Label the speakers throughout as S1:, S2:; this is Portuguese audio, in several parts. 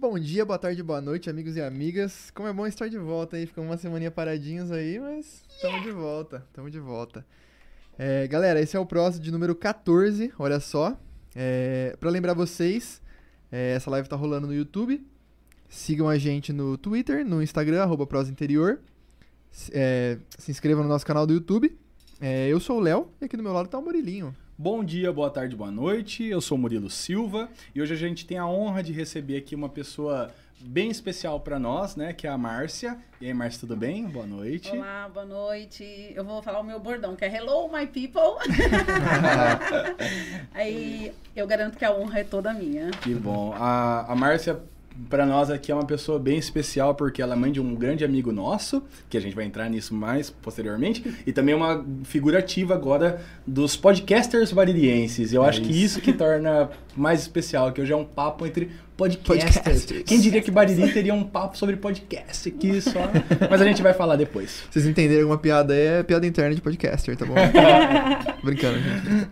S1: Bom dia, boa tarde, boa noite, amigos e amigas. Como é bom estar de volta aí, ficamos uma semaninha paradinhos aí, mas estamos de volta, estamos de volta. É, galera, esse é o próximo de número 14, olha só. É, para lembrar vocês, é, essa live tá rolando no YouTube. Sigam a gente no Twitter, no Instagram, arroba Interior. É, se inscrevam no nosso canal do YouTube. É, eu sou o Léo e aqui do meu lado tá o Murilinho.
S2: Bom dia, boa tarde, boa noite. Eu sou Murilo Silva e hoje a gente tem a honra de receber aqui uma pessoa bem especial para nós, né? Que é a Márcia. E aí, Márcia, tudo bem? Boa noite.
S3: Olá, boa noite. Eu vou falar o meu bordão, que é Hello, my people. aí eu garanto que a honra é toda minha.
S2: Que bom. A, a Márcia para nós aqui é uma pessoa bem especial porque ela é mãe de um grande amigo nosso, que a gente vai entrar nisso mais posteriormente, e também uma figura ativa agora dos podcasters baririenses. Eu é acho isso. que isso que torna mais especial, que hoje é um papo entre podcasters. podcasters. Quem diria que Bariri teria um papo sobre podcast aqui só? Mas a gente vai falar depois.
S1: Vocês entenderem alguma piada é piada interna de podcaster, tá bom? Brincando, gente.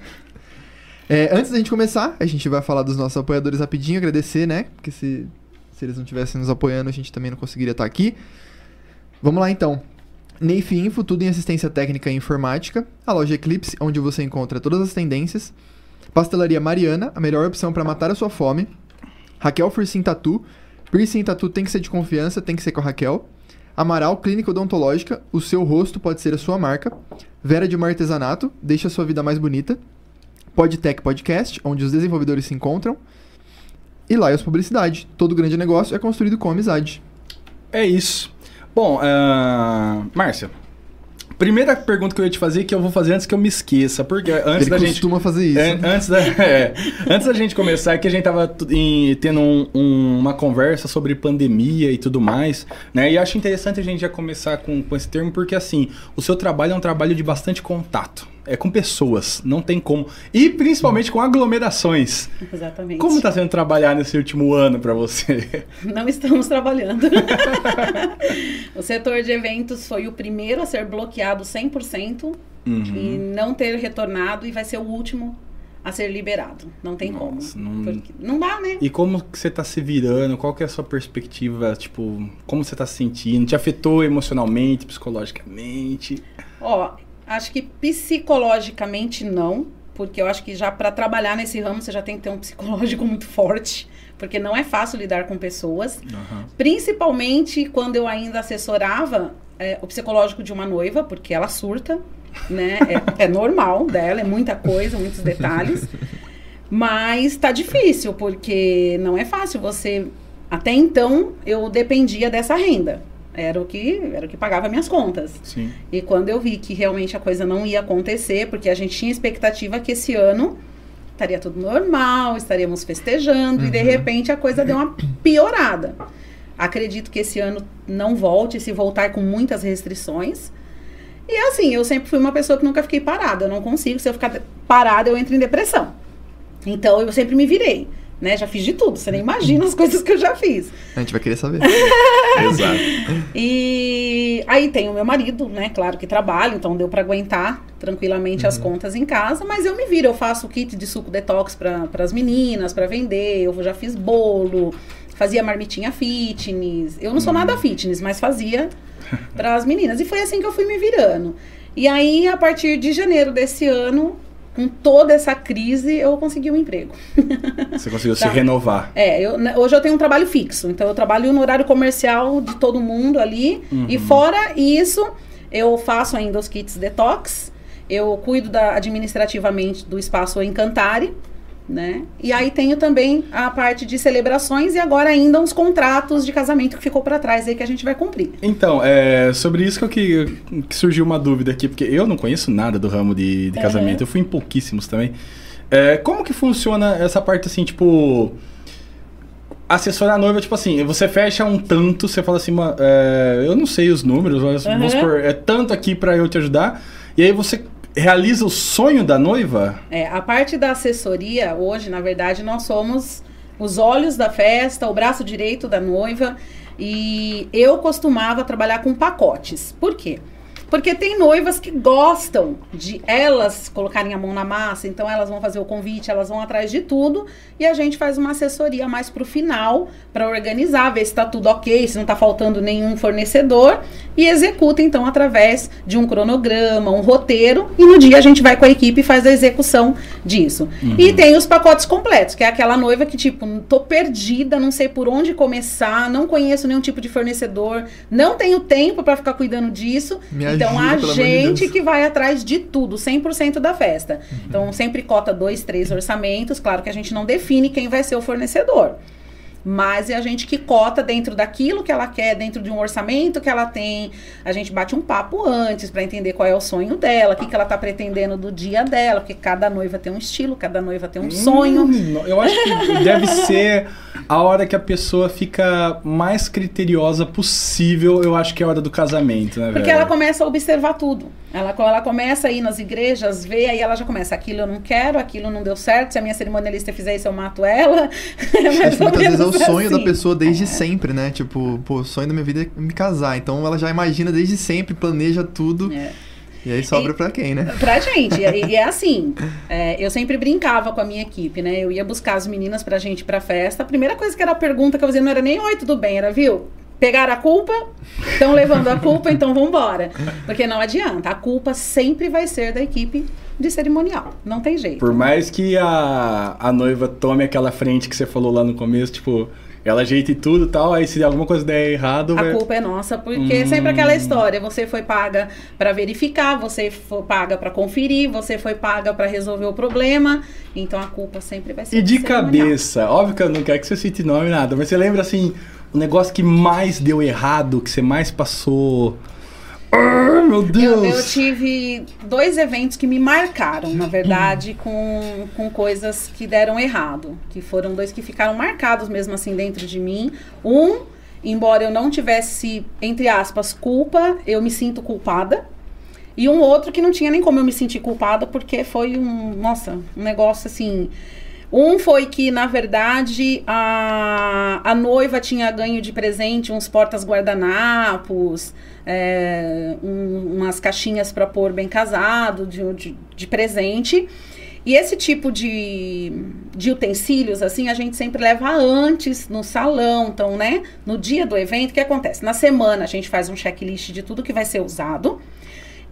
S1: É, antes da gente começar, a gente vai falar dos nossos apoiadores rapidinho, agradecer, né? Porque se se eles não estivessem nos apoiando, a gente também não conseguiria estar aqui. Vamos lá então. Neif Info, tudo em assistência técnica e informática. A loja Eclipse, onde você encontra todas as tendências. Pastelaria Mariana, a melhor opção para matar a sua fome. Raquel Fursim Tatu. Piercing Tatu tem que ser de confiança, tem que ser com a Raquel. Amaral Clínica Odontológica, o seu rosto pode ser a sua marca. Vera de Mar Artesanato, deixa a sua vida mais bonita. Podtech Podcast, onde os desenvolvedores se encontram. E Laios Publicidade. Todo grande negócio é construído com amizade.
S2: É isso. Bom, uh, Márcia, primeira pergunta que eu ia te fazer que eu vou fazer antes que eu me esqueça, porque antes
S1: Ele
S2: da
S1: gente costuma fazer isso.
S2: É, antes, da, é, antes da gente começar, que a gente tava em, tendo um, um, uma conversa sobre pandemia e tudo mais, né? E acho interessante a gente já começar com, com esse termo, porque assim, o seu trabalho é um trabalho de bastante contato é com pessoas, não tem como. E principalmente com aglomerações.
S3: Exatamente.
S2: Como está sendo trabalhar nesse último ano para você?
S3: Não estamos trabalhando. o setor de eventos foi o primeiro a ser bloqueado 100% uhum. e não ter retornado e vai ser o último a ser liberado. Não tem Nossa, como. Não... não dá, né?
S2: E como que você está se virando? Qual que é a sua perspectiva? Tipo, como você está se sentindo? Te afetou emocionalmente, psicologicamente?
S3: Ó, Acho que psicologicamente não, porque eu acho que já para trabalhar nesse ramo você já tem que ter um psicológico muito forte, porque não é fácil lidar com pessoas. Uhum. Principalmente quando eu ainda assessorava é, o psicológico de uma noiva, porque ela surta, né? É, é normal dela, é muita coisa, muitos detalhes. Mas tá difícil, porque não é fácil você. Até então eu dependia dessa renda. Era o que era o que pagava minhas contas.
S2: Sim.
S3: E quando eu vi que realmente a coisa não ia acontecer, porque a gente tinha expectativa que esse ano estaria tudo normal, estaríamos festejando uhum. e de uhum. repente a coisa deu uma piorada. Acredito que esse ano não volte, se voltar com muitas restrições. E assim, eu sempre fui uma pessoa que nunca fiquei parada. Eu não consigo, se eu ficar parada, eu entro em depressão. Então eu sempre me virei né? Já fiz de tudo, você nem imagina as coisas que eu já fiz.
S1: A gente vai querer saber.
S2: Exato.
S3: E aí tem o meu marido, né? Claro que trabalha, então deu para aguentar tranquilamente uhum. as contas em casa, mas eu me viro, eu faço kit de suco detox para as meninas, para vender, eu já fiz bolo, fazia marmitinha fitness. Eu não sou uhum. nada fitness, mas fazia para as meninas. E foi assim que eu fui me virando. E aí, a partir de janeiro desse ano, com toda essa crise, eu consegui um emprego.
S2: Você conseguiu tá. se renovar.
S3: É, eu, né, hoje eu tenho um trabalho fixo, então eu trabalho no horário comercial de todo mundo ali. Uhum. E fora isso, eu faço ainda os kits detox, eu cuido da, administrativamente do espaço Encantare né? E aí tenho também a parte de celebrações e agora ainda uns contratos de casamento que ficou para trás aí que a gente vai cumprir.
S2: Então, é sobre isso que, eu, que, que surgiu uma dúvida aqui, porque eu não conheço nada do ramo de, de casamento, eu fui em pouquíssimos também. É, como que funciona essa parte assim, tipo assessorar a noiva, tipo assim, você fecha um tanto, você fala assim, é, eu não sei os números, mas uhum. vamos supor, é tanto aqui para eu te ajudar, e aí você realiza o sonho da noiva?
S3: É, a parte da assessoria, hoje, na verdade, nós somos os olhos da festa, o braço direito da noiva. E eu costumava trabalhar com pacotes. Por quê? Porque tem noivas que gostam de elas colocarem a mão na massa, então elas vão fazer o convite, elas vão atrás de tudo e a gente faz uma assessoria mais pro final para organizar, ver se tá tudo ok, se não tá faltando nenhum fornecedor e executa então através de um cronograma, um roteiro e no dia a gente vai com a equipe e faz a execução disso. E tem os pacotes completos, que é aquela noiva que tipo, tô perdida, não sei por onde começar, não conheço nenhum tipo de fornecedor, não tenho tempo para ficar cuidando disso.
S1: Me
S3: então
S1: ajuda,
S3: a
S1: de
S3: gente
S1: Deus.
S3: que vai atrás de tudo, 100% da festa. Então sempre cota dois, três orçamentos, claro que a gente não define quem vai ser o fornecedor. Mas é a gente que cota dentro daquilo que ela quer, dentro de um orçamento que ela tem. A gente bate um papo antes para entender qual é o sonho dela, o que, que ela tá pretendendo do dia dela, porque cada noiva tem um estilo, cada noiva tem um sonho.
S2: Hum, eu acho que deve ser a hora que a pessoa fica mais criteriosa possível. Eu acho que é a hora do casamento, né,
S3: Porque
S2: velho?
S3: ela começa a observar tudo. Ela, ela começa a ir nas igrejas, ver, aí ela já começa, aquilo eu não quero, aquilo não deu certo, se a minha cerimonialista fizer isso, eu mato ela. É mais ou
S1: vezes é
S3: menos
S1: sonho da
S3: assim.
S1: pessoa desde sempre, né? Tipo, pô, o sonho da minha vida é me casar. Então ela já imagina desde sempre, planeja tudo.
S3: É.
S1: E aí sobra
S3: E-
S1: pra quem, né?
S3: Pra gente, e, e é assim, é, eu sempre brincava com a minha equipe, né? Eu ia buscar as meninas pra gente ir pra festa. A primeira coisa que era a pergunta que eu fazia não era nem oi, tudo bem, era, viu? Pegaram a culpa? Estão levando a culpa, então vambora. Porque não adianta, a culpa sempre vai ser da equipe de cerimonial. Não tem jeito.
S2: Por mais que a, a noiva tome aquela frente que você falou lá no começo, tipo, ela ajeite tudo e tal, aí se alguma coisa der errado,
S3: A
S2: vai...
S3: culpa é nossa, porque
S2: Hum.
S3: sempre aquela história, você foi paga pra verificar, você foi paga pra conferir, você foi paga pra resolver o problema, então a culpa sempre vai ser
S2: E de
S3: cerimonial.
S2: cabeça, óbvio que eu não quero que você cite nome nada, mas você lembra assim, o negócio que mais deu errado, que você mais passou. Ah, meu
S3: Eu,
S2: Deus!
S3: eu tive dois eventos que me marcaram, na verdade, com, com coisas que deram errado. Que foram dois que ficaram marcados mesmo assim dentro de mim. Um, embora eu não tivesse, entre aspas, culpa, eu me sinto culpada. E um outro que não tinha nem como eu me sentir culpada, porque foi um, nossa, um negócio assim. Um foi que, na verdade, a, a noiva tinha ganho de presente uns portas-guardanapos, é, um- umas caixinhas para pôr bem casado de, de, de presente. E esse tipo de, de utensílios, assim, a gente sempre leva antes no salão. Então, né, no dia do evento, o que acontece? Na semana, a gente faz um checklist de tudo que vai ser usado.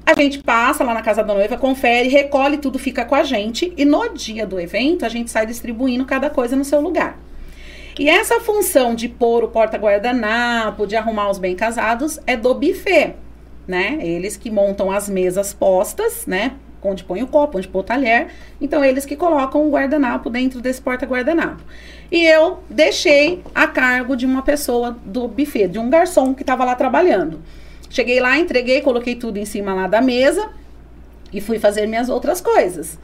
S3: A gente passa lá na casa da noiva, confere, recolhe tudo, fica com a gente. E no dia do evento, a gente sai distribuindo cada coisa no seu lugar. E essa função de pôr o porta-guardanapo, de arrumar os bem casados, é do buffet, né? Eles que montam as mesas postas, né? Onde põe o copo, onde põe o talher. Então, eles que colocam o guardanapo dentro desse porta-guardanapo. E eu deixei a cargo de uma pessoa do buffet, de um garçom que estava lá trabalhando. Cheguei lá, entreguei, coloquei tudo em cima lá da mesa e fui fazer minhas outras coisas.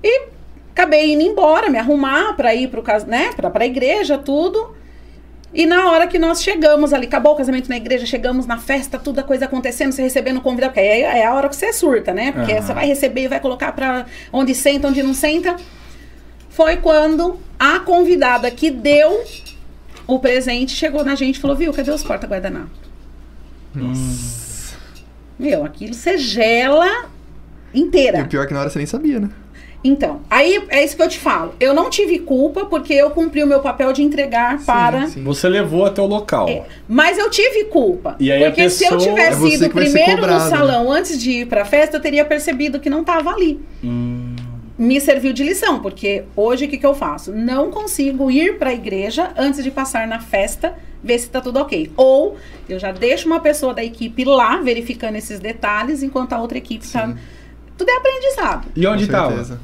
S3: E acabei indo embora, me arrumar para ir para cas- né, pra, pra igreja, tudo. E na hora que nós chegamos ali, acabou o casamento na igreja, chegamos na festa, tudo a coisa acontecendo, você recebendo convidado, porque aí é a hora que você surta, né? Porque
S2: Aham.
S3: você vai receber e vai colocar para onde senta, onde não senta. Foi quando a convidada que deu o presente chegou na gente e falou: Viu, cadê os porta-guardanapo? Meu, aquilo você gela inteira.
S1: E o pior é que na hora você nem sabia, né?
S3: Então, aí é isso que eu te falo. Eu não tive culpa porque eu cumpri o meu papel de entregar para.
S1: sim.
S2: Você levou até o local.
S3: É, mas eu tive culpa.
S2: E aí a
S3: porque se eu
S2: pessoa-
S1: É
S3: tivesse
S1: você
S3: ido primeiro no
S1: cobrado, né?
S3: salão antes de ir pra festa, eu teria percebido que não estava ali.
S2: Hum,
S3: Me serviu de lição, porque hoje o que, que eu faço? Não consigo ir pra igreja antes de passar na festa, ver se tá tudo ok. Ou eu já deixo uma pessoa da equipe lá verificando esses detalhes, enquanto a outra equipe tá.
S1: Sim.
S3: Tudo é aprendizado.
S2: E onde
S1: Com
S2: tava?
S1: certeza.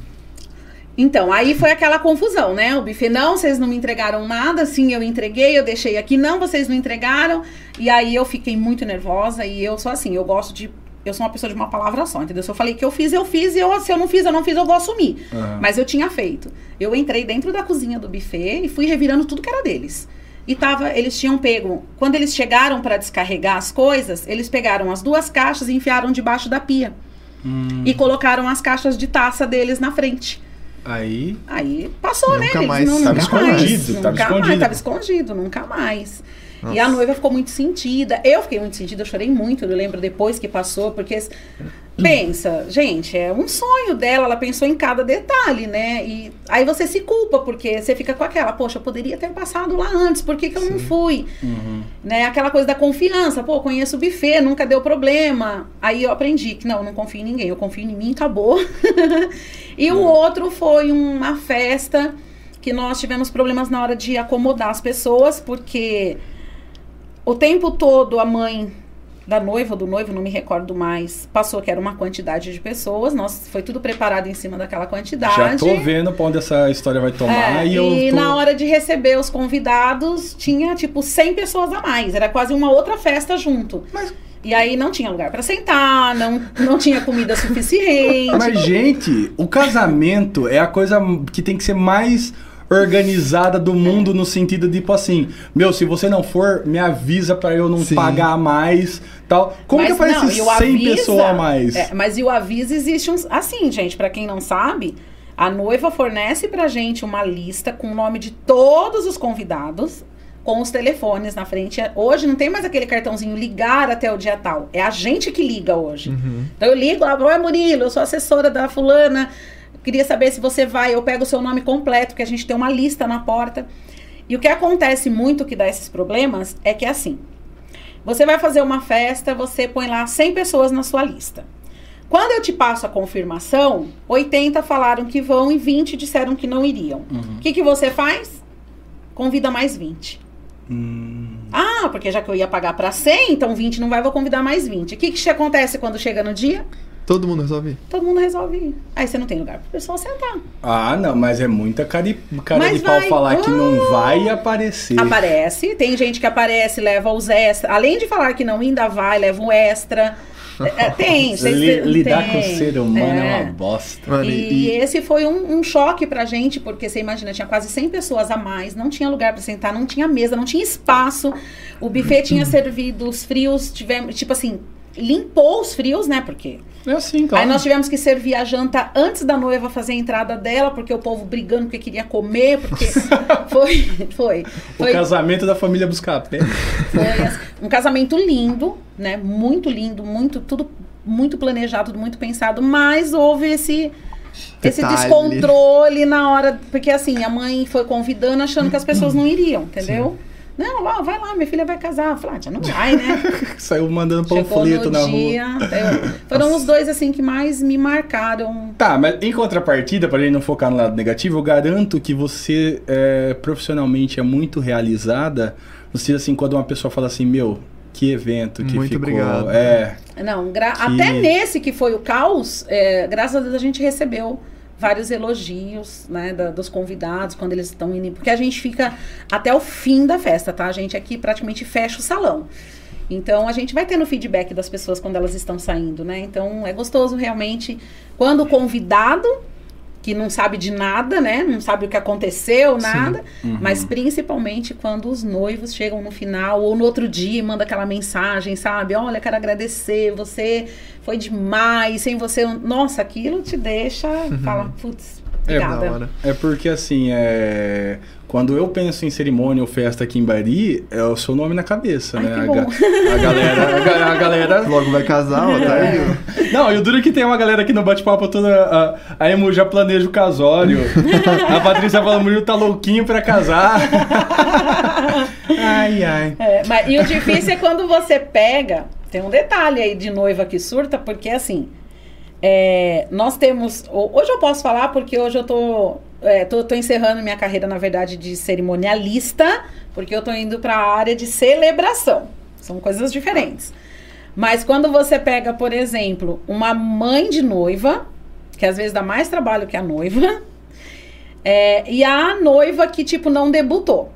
S3: Então, aí foi aquela confusão, né? O buffet, não, vocês não me entregaram nada, sim, eu entreguei, eu deixei aqui, não, vocês não entregaram. E aí eu fiquei muito nervosa e eu sou assim, eu gosto de. Eu sou uma pessoa de uma palavra só, entendeu? Se eu falei que eu fiz, eu fiz, e eu, se eu não fiz, eu não fiz, eu vou assumir.
S2: Aham.
S3: Mas eu tinha feito. Eu entrei dentro da cozinha do buffet e fui revirando tudo que era deles. E tava, eles tinham pego. Quando eles chegaram para descarregar as coisas, eles pegaram as duas caixas e enfiaram debaixo da pia.
S2: Hum,
S3: E colocaram as caixas de taça deles na frente.
S2: aí.
S3: Aí passou,
S1: Nunca
S3: né? Eles
S1: mais.
S3: não-
S1: Tava
S3: nunca
S2: escondido,
S3: mais,
S2: tava
S3: nunca
S2: escondido.
S3: Mais, tava escondido, nunca mais. E a noiva ficou muito sentida. Eu fiquei muito sentida, eu chorei muito, eu lembro depois que passou, porque pensa, gente, é um sonho dela, ela pensou em cada detalhe, né? E aí você se culpa, porque você fica com aquela, poxa, eu poderia ter passado lá antes, por que, que eu não fui?
S2: Uhum.
S3: Né? Aquela coisa da confiança, pô, conheço o buffet, nunca deu problema. Aí eu aprendi que não, eu não confio em ninguém, eu confio em mim, acabou. e o outro foi uma festa que nós tivemos problemas na hora de acomodar as pessoas, porque o tempo todo a mãe da noiva do noivo, não me recordo mais, passou que era uma quantidade de pessoas, nós foi tudo preparado em cima daquela quantidade.
S2: Já tô vendo pra onde essa história vai tomar
S3: É,
S2: e
S3: e
S2: tô...
S3: na hora de receber os convidados, tinha tipo 100 pessoas a mais, era quase uma outra festa junto.
S2: Mas-
S3: E aí não tinha lugar pra sentar, não, não tinha comida suficiente.
S2: Mas, gente, o casamento é a coisa que tem que ser mais organizada do mundo no sentido de, tipo assim, meu, se você não for, me avisa pra eu não
S1: Sim.
S2: pagar mais, tal. Como que
S3: Mas
S2: aparece
S3: não, e o
S2: 100
S3: avisa-
S2: pessoas a mais?
S3: É, mas e o aviso existe uns. Assim, gente, pra quem não sabe, a noiva fornece pra gente uma lista com o nome de todos os convidados. Com os telefones na frente. Hoje não tem mais aquele cartãozinho ligar até o dia tal. É a gente que liga hoje. Então eu ligo, ah, oi Murilo, eu sou assessora da fulana. Queria saber se você vai. Eu pego o seu nome completo, porque a gente tem uma lista na porta. E o que acontece muito que dá esses problemas é que é assim. Você vai fazer uma festa, você põe lá 100 pessoas na sua lista. Quando eu te passo a confirmação, 80 falaram que vão e 20 disseram que não iriam. O que, que você faz? Convida mais 20.
S2: Hum,
S3: Ah, porque já que eu ia pagar para 100, então 20 não vai, vou convidar mais 20. O que, que acontece quando chega no dia?
S1: Todo mundo resolve ir.
S3: Todo mundo resolve ir. Aí você não tem lugar pro pessoal sentar.
S2: Ah, não, mas é muita cara de, cara
S3: Mas
S2: de pau
S3: vai.
S2: falar que não
S3: Ah.
S2: vai aparecer.
S3: Aparece, tem gente que aparece, leva os extras. Além de falar que não ainda vai, leva um extra. É, é, tem, vocês-
S2: Li- lidar
S3: tem.
S2: com o ser humano é,
S3: É.
S2: uma bosta.
S1: Mano,
S3: E,
S1: e,
S3: esse foi um, um choque pra gente, porque você imagina, tinha quase 100 pessoas a mais, não tinha lugar pra sentar, não tinha mesa, não tinha espaço. O buffet tinha servido os frios, tivemos, tipo assim, limpou os frios, né? Porque.
S2: É assim, claro.
S3: Aí nós tivemos que servir a janta antes da noiva fazer a entrada dela, porque o povo brigando porque queria comer, porque foi, foi,
S2: O
S3: foi,
S2: casamento da família Buscapé.
S3: foi assim, um casamento lindo, né? Muito lindo, muito tudo muito planejado, tudo muito pensado, mas houve esse esse
S1: Detalhe.
S3: descontrole na hora, porque assim, a mãe foi convidando achando que as pessoas não iriam, entendeu? Não, lá, vai lá, minha filha vai casar. Eu falei, ah, já não vai, né?
S2: Saiu mandando
S3: Chegou
S2: panfleto
S3: no
S2: na
S3: dia.
S2: rua.
S3: eu- foram os dois assim que mais me marcaram.
S2: Tá, mas em contrapartida, pra gente não focar no lado negativo, eu garanto que você é, profissionalmente é muito realizada. Sentido assim, quando uma pessoa fala assim, meu, que evento que
S1: Muito
S2: ficou.
S1: obrigado.
S2: É.
S3: Não, gra-
S2: Que-
S3: até nesse que foi o caos, é, graças a Deus a gente recebeu vários elogios, né, da- dos convidados quando eles estão indo, porque a gente fica até o fim da festa, tá? A gente aqui praticamente fecha o salão. Então a gente vai tendo feedback das pessoas quando elas estão saindo, né? Então é gostoso realmente quando o convidado que não sabe de nada, né? Não sabe o que aconteceu, nada.
S2: Uhum.
S3: Mas principalmente quando os noivos chegam no final ou no outro dia e manda aquela mensagem, sabe? Olha, quero agradecer, você foi demais, sem você. Nossa, aquilo te deixa. Fala, putz,
S2: É,
S1: da
S3: obrigada.
S1: hora.
S2: É porque assim, é. Quando eu penso em cerimônia ou festa aqui em Bari, é o seu nome na cabeça,
S3: Ai,
S2: né?
S3: que
S2: A,
S3: bom.
S2: ga- a galera. A, ga- a galera.
S1: Logo vai casar, ó, tá aí. ó.
S2: Não, e o duro é que tem uma galera aqui no bate-papo toda. A, a Emu já planeja o casório. a Patrícia fala, o Murilo tá louquinho pra casar. ai, ai.
S3: É, mas, e o difícil é quando você pega. Tem um detalhe aí de noiva que surta, porque assim. é, nós temos. ho- Hoje eu posso falar porque hoje eu tô, é, tô, tô encerrando minha carreira, na verdade, de cerimonialista, porque eu tô indo para a área de celebração. São coisas diferentes. Mas quando você pega, por exemplo, uma mãe de noiva, que às vezes dá mais trabalho que a noiva, é, e a noiva que, tipo, não debutou.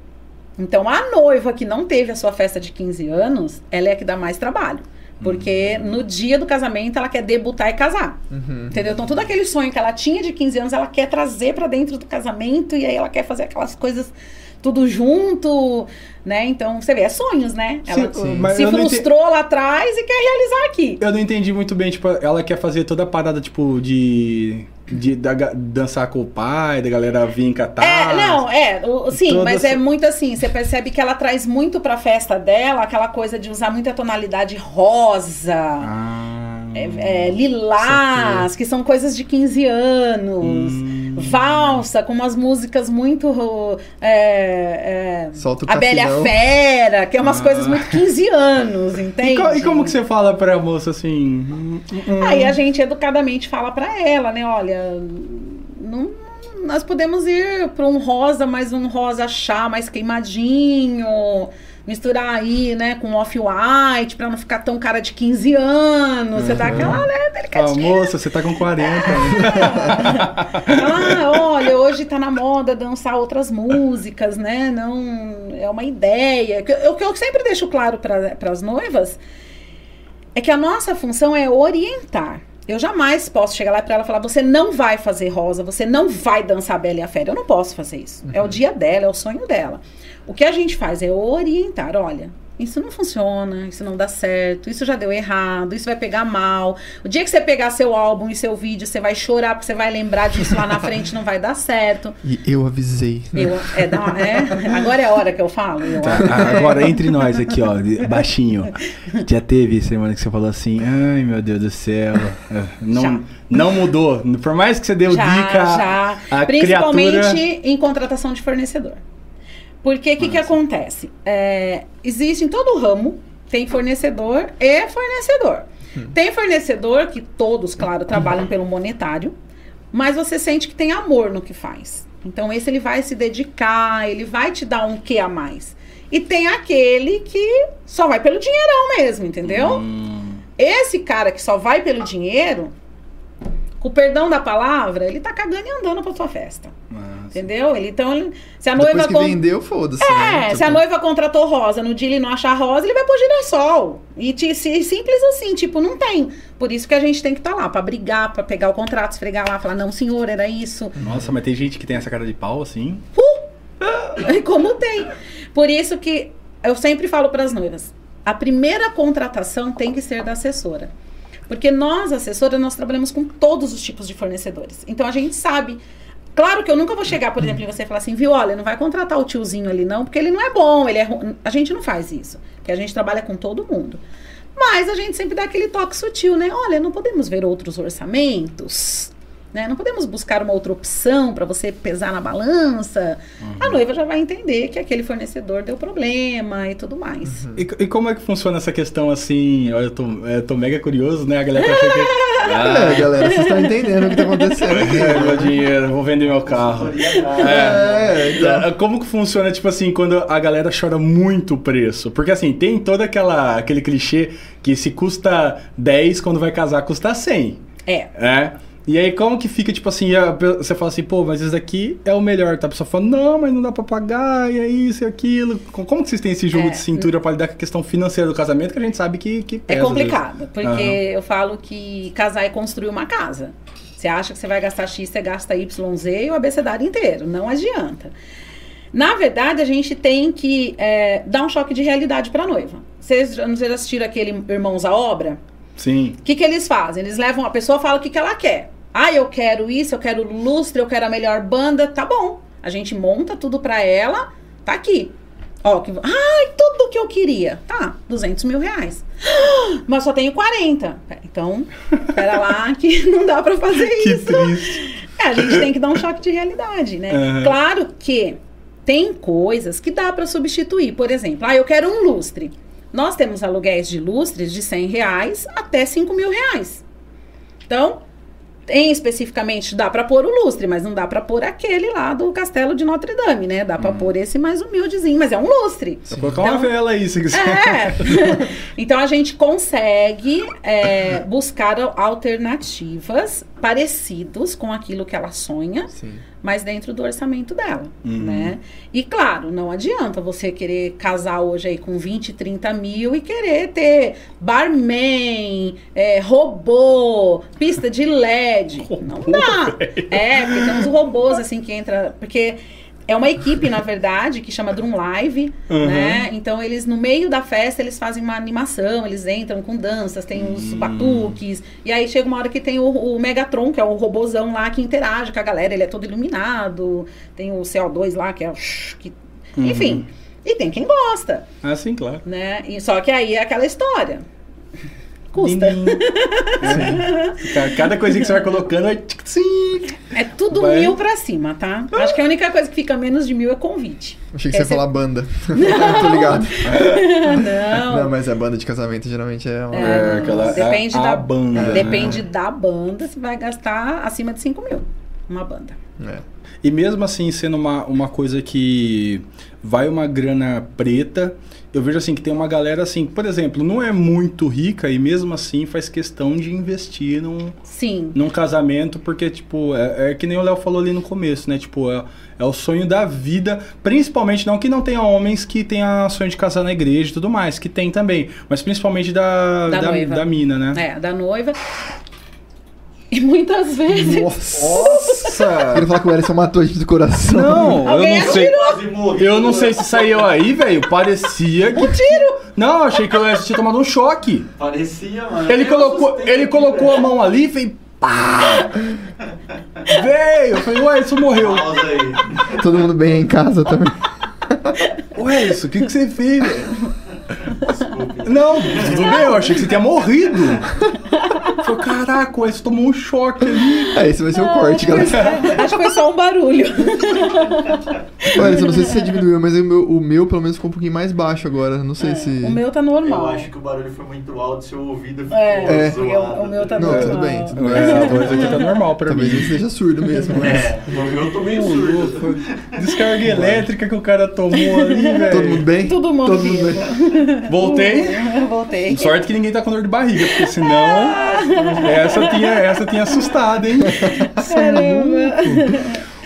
S3: Então, a noiva que não teve a sua festa de 15 anos, ela é a que dá mais trabalho. Porque no dia do casamento ela quer debutar e casar.
S1: Uhum.
S3: Entendeu? Então, todo aquele sonho que ela tinha de 15 anos, ela quer trazer pra dentro do casamento e aí ela quer fazer aquelas coisas tudo junto, né? Então, você vê, é sonhos, né? Ela
S2: Sim, mas
S3: se
S2: eu não ente-
S3: frustrou lá atrás e quer realizar aqui.
S2: Eu não entendi muito bem, tipo, ela quer fazer toda a parada, tipo, de de, da, dançar com o pai, da galera vir catar.
S3: É, não, é, sim,
S2: Toda
S3: mas
S2: essa-
S3: é muito assim, você percebe que ela traz muito pra festa dela, aquela coisa de usar muita tonalidade rosa,
S2: Ah,
S3: é, é, lilás, que são coisas de 15 anos.
S2: Hum.
S3: Valsa, com umas músicas muito. É, é,
S1: Solta o
S3: a Bela. Fera, que é umas
S2: Ah.
S3: coisas muito 15 anos, entende?
S2: E, co- e como que você fala pra moça assim? hum, hum,
S3: Aí a gente educadamente fala pra ela, né? Olha, não, nós podemos ir pra um rosa, mas um rosa chá mais queimadinho. Misturar aí, né, com off-white, pra não ficar tão cara de 15 anos. Você dá aquela, né,
S2: Ah,
S3: delicadinha.
S2: moça, você tá com 40. né?
S3: Ah, olha, hoje tá na moda dançar outras músicas, né? Não é uma ideia. O que eu sempre deixo claro para as noivas é que a nossa função é orientar. Eu jamais posso chegar lá para ela e falar: você não vai fazer rosa, você não vai dançar Bela e a Fera. Eu não posso fazer isso. É o dia dela, é o sonho dela. O que a gente faz é orientar: olha. Isso não funciona, isso não dá certo, isso já deu errado, isso vai pegar mal. O dia que você pegar seu álbum e seu vídeo, você vai chorar porque você vai lembrar disso lá na frente, não vai dar certo.
S1: E eu avisei.
S3: Eu, é, é? agora é a hora que eu falo. eu-
S2: Tá, agora, entre nós aqui, ó, baixinho. Já teve semana que você falou assim, ai meu Deus do céu. é, Não,
S3: Já.
S2: não mudou. Por mais que você deu
S3: já,
S2: dica,
S3: já.
S2: a
S3: Principalmente
S2: criatura...
S3: em contratação de fornecedor. Porque o que, que acontece? É, existe em todo ramo, tem fornecedor e fornecedor. Tem fornecedor que todos, claro, trabalham pelo monetário, mas você sente que tem amor no que faz. Então, esse ele vai se dedicar, ele vai te dar um quê a mais. E tem aquele que só vai pelo dinheirão mesmo, entendeu?
S2: Hum,
S3: Esse cara que só vai pelo dinheiro, com o perdão da palavra, ele tá cagando e andando pra sua festa.
S2: massa.
S3: Entendeu? Ele, então, ele- se a
S1: Depois
S3: noiva.
S1: que
S3: con-
S1: vendeu, foda-se.
S3: É,
S1: né?
S3: se a
S1: Tipo,
S3: noiva contratou rosa, no dia ele não achar rosa, ele vai pôr girassol. E si- simples assim, tipo, não tem. Por isso que a gente tem que estar lá, pra brigar, pra pegar o contrato, esfregar lá, falar, não, senhor, era isso.
S2: Nossa, mas tem gente que tem essa cara de pau assim.
S3: E como tem. Por isso que eu sempre falo para as noivas: a primeira contratação tem que ser da assessora. Porque nós, assessora, nós trabalhamos com todos os tipos de fornecedores. Então a gente sabe. Claro que eu nunca vou chegar, por exemplo, em você e falar assim, viu, olha, não vai contratar o tiozinho ali não, porque ele não é bom, ele é ru-". A gente não faz isso. Porque a gente trabalha com todo mundo. Mas a gente sempre dá aquele toque sutil, né? Olha, não podemos ver outros orçamentos, né? Não podemos buscar uma outra opção para você pesar na balança. A noiva já vai entender que aquele fornecedor deu problema e tudo mais.
S2: E, e como é que funciona essa questão assim? Olha, Eu tô, eu tô mega curioso, né? A galera tá achando que.
S1: É, galera, vocês estão entendendo o que tá acontecendo aqui.
S2: É, meu dinheiro, vou vender meu carro.
S1: É, então.
S2: É, Como que funciona, tipo assim, quando a galera chora muito o preço? Porque assim, tem todo aquela, aquele clichê que se custa 10, quando vai casar custa 100.
S3: É.
S2: É. E aí, como que fica, tipo assim, a você fala assim, pô, mas esse daqui é o melhor, tá? A pessoa fala, não, mas não dá pra pagar, e é isso e aquilo. Co- Como que vocês têm esse jogo
S3: É.
S2: de cintura pra lidar com a questão financeira do casamento, que a gente sabe que, que
S3: É
S2: pesa, às
S3: complicado, porque
S2: Aham.
S3: eu falo que casar é construir uma casa. Você acha que você vai gastar X, você gasta YZ e o abecedário inteiro. Não adianta. Na verdade, a gente tem que é, dar um choque de realidade para a noiva. Vocês não sei se assistiram aquele Irmãos à Obra?
S2: Sim.
S3: O que, que eles fazem? Eles levam a pessoa fala o que, que ela quer. Ah, eu quero isso, eu quero lustre, eu quero a melhor banda. Tá bom. A gente monta tudo pra ela. Tá aqui. Ó, que... Ai, tudo que eu queria. Tá, 200 mil reais. Mas só tenho 40. Então, pera lá que não dá pra fazer
S2: Que
S3: isso.
S2: triste.
S3: É, a gente tem que dar um choque de realidade, né?
S2: Aham.
S3: Claro que tem coisas que dá para substituir. Por exemplo, ah, eu quero um lustre. Nós temos aluguéis de lustres de 100 reais até 5 mil reais. Então, tem especificamente, dá para pôr o lustre, mas não dá para pôr aquele lá do Castelo de Notre Dame, né? Dá para pôr esse mais humildezinho, mas é um lustre.
S2: Vou colocar uma
S3: Então-
S2: vela aí, se quiser.
S3: É. então a gente consegue é, buscar alternativas parecidos com aquilo que ela sonha,
S1: Sim.
S3: mas dentro do orçamento dela,
S2: Uhum.
S3: né? E claro, não adianta você querer casar hoje aí com 20, 30 mil e querer ter barman, é, robô, pista de LED. não dá. É, porque tem uns robôs assim que entra. Porque É uma equipe, na verdade, que chama Drum Live,
S2: Uhum.
S3: né? Então eles, no meio da festa, eles fazem uma animação, eles entram com danças, tem os
S2: Hum.
S3: batuques, e aí chega uma hora que tem o, o Megatron, que é o robozão lá que interage com a galera, ele é todo iluminado, tem o CO2 lá, que é o... Que,
S2: Uhum.
S3: enfim, e tem quem gosta,
S2: Ah, sim, claro.
S3: né? E, só que aí é aquela história. Custa.
S2: Din, din. É. Ca- Cada coisinha que você vai colocando sim.
S3: É tudo
S2: Vai.
S3: mil pra cima, tá? Acho que a única coisa que fica menos de mil é convite.
S1: Achei que
S3: Quer
S1: você ia
S3: ser-
S1: falar banda. Tô ligado.
S3: Não.
S1: Não, mas a banda de casamento geralmente é uma...
S3: É,
S2: É, aquela-
S3: depende
S2: a-
S3: da
S2: a banda, né?
S3: Depende da banda, você vai gastar acima de 5 mil. Uma banda.
S1: É.
S2: E mesmo assim, sendo uma, uma coisa que vai uma grana preta, eu vejo assim que tem uma galera assim, por exemplo, não é muito rica e mesmo assim faz questão de investir num,
S3: Sim.
S2: num casamento, porque, tipo, é, é que nem o Léo falou ali no começo, né? Tipo, é, é o sonho da vida, principalmente, não que não tenha homens que tenham sonho de casar na igreja e tudo mais, que tem também, mas principalmente da,
S3: Da
S2: da, da mina, né?
S3: É, da noiva. E muitas vezes.
S1: Nossa! Queria falar que o Ellison matou a gente do coração.
S2: Não, eu não sei. Eu não sei se saiu aí, velho. Parecia que.
S3: Um tiro!
S2: Não, achei que eu tinha tomado um choque.
S4: Parecia, mano.
S2: Ele
S4: Eu
S2: colocou, ele colocou a mão ali e fez. Pá! Veio! Eu falei, ué, isso morreu.
S1: Todo mundo bem aí em casa também.
S2: Ué, isso, o que, que você fez, velho? Não, tudo bem, eu achei que você tinha morrido. Eu falei, caraca, você tomou um choque ali.
S1: É, esse vai ser o corte, galera.
S3: Acho que foi só um barulho.
S1: Ellison, não sei se você diminuiu, mas o meu, o meu pelo menos ficou um pouquinho mais baixo agora. Não sei se...
S3: É, O meu tá
S4: Eu
S3: normal.
S4: acho que o barulho foi muito alto, seu ouvido ficou
S3: É,
S1: É.
S3: o, meu tá
S1: Não,
S3: normal.
S1: tudo bem, tudo bem.
S2: É, aqui tá normal pra
S1: Talvez
S2: mim.
S1: ele seja surdo mesmo, mas...
S4: É, eu tô meio surdo.
S2: Descarga elétrica que o cara tomou ali, velho.
S1: Todo mundo bem?
S3: Todo mundo
S1: Todo mundo bem.
S2: Voltei.
S3: Voltei.
S2: Sorte que ninguém tá com dor de barriga, porque senão essa tinha, essa tinha assustado, hein?
S3: Caramba.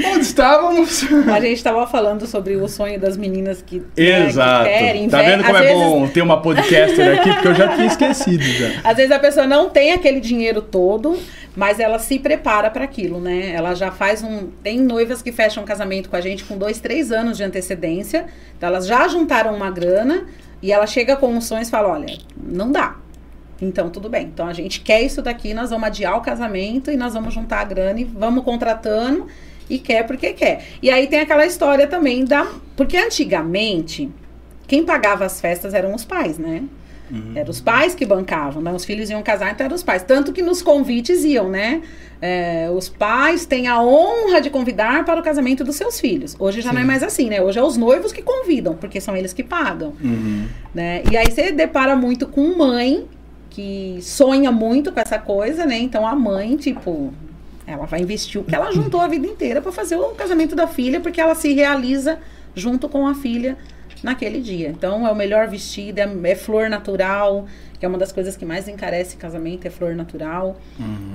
S2: Onde estávamos?
S3: A gente tava falando sobre o sonho das meninas que, né, que
S2: Exato.
S3: querem.
S2: Tá
S3: ve-
S2: vendo como
S3: às
S2: é
S3: vezes,
S2: bom ter uma podcaster aqui? Porque eu já tinha esquecido já.
S3: Às vezes a pessoa não tem aquele dinheiro todo, mas ela se prepara para aquilo, né? Ela já faz um. Tem noivas que fecham casamento com a gente com dois, três anos de antecedência. Então elas já juntaram uma grana e ela chega com os sonhos e fala: olha, não dá. Então, tudo bem. Então, a gente quer isso daqui, nós vamos adiar o casamento e nós vamos juntar a grana e vamos contratando e quer porque quer. E aí tem aquela história também da. Porque antigamente, quem pagava as festas eram os pais, né? Eram os pais que bancavam, né? Os filhos iam casar, então eram os pais. Tanto que nos convites iam, né? É, os pais têm a honra de convidar para o casamento dos seus filhos. Hoje já não é mais assim, né? Hoje é os noivos que convidam, porque são eles que pagam né? E aí você depara muito com mãe que sonha muito com essa coisa, né? Então a mãe, tipo, ela vai investir o que ela juntou a vida inteira para fazer o casamento da filha, porque ela se realiza junto com a filha naquele dia. Então é o melhor vestido, é, é flor natural, que é uma das coisas que mais encarece casamento, é flor natural.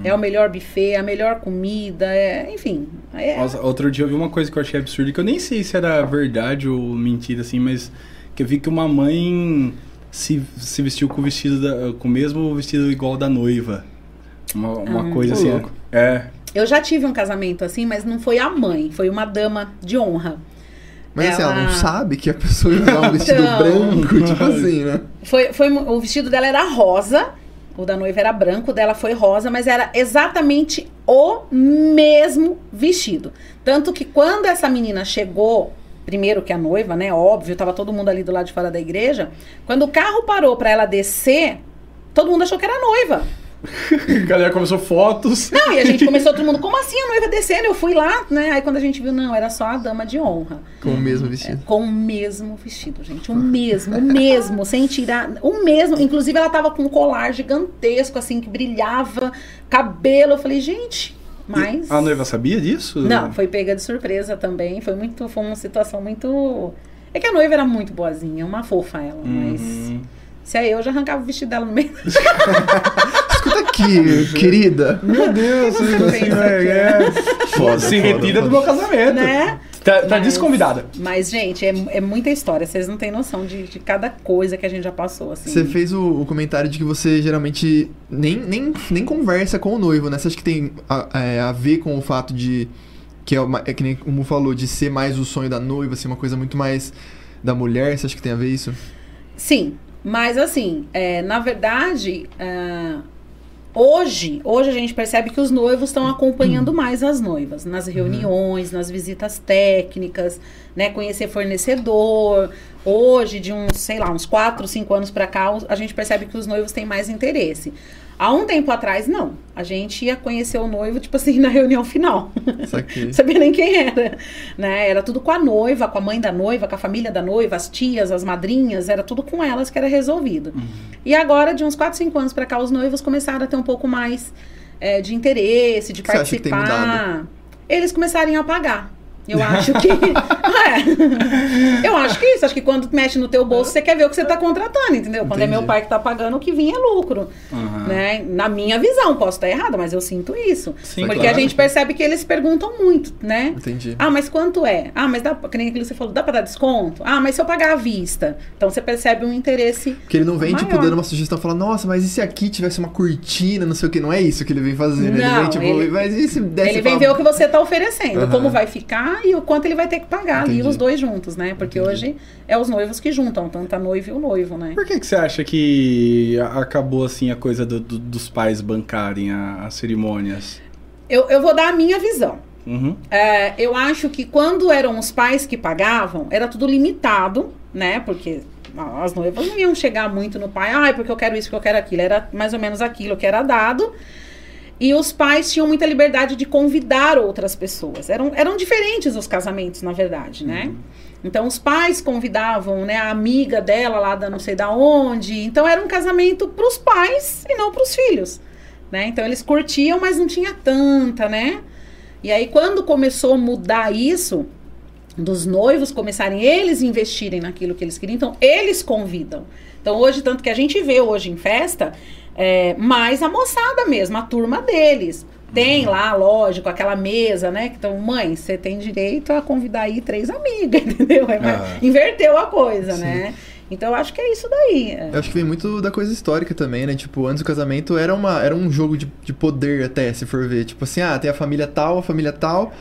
S3: É o melhor buffet, a melhor comida, é, enfim. É,
S2: Nossa, outro dia eu vi uma coisa que eu achei absurda, que eu nem sei se era verdade ou mentira, assim, mas que eu vi que uma mãe se, se vestiu com o vestido da- com o mesmo vestido igual da noiva. Uma, uma coisa
S1: Ô,
S2: assim.
S1: louco.
S2: É.
S3: Eu já tive um casamento assim, mas não foi a mãe, foi uma dama de honra.
S1: Mas assim, ela não
S3: Ela-
S1: sabe que a pessoa ia um vestido
S3: Então.
S1: branco, tipo assim, né?
S3: Foi, foi, o vestido dela era rosa, o da noiva era branco, o dela foi rosa, mas era exatamente o mesmo vestido. Tanto que quando essa menina chegou, primeiro que a noiva, né, óbvio, tava todo mundo ali do lado de fora da igreja, quando o carro parou pra ela descer, todo mundo achou que era a noiva.
S2: A galera começou fotos.
S3: Não, e a gente começou todo mundo, como assim a noiva descendo? Eu fui lá, né? Aí quando a gente viu, não, era só a dama de honra.
S1: Com o mesmo vestido.
S3: Com o mesmo vestido, gente. O mesmo, o mesmo, sem tirar. O mesmo. Inclusive, ela tava com um colar gigantesco, assim, que brilhava, cabelo. Eu falei, gente, mas.
S2: A noiva sabia disso?
S3: Não, foi pega de surpresa também. Foi muito. Foi uma situação muito. É que a noiva era muito boazinha, uma fofa ela, mas.
S2: Uhum.
S3: Se é eu, já arrancava o vestido dela no meio.
S1: Escuta aqui, querida.
S2: Meu Deus,
S3: Pensa
S2: assim,
S3: que
S2: é.
S1: Foda,
S2: Se
S1: foda,
S2: retira do meu casamento.
S3: né?
S2: Tá, tá
S3: Mas-
S2: desconvidada.
S3: Mas, gente, é, é muita história. Vocês não têm noção de, de cada coisa que a gente já passou, assim.
S1: Você fez o, o comentário de que você geralmente nem, nem, nem conversa com o noivo, né? Você acha que tem a, é, a ver com o fato de que é, uma, é que nem o Mu falou, de ser mais o sonho da noiva, ser uma coisa muito mais da mulher, você acha que tem a ver isso?
S3: Sim, mas assim, é, na verdade, ah, hoje, hoje a gente percebe que os noivos estão acompanhando mais as noivas nas reuniões, nas visitas técnicas, né, conhecer fornecedor. Hoje, de uns, sei lá, uns 4, 5 anos pra cá, a gente percebe que os noivos têm mais interesse. Há um tempo atrás, não. A gente ia conhecer o noivo, tipo assim, na reunião final. Sabia nem quem era, né? Era tudo com a noiva, com a mãe da noiva, com a família da noiva, as tias, as madrinhas, era tudo com elas que era resolvido. E agora, de uns 4, 5 anos pra cá, os noivos começaram a ter um pouco mais é, de interesse, de
S1: que
S3: participar. Eles começarem a pagar. Eu acho que. é. Eu acho que isso. Acho que quando mexe no teu bolso, você quer ver o que você tá contratando, entendeu? Quando é
S1: Entendi.
S3: meu pai que tá pagando, o que vinha é lucro.
S2: Aham.
S3: Né? Na minha visão, posso estar errada, mas eu sinto isso.
S2: Sim,
S3: Porque
S2: claro.
S3: a gente percebe que eles perguntam muito, né?
S1: Entendi.
S3: Ah, mas quanto é? Ah, mas dá, que nem aquilo que você falou, dá pra dar desconto? Ah, mas se eu pagar à vista? Então você percebe um interesse.
S1: Porque ele não vem, tipo,
S3: Maior.
S1: dando uma sugestão, falando, nossa, mas e se aqui tivesse uma cortina, não sei o que, não é isso que ele vem fazer, né? Ele
S3: Não,
S1: vem, tipo,
S3: ele-
S1: mas e se desse
S3: ele vem
S1: pra-
S3: ver o que você tá oferecendo,
S1: Aham.
S3: como vai ficar e o quanto ele vai ter que pagar ali,
S1: Entendi.
S3: os dois juntos, né? Porque
S1: Entendi.
S3: hoje é os noivos que juntam, tanto a noiva e o noivo, né?
S2: Por que, que você acha que acabou assim a coisa do- do- dos pais bancarem a- as cerimônias?
S3: Eu, eu vou dar a minha visão.
S2: Uhum.
S3: É, eu acho que quando eram os pais que pagavam, era tudo limitado, né? Porque ah, as noivas não iam chegar muito no pai, ai, porque eu quero isso, porque eu quero aquilo. Era mais ou menos aquilo que era dado. E os pais tinham muita liberdade de convidar outras pessoas. Eram, eram diferentes os casamentos, na verdade, né? Então os pais convidavam, né, a amiga dela lá da não sei da onde. Então era um casamento para os pais e não para os filhos, né? Então eles curtiam, mas não tinha tanta, né? E aí quando começou a mudar isso, dos noivos começarem eles investirem naquilo que eles queriam, então eles convidam. Então hoje tanto que a gente vê hoje em festa, é, mais a moçada mesmo, a turma deles. Tem lá, lógico, aquela mesa, né? que Então, mãe, você tem direito a convidar aí três amigas, entendeu? É, mas
S2: Ah.
S3: Inverteu a coisa,
S1: Sim.
S3: né? Então, eu acho que é isso daí.
S1: Eu acho que vem muito da coisa histórica também, né? Tipo, antes do casamento era, uma, era um jogo de, de poder até, se for ver. Tipo assim, ah, tem a família tal, a família tal.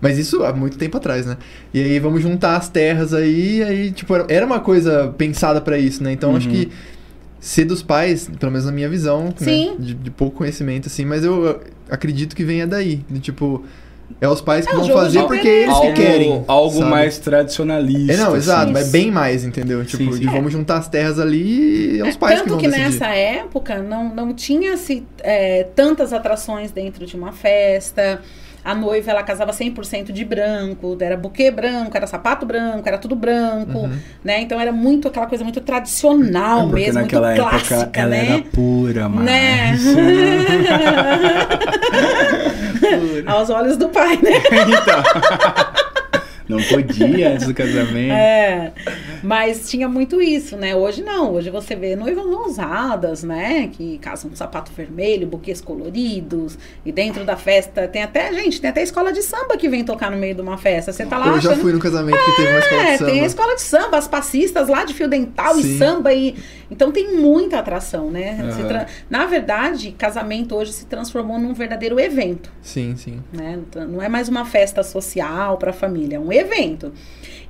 S1: Mas isso há muito tempo atrás, né? E aí vamos juntar as terras aí, aí, tipo, era- uma coisa pensada pra isso, né? Então acho
S2: Uhum.
S1: que ser dos pais, pelo menos na minha visão,
S3: Sim.
S1: né? De, de pouco conhecimento, assim, mas eu acredito que venha daí. De, tipo, é os pais que
S3: É,
S1: vão fazer porque eles que
S3: né?
S1: querem.
S2: algo
S1: sabe?
S2: mais tradicionalista.
S1: É, não, exato,
S2: assim.
S1: mas bem mais, entendeu? Tipo,
S2: Sim, sim.
S1: de
S3: É.
S1: vamos juntar as terras ali e é os pais
S3: Tanto
S1: que vão
S3: que,
S1: decidir.
S3: nessa época não, não tinha se, é, tantas atrações dentro de uma festa. A noiva ela casava 100% de branco, era buquê branco, era sapato branco, era tudo branco,
S1: Uhum.
S3: né? Então era muito aquela coisa muito tradicional
S2: É
S3: mesmo, muito
S2: época
S3: clássica,
S2: ela
S3: né?
S2: era pura, mano.
S3: Né? Aos olhos do pai, né?
S2: então. Não podia antes do casamento.
S3: É, mas tinha muito isso, né? Hoje não, hoje você vê noivas ousadas, né? Que casam com sapato vermelho, buquês coloridos, e dentro da festa tem até, gente, tem até escola de samba que vem tocar no meio de uma festa. Você tá lá
S1: Eu já
S3: achando.
S1: fui no casamento que teve uma escola
S3: É,
S1: de samba.
S3: tem a escola de samba, as passistas lá de fio dental
S1: Sim.
S3: e samba e então tem muita atração, né?
S2: Aham.
S3: tra- Na verdade, casamento hoje se transformou num verdadeiro evento
S1: Sim, sim.
S3: né? Não é mais uma festa social para a família, é um evento.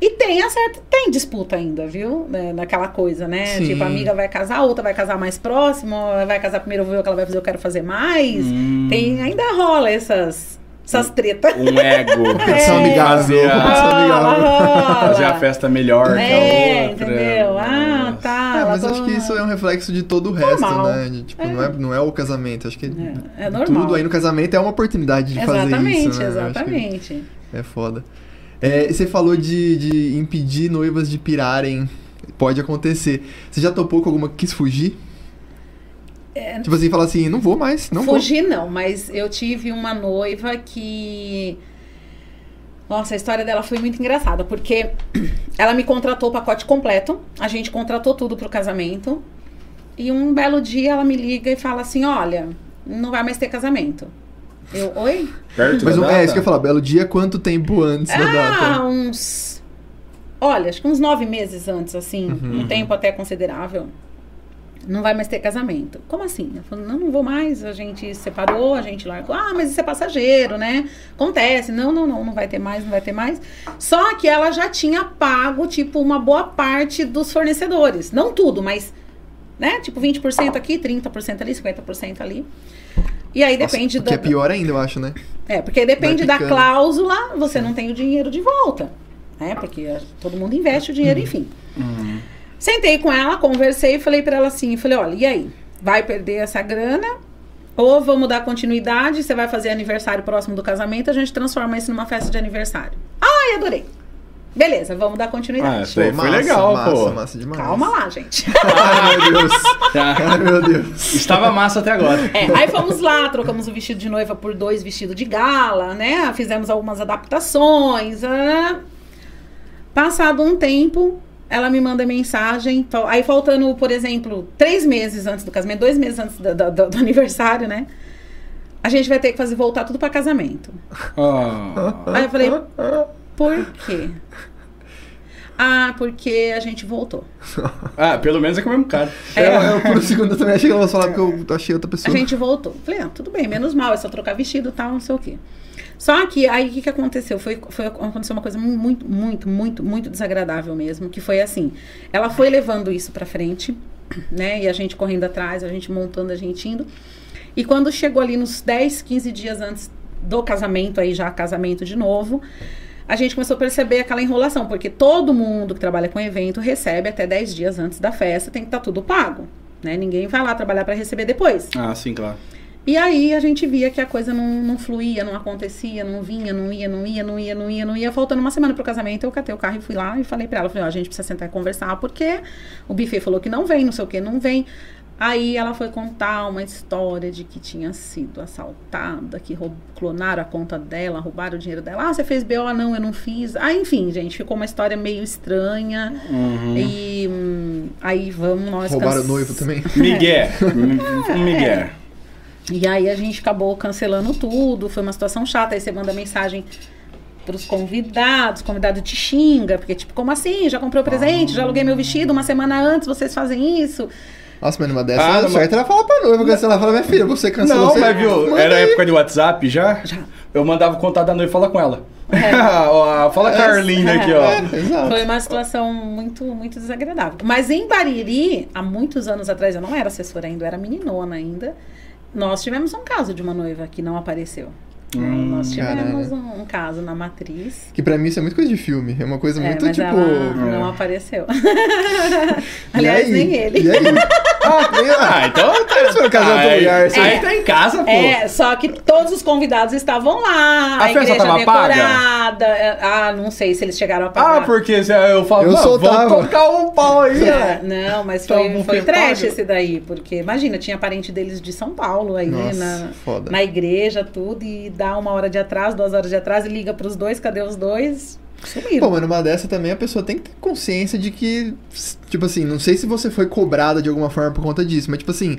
S3: E tem a certa, tem disputa ainda, viu? Né, Naquela coisa, né?
S1: Sim.
S3: Tipo, a amiga vai casar, a outra vai casar mais próximo, vai casar primeiro, eu vou ver o que ela vai fazer, eu quero fazer mais.
S2: Hum.
S3: Tem, ainda rola essas, essas tretas.
S2: Um ego.
S1: Competição
S3: É.
S1: amigável.
S2: Fazer a-
S1: Competição amigável.
S3: rola.
S2: Fazer a festa melhor que a
S3: É,
S2: outra.
S3: entendeu? Ah, tá.
S1: É, mas
S3: tá-
S1: acho que isso é um reflexo de todo o resto,
S3: Normal.
S1: né? De, tipo, Não, é, não é o casamento. Acho que
S3: É, é normal.
S1: tudo aí no casamento é uma oportunidade de fazer
S3: Exatamente,
S1: isso, né? Que
S3: exatamente.
S1: É foda. É, você falou de, de impedir noivas de pirarem. Pode acontecer. Você já topou com alguma que quis fugir? Tipo assim, falar assim, não vou mais, não
S3: Fugir não, mas eu tive uma noiva que. Nossa, a história dela foi muito engraçada, porque ela me contratou o pacote completo, a gente contratou tudo pro casamento. E um belo dia ela me liga e fala assim: Olha, não vai mais ter casamento. Eu, oi?
S2: Perto.
S1: Mas
S2: da
S1: um- é
S2: data?
S1: isso que eu ia falar, belo dia, quanto tempo antes da
S3: Ah,
S1: data?
S3: uns. Olha, acho que uns nove meses antes, assim,
S1: Uhum.
S3: um tempo até considerável. não vai mais ter casamento. Como assim? Eu falei, não, não vou mais, a gente separou, a gente largou. Ah, mas isso é passageiro, né? Acontece. Não, não, não, não vai ter mais, não vai ter mais. Só que ela já tinha pago, tipo, uma boa parte dos fornecedores. Não tudo, mas, né? Tipo, 20% aqui, 30% ali, 50% ali. E aí
S1: Nossa,
S3: depende
S1: o que é
S3: da-
S1: pior ainda, eu acho, né?
S3: é, porque depende da cláusula, você não tem o dinheiro de volta. Né? Porque todo mundo investe o dinheiro,
S1: Uhum.
S3: enfim. Sentei com ela, conversei e falei pra ela assim, falei, olha, e aí? Vai perder essa grana? Ou vamos dar continuidade, você vai fazer aniversário próximo do casamento, a gente transforma isso numa festa de aniversário. Ai, adorei. Beleza, vamos dar
S2: Ah,
S3: continuidade.
S2: isso aí
S1: Pô,
S2: foi
S1: massa,
S2: legal,
S1: massa,
S2: pô.
S1: Massa demais.
S3: Calma lá, gente.
S1: Ai, meu Deus.
S2: Tá.
S1: Ai, meu Deus.
S2: Estava massa até agora.
S3: É, aí fomos lá, trocamos o vestido de noiva por dois vestidos de gala, né? Fizemos algumas adaptações. ah. Passado um tempo, ela me manda mensagem. Aí faltando, por exemplo, três meses antes do casamento, dois meses antes do, do- do aniversário, né? A gente vai ter que fazer voltar tudo pra casamento.
S2: Ah.
S3: Aí eu falei, por quê? Ah, porque a gente voltou.
S2: Ah, pelo menos é com o mesmo cara.
S3: É.
S1: Eu, eu, por um segundo, eu também achei que ela fosse falar porque eu achei outra
S3: A
S1: pessoa.
S3: gente voltou. Falei, ah, tudo bem, menos mal, é só trocar vestido e tal, não sei o quê. Só que aí o que, que aconteceu? Foi, foi, aconteceu uma coisa muito, muito, muito, muito desagradável mesmo, que foi assim, ela foi levando isso pra frente, né? E a gente correndo atrás, a gente montando, a gente indo. E quando chegou ali nos 10, 15 dias antes do casamento, aí já casamento de novo, a gente começou a perceber aquela enrolação, porque todo mundo que trabalha com evento recebe até 10 dias antes da festa, tem que estar tudo pago. Né? Ninguém vai lá trabalhar para receber depois.
S2: Ah, sim, claro.
S3: E aí a gente via que a coisa não, não fluía, não acontecia, não vinha, não ia, não ia, não ia, não ia, não ia. Faltando uma semana pro casamento, eu catei o carro e fui lá e falei pra ela, falei, ó, a gente precisa sentar e conversar, porque o buffet falou que não vem, não sei o que, não vem. Aí ela foi contar uma história de que tinha sido assaltada, que clonaram a conta dela, roubaram o dinheiro dela. Ah, você fez BO? Ah, não, eu não fiz. Ah, enfim, gente, ficou uma história meio estranha.
S2: Uhum.
S3: E hum, aí vamos nós...
S1: Roubaram o noivo também.
S2: Miguel. Um Miguel.
S3: E aí a gente acabou cancelando tudo, foi uma situação chata. Aí você manda mensagem pros convidados, o convidado te xinga, porque tipo, como assim? Já comprei o presente, já aluguei meu vestido, uma semana antes vocês fazem isso.
S1: Nossa, mas numa dessa,
S2: Ah,
S1: certo era falar pra noiva, cancelar. Fala, minha filha, você cancelou.
S2: Não,
S1: você...
S2: mas viu,
S1: Manda
S2: era a
S1: aí.
S2: época de WhatsApp já?
S3: Já.
S2: Eu mandava o contato da noiva e fala com ela.
S3: É.
S2: Fala com a Arlinda aqui, ó.
S1: É.
S3: Foi uma situação muito, muito desagradável. Mas em Bariri, há muitos anos atrás, eu não era assessora ainda, eu era meninona ainda. Nós tivemos um caso de uma noiva que não apareceu.
S2: Hum,
S3: Nós tivemos
S1: caralho.
S3: um, caso na matriz.
S1: Que pra mim isso é muito coisa de filme. É uma coisa
S3: É,
S1: muito
S3: mas
S1: tipo.
S3: ela não
S2: É.
S3: apareceu. Aliás,
S1: aí?
S3: nem ele.
S1: E aí? ah,
S2: Ah, então tá.
S1: Eles foram casar outro
S2: aí,
S1: lugar, assim.
S2: aí tá em casa, pô.
S3: É, só que todos os convidados estavam lá,
S2: A
S3: a,
S2: festa
S3: igreja
S2: tava paga?
S3: decorada. é, Ah, não sei se eles chegaram a pagar.
S2: Ah, porque se eu falo,
S1: Eu soltava.
S2: vamos tocar um pau aí,
S3: É,
S2: né?
S3: não, mas
S2: Então,
S3: foi,
S2: não
S3: foi trash esse daí, porque imagina, tinha parente deles de São Paulo aí,
S1: Nossa,
S3: na,
S1: foda.
S3: na igreja, tudo, e dá uma hora de atraso, duas horas de atraso, e liga pros dois, cadê os dois? Sumiram.
S1: Pô, mas numa dessa também a pessoa tem que ter consciência de que, tipo assim, não sei se você foi cobrada de alguma forma por conta disso, mas tipo assim,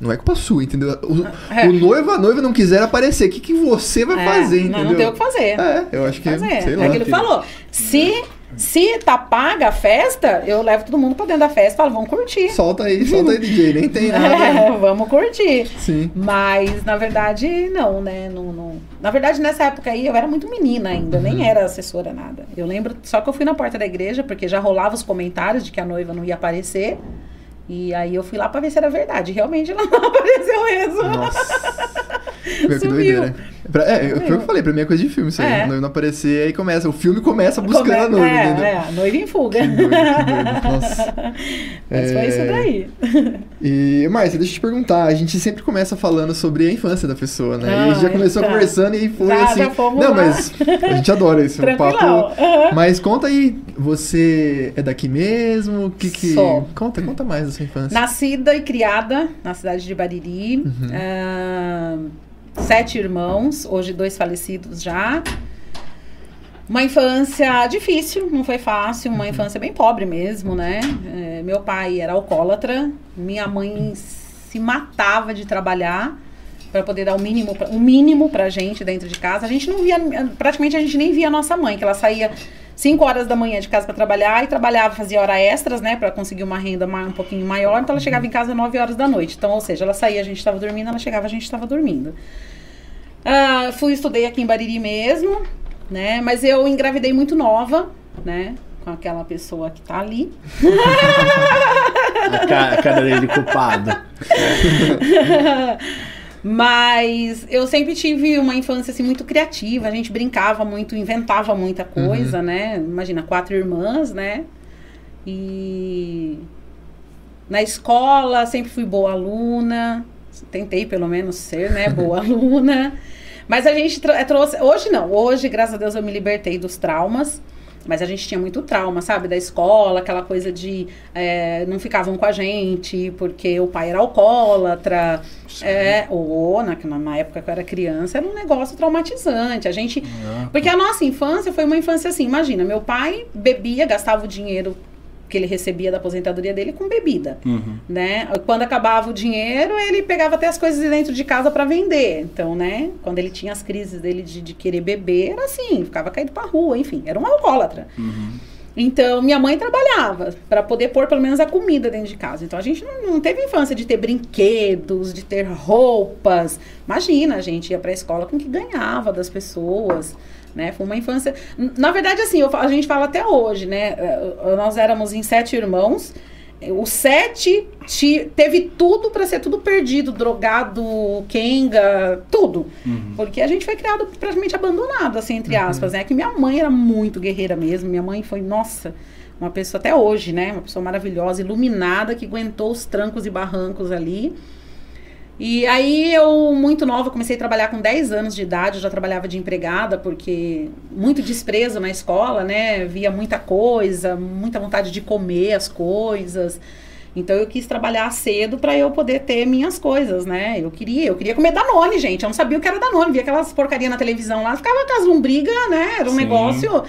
S1: não é culpa sua, entendeu? O,
S3: É.
S1: o noivo, a noiva não quiser aparecer, o que, que você vai
S3: É,
S1: fazer,
S3: não,
S1: entendeu?
S3: não tem o que fazer.
S1: É, eu acho que,
S3: fazer.
S1: sei
S3: é
S1: lá.
S3: aquilo que falou. Se, se tá paga a festa, eu levo todo mundo pra dentro da festa e falo, vamos curtir.
S1: Solta aí, solta aí, DJ, nem tem nada.
S3: É, vamos curtir.
S1: Sim.
S3: Mas, na verdade, não, né? Não, não. Na verdade, nessa época aí, eu era muito menina ainda,
S1: Uhum.
S3: nem era assessora, nada. Eu lembro, só que eu fui na porta da igreja, porque já rolava os comentários de que a noiva não ia aparecer. E aí eu fui lá pra ver se era verdade. Realmente ela não apareceu mesmo.
S1: Nossa. Que doideira. Pra, é, foi o que eu falei, pra mim é coisa de filme isso aí.
S3: É.
S1: Noivo não aparecer, aí começa. O filme começa buscando
S3: Come-
S1: a noiva,
S3: é,
S1: entendeu?
S3: É, a noiva em fuga.
S1: Que doido, que doido. Nossa.
S3: Mas foi
S1: É,
S3: isso daí.
S1: E, Márcia, deixa eu te perguntar. A gente sempre começa falando sobre a infância da pessoa, né? e a gente
S3: Ah,
S1: já começou
S3: tá.
S1: conversando e foi
S3: Já-
S1: assim.
S3: já fomos
S1: não,
S3: lá.
S1: mas a gente adora isso, é um papo.
S3: Aham.
S1: Mas conta aí, você é daqui mesmo? O que que.
S3: Sou.
S1: Conta, conta mais da sua infância.
S3: Nascida e criada na cidade de Bariri.
S1: Uhum.
S3: Ah, sete irmãos, hoje dois falecidos já. Uma infância difícil, não foi fácil,
S1: Uhum.
S3: uma infância bem pobre mesmo, né? É, meu pai era alcoólatra, minha mãe se matava de trabalhar para poder dar o mínimo, o mínimo pra gente dentro de casa. A gente não via, praticamente a gente nem via a nossa mãe, que ela saía 5 horas da manhã de casa para trabalhar e trabalhava, fazia hora extras, né, para conseguir uma renda um pouquinho maior. Então ela chegava em casa 9 horas da noite. Então, ou seja, ela saía, a gente estava dormindo, ela chegava, a gente estava dormindo. Ah, fui estudei aqui em Bariri mesmo, né? Mas eu engravidei muito nova, né? Com aquela pessoa que tá ali.
S2: A ca- a cara dele de culpado.
S3: Mas eu sempre tive uma infância assim muito criativa, a gente brincava muito, inventava muita coisa, né? Imagina, quatro irmãs, né? E na escola sempre fui boa aluna, tentei pelo menos ser, né, boa aluna. Mas a gente tra- trouxe, hoje não, hoje graças a Deus eu me libertei dos traumas. Mas a gente tinha muito trauma, sabe? Da escola, aquela coisa de é, não ficavam com a gente porque o pai era alcoólatra. É, ou na, na época que eu era criança, era um negócio traumatizante. A gente. Porque a nossa infância foi uma infância assim, imagina, meu pai bebia, gastava o dinheiro que ele recebia da aposentadoria dele com bebida,
S2: Uhum.
S3: né? Quando acabava o dinheiro, ele pegava até as coisas de dentro de casa para vender. Então, né? Quando ele tinha as crises dele de, de querer beber, era assim, ficava caído pra rua, enfim, era um alcoólatra. Então, minha mãe trabalhava para poder pôr pelo menos a comida dentro de casa. Então, a gente não, não teve infância de ter brinquedos, de ter roupas. Imagina, a gente ia pra escola com o que ganhava das pessoas. Né? Foi uma infância. Na verdade, assim, eu a gente fala até hoje, né? Eh, Nós éramos em sete irmãos. O sete teve tudo para ser tudo perdido, drogado, kenga, tudo. Porque a gente foi criado praticamente abandonado, assim, entre aspas, né? Que minha mãe era muito guerreira mesmo. Minha mãe foi, nossa, uma pessoa até hoje, né? Uma pessoa maravilhosa, iluminada, que aguentou os trancos e barrancos ali. E aí eu, muito nova, comecei a trabalhar com 10 anos de idade, já trabalhava de empregada, porque muito desprezo na escola, né? Via muita coisa, muita vontade de comer as coisas. Então eu quis trabalhar cedo para eu poder ter minhas coisas, né? Eu queria, eu queria comer Danone, gente. Eu não sabia o que era Danone, via aquelas porcaria na televisão lá, ficava com as lombrigas, né? Era um
S2: Sim.
S3: negócio.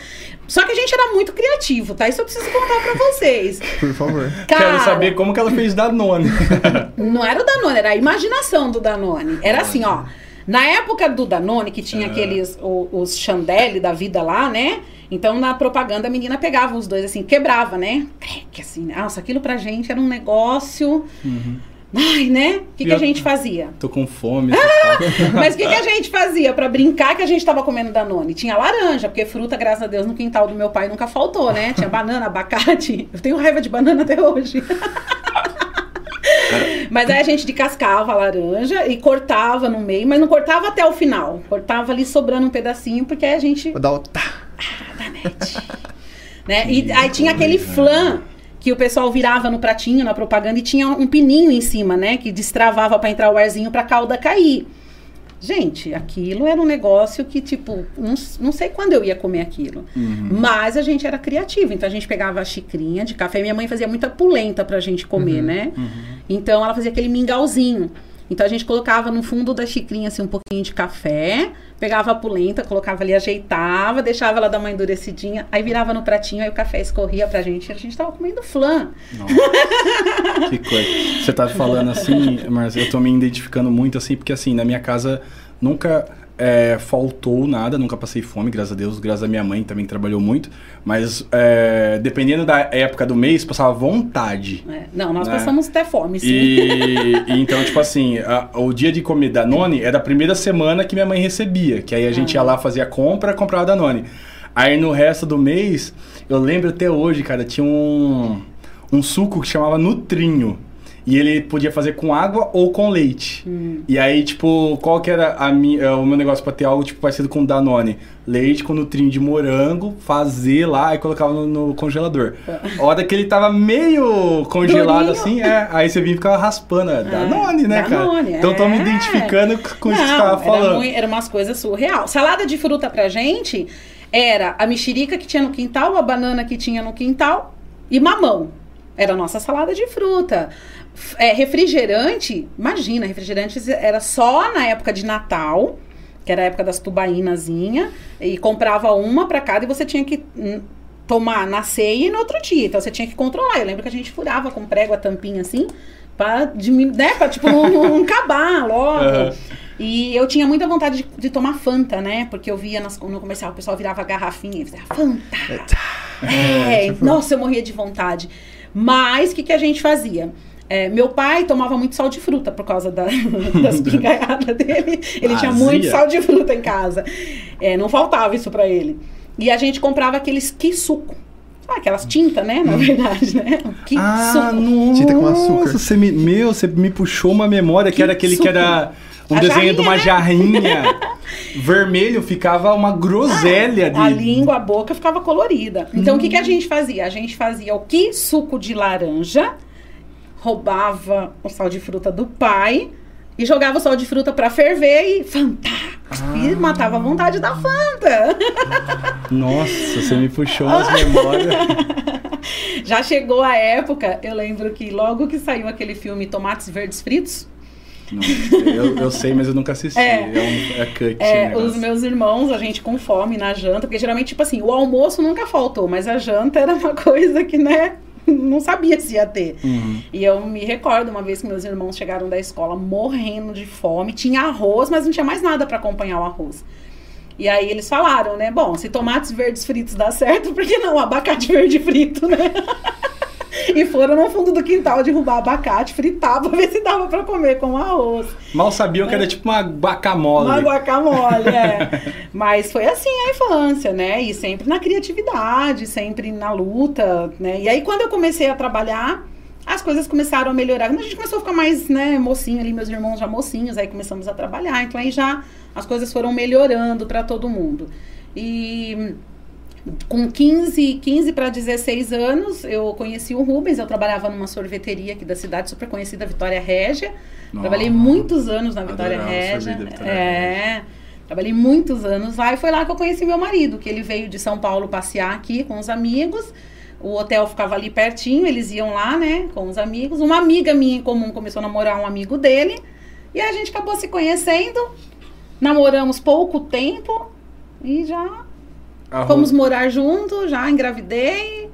S3: Só que a gente era muito criativo, tá? Isso eu preciso contar para vocês.
S1: Por favor.
S3: Cara,
S2: Quero saber como que ela fez Danone.
S3: não era o Danone, era a imaginação do Danone. Era assim, ó. Na época do Danone, que tinha aqueles, o- os chandelle da vida lá, né? Então, na propaganda, a menina pegava os dois, assim, quebrava, né? Que assim, nossa, aquilo pra gente era um negócio... Ai, né? O que, que a gente fazia?
S2: Tô com fome. assim,
S3: Mas o que, que a gente fazia pra brincar que a gente tava comendo Danone? Tinha laranja, porque fruta, graças a Deus, no quintal do meu pai nunca faltou, né? Tinha banana, abacate. Eu tenho raiva de banana até hoje. Mas aí a gente descascava a laranja e cortava no meio, mas não cortava até o final. Cortava ali sobrando um pedacinho, porque a gente
S1: Vou dar o tá.
S3: Danete. né? E aí tinha aquele flan que o pessoal virava no pratinho, na propaganda, e tinha um pininho em cima, né? Que destravava pra entrar o arzinho pra calda cair. Gente, aquilo era um negócio que, tipo, não, não sei quando eu ia comer aquilo. Mas a gente era criativo. Então a gente pegava a xicrinha de café. Minha mãe fazia muita polenta pra gente comer, né? Então ela fazia aquele mingauzinho. Então a gente colocava no fundo da xicrinha assim um pouquinho de café, pegava a polenta, colocava ali, ajeitava, deixava ela dar uma endurecidinha, aí virava no pratinho, aí o café escorria pra gente, e a gente tava comendo flan.
S2: Nossa, que coisa. Você tá falando assim, mas eu tô me identificando muito assim, porque assim, na minha casa nunca é, faltou nada, nunca passei fome, graças a Deus, graças a minha mãe também que trabalhou muito, mas é, dependendo da época do mês, passava vontade.
S3: né? Não, nós
S2: É.
S3: passamos até fome, sim.
S2: E, e então, tipo assim, a- o dia de comer Danone era a primeira semana que minha mãe recebia. Que aí a gente ia lá, fazia compra, comprava Danone. Aí no resto do mês, eu lembro até hoje, cara, tinha um, um suco que chamava Nutrinho. E ele podia fazer com água ou com leite. E aí, tipo, qual que era a minha, o meu negócio pra ter algo tipo parecido com Danone? Leite com nutrinho de morango, fazer lá e colocava no, no congelador. A hora que ele tava meio congelado assim, é, aí você vinha e ficava raspando. É, Danone, né,
S3: Danone,
S2: cara? Então eu tô me
S3: é.
S2: identificando com isso que você tava
S3: era,
S2: falando.
S3: mui- era umas coisas surreal. Salada de fruta pra gente era a mexerica que tinha no quintal, a banana que tinha no quintal e mamão. Era a nossa salada de fruta. É, refrigerante, imagina, refrigerante era só na época de Natal, que era a época das tubaínazinha, e comprava uma pra cada e você tinha que hum, tomar na ceia e no outro dia. Então você tinha que controlar. Eu lembro que a gente furava com prego a tampinha assim, pra, dimi- né, pra tipo não, não acabar logo.
S2: Aham.
S3: E eu tinha muita vontade de, de tomar Fanta, né? Porque eu via nas- no comercial, o pessoal virava garrafinha e dizia, Fanta! É, nossa, eu morria de vontade. Mas o que, que a gente fazia? É, meu pai tomava muito sal de fruta por causa da, das pingaiadas dele. Ele tinha
S2: Azia.
S3: muito sal de fruta em casa. É, não faltava isso pra ele. E a gente comprava aqueles suco. Ah, aquelas tintas, né? Na verdade, né? Que
S2: Ah,
S3: suco.
S2: nossa,
S1: Tinta com açúcar.
S2: Você me, meu, você me puxou uma memória que, era aquele que era um
S3: A
S2: desenho de uma
S3: jarrinha,
S2: jarrinha. Vermelho ficava uma groselha de.
S3: A língua, a boca ficava colorida. Então, o que, que a gente fazia? A gente fazia o que? Suco de laranja, roubava o sal de fruta do pai e jogava o sal de fruta pra ferver e Fanta! E matava a vontade da Fanta.
S2: Nossa, você me puxou umas memórias.
S3: Já chegou a época, eu lembro que logo que saiu aquele filme Tomates Verdes Fritos,
S2: Não, eu, eu sei, mas eu nunca assisti. É,
S3: É.
S2: um, é cut.
S3: É,
S2: negócio.
S3: os meus irmãos, a gente com fome na janta, porque geralmente, tipo assim, o almoço nunca faltou, mas a janta era uma coisa que, né, não sabia se ia ter.
S2: Uhum.
S3: E eu me recordo uma vez que meus irmãos chegaram da escola morrendo de fome, tinha arroz, mas não tinha mais nada para acompanhar o arroz. E aí eles falaram, né, bom, se tomates verdes fritos dá certo, por que não abacate verde frito, né? E foram no fundo do quintal derrubar abacate, fritar pra ver se dava pra comer com arroz.
S2: Mal sabiam que era tipo uma guacamole.
S3: Uma guacamole, é. Mas foi assim a infância, né? E sempre na criatividade, sempre na luta, né? E aí quando eu comecei a trabalhar, as coisas começaram a melhorar. Quando a gente começou a ficar mais, né, mocinho ali, meus irmãos já mocinhos, aí começamos a trabalhar. Então aí já as coisas foram melhorando para todo mundo. E com 15, 15 para 16 anos, eu conheci o Rubens, eu trabalhava numa sorveteria aqui da cidade, super conhecida, Vitória Régia.
S2: Nossa.
S3: Trabalhei muitos anos na Vitória Régia.
S2: Vitória
S3: É. Trabalhei muitos anos lá e foi lá que eu conheci meu marido, que ele veio de São Paulo passear aqui com os amigos. O hotel ficava ali pertinho, eles iam lá, né, com os amigos. Uma amiga minha em comum começou a namorar um amigo dele. E a gente acabou se conhecendo. Namoramos pouco tempo e já
S2: Arroz.
S3: fomos morar junto, já engravidei.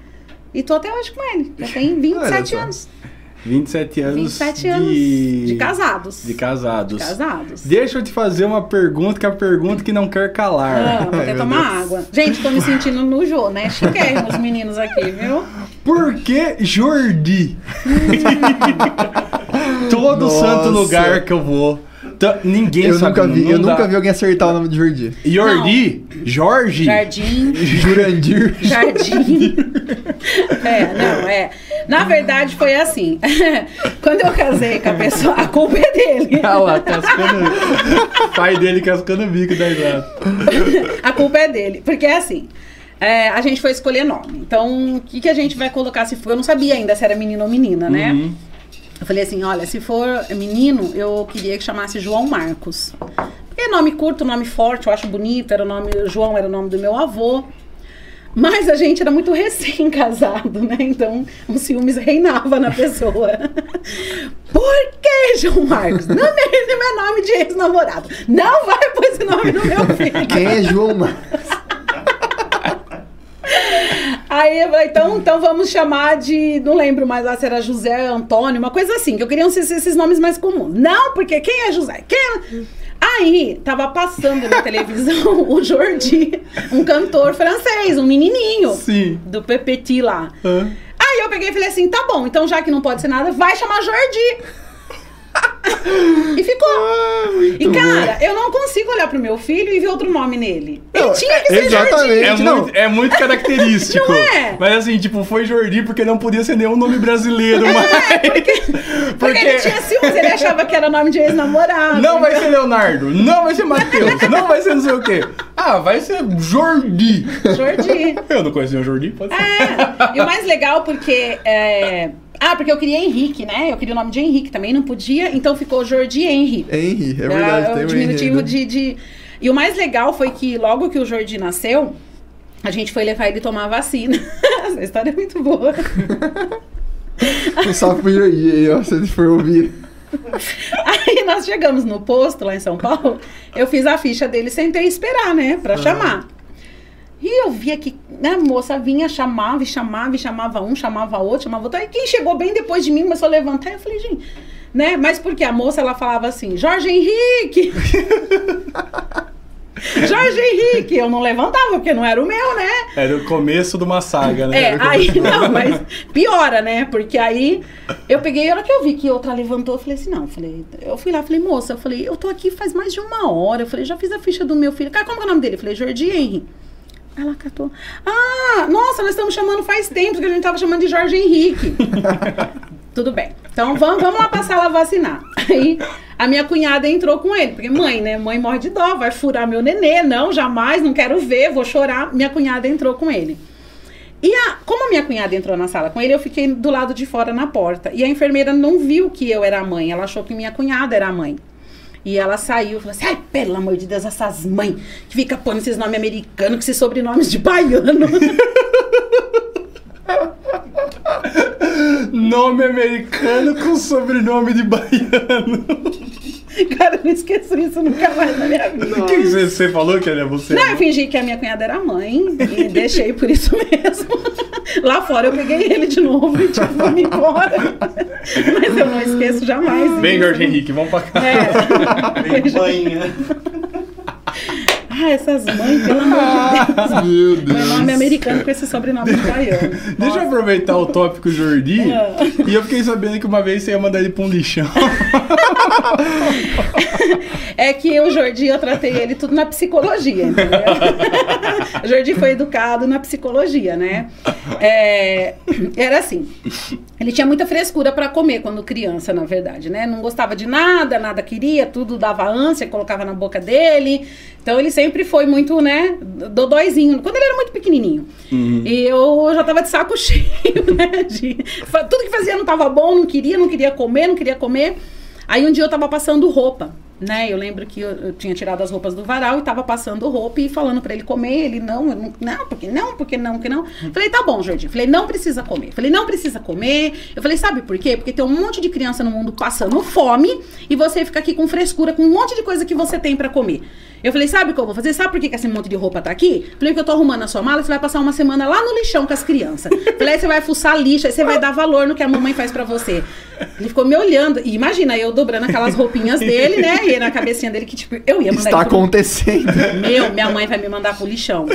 S3: E tô até hoje com ele. Já tem
S1: Olha
S3: 27
S1: só.
S3: anos.
S2: 27 anos.
S3: 27
S2: de...
S3: anos de casados.
S2: De casados.
S3: Casados.
S2: Deixa eu te fazer uma pergunta, que é a pergunta que não quer calar.
S3: vou até tomar
S1: Deus.
S3: água. Gente, tô me sentindo no Jô, né? Chiquérrimo os meninos aqui, viu?
S2: Por que Jordi? Todo
S1: Nossa.
S2: santo lugar que eu vou. Tá- Ninguém
S1: Eu
S2: sabe.
S1: nunca vi,
S2: não
S1: eu
S2: dá.
S1: nunca vi alguém acertar o nome de Jordi.
S2: Jordi? Jorge?
S3: Jardim.
S1: Jurandir.
S3: Jardim. É, não, é. Na verdade, foi assim. Quando eu casei com a pessoa, a culpa é dele.
S2: Ah lá, cascando. pai dele cascando o bico da exato.
S3: A culpa é dele. Porque é assim. é, a gente foi escolher nome. Então, o que, que a gente vai colocar se for? Eu não sabia ainda se era menino ou menina, né?
S2: Uhum.
S3: Eu falei assim: olha, se for menino, eu queria que chamasse João Marcos. Porque é nome curto, nome forte, eu acho bonito. Era o nome, João era o nome do meu avô. Mas a gente era muito recém-casado, né? Então, os ciúmes reinava na pessoa. Por que, João Marcos? Não é meu nome de ex-namorado. Não vai pôr esse nome no meu filho.
S1: Quem é João Marcos?
S3: Aí eu falei, então, então vamos chamar de. Não lembro mais lá se era José Antônio, uma coisa assim, que eu queria esses, esses nomes mais comuns. Não, porque quem é José? Quem é... Aí tava passando na televisão o Jordi, um cantor francês, um menininho
S2: Sim.
S3: do PPT lá.
S2: Hã?
S3: Aí eu peguei e falei assim: tá bom, então já que não pode ser nada, vai chamar Jordi. E ficou.
S1: Ah,
S3: E
S1: bom.
S3: cara, eu não consigo olhar pro meu filho e ver outro nome nele. Ele
S1: Não,
S3: tinha que ser
S1: exatamente.
S3: Jordi.
S2: É
S1: não.
S2: muito, é muito característico.
S3: Não é?
S2: Mas assim, tipo, foi Jordi porque não podia ser nenhum nome brasileiro. mas...
S3: É, Porque ele tinha ciúmes, ele achava que era nome de ex-namorado.
S2: Não vai ser Leonardo, não vai ser Matheus, não vai ser não sei o quê. Ah, vai ser Jordi.
S3: Jordi.
S2: Eu não conhecia o Jordi, pode ser.
S3: É, e o mais legal porque. é, Ah, porque eu queria Henrique, né? Eu queria o nome de Henrique também, não podia, então ficou Jordi Henry.
S1: Henry, é verdade,
S3: É,
S1: tem
S3: o diminutivo
S1: Henry.
S3: de, de. E o mais legal foi que logo que o Jordi nasceu, a gente foi levar ele tomar vacina. Essa história é muito boa.
S1: Um salve pro Jordi aí, ó, se ele for ouvir.
S3: Aí nós chegamos no posto lá em São Paulo, eu fiz a ficha dele, sentei esperar, né, pra chamar. E eu via que né, a moça vinha, chamava e chamava, e chamava um, chamava outro, chamava outro. Aí quem chegou bem depois de mim começou a levantar. Eu falei, gente, né? Mas porque a moça ela falava assim, Jorge Henrique! Jorge Henrique! Eu não levantava, porque não era o meu, né?
S2: Era o começo de uma saga, né?
S3: É, aí não, mas piora, né? Porque aí eu peguei, a hora que eu vi que outra levantou, eu falei assim, não, eu falei, eu fui lá, falei, moça, eu falei, eu tô aqui faz mais de uma hora, eu falei, já fiz a ficha do meu filho. Cara, como é o nome dele? Eu falei, Jordi Henry. Ela catou. Ah, nossa, nós estamos chamando faz tempo que a gente tava chamando de Jorge Henrique. Tudo bem. Então vamos, vamos lá passar ela vacinar. Aí a minha cunhada entrou com ele, porque mãe, né? Mãe morre de dó, vai furar meu nenê. Não, jamais, não quero ver, vou chorar. Minha cunhada entrou com ele. E a, como a minha cunhada entrou na sala com ele, eu fiquei do lado de fora na porta. E a enfermeira não viu que eu era a mãe, ela achou que minha cunhada era a mãe. E ela saiu e falou assim: ai, pelo amor de Deus, essas mães que ficam pondo esses nomes americanos, com esses sobrenomes de baiano.
S2: Nome americano com sobrenome de baiano.
S3: Cara, eu não esqueço isso nunca mais na minha vida.
S2: O que você, falou que era você?
S3: Não, eu fingi que a minha cunhada era a mãe e deixei por isso mesmo. Lá fora eu peguei ele de novo e tipo, vamos embora. Mas eu não esqueço jamais.
S2: Bem,
S3: isso.
S2: Jorge Henrique, vamos pra cá.
S3: É.
S4: Bem mãe,
S3: Ah, essas mães, pelo amor de Deus.
S1: Meu Deus.
S3: Meu nome é americano com esse sobrenome de baiano.
S2: Deixa eu aproveitar o tópico Jordi.
S3: É.
S2: E eu fiquei sabendo que uma vez você ia mandar ele pra um lixão.
S3: É que o Jordi, eu tratei ele tudo na psicologia, entendeu? o Jordi foi educado na psicologia, né? É, era assim, ele tinha muita frescura pra comer quando criança, na verdade, né? Não gostava de nada, nada queria, tudo dava ânsia, colocava na boca dele. Então ele sempre foi muito, né, dodóizinho, quando ele era muito pequenininho. E eu já tava de saco cheio, né? de- tudo que fazia não tava bom, não queria, não queria comer, não queria comer. Aí um dia eu tava passando roupa, né? Eu lembro que eu, eu tinha tirado as roupas do varal e tava passando roupa e falando pra ele comer. Ele, não, não, não, porque não, porque não, porque não. Falei, tá bom, Jardim. Falei, não precisa comer. Falei, não precisa comer. Eu falei, sabe por quê? Porque tem um monte de criança no mundo passando fome e você fica aqui com frescura, com um monte de coisa que você tem pra comer. Eu falei, sabe o que eu vou fazer? Sabe por que, que esse monte de roupa tá aqui? Falei que eu tô arrumando a sua mala, você vai passar uma semana lá no lixão com as crianças. Falei, aí você vai fuçar lixo, aí você vai dar valor no que a mamãe faz pra você. Ele ficou me olhando. E imagina, eu dobrando aquelas roupinhas dele, né? E na cabecinha dele que, tipo, eu ia mandar
S1: Está
S3: pro-
S1: acontecendo.
S3: meu, minha mãe vai me mandar pro lixão.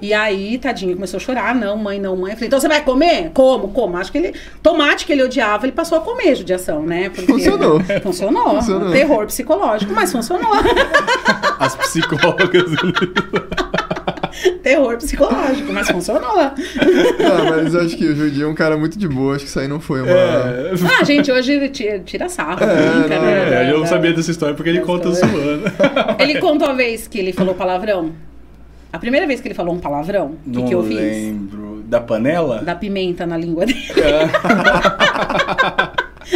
S3: E aí, tadinho, começou a chorar. Não, mãe, não, mãe. Eu falei, então você vai comer? Como? Como? Acho que ele. Tomate que ele odiava, ele passou a comer judiação, né? Porque-
S1: Funcionou.
S3: Funcionou.
S1: Funcionou.
S3: Terror psicológico, mas funcionou.
S2: As psicólogas.
S3: Terror psicológico, mas funcionou.
S1: Ah, mas eu acho que o Jordi é um cara muito de boa. Acho que isso aí não foi uma.
S2: É,
S3: Ah, gente, hoje ele tira, tira sarro,
S1: É,
S3: brinca,
S1: não,
S3: né?
S2: é, eu não sabia dessa história porque ele conta
S3: história.
S2: zoando.
S3: Ele contou a vez que ele falou palavrão. A primeira vez que ele falou um palavrão, o que,
S2: não
S3: que eu fiz?
S2: lembro. Da panela?
S3: Da pimenta na língua dele.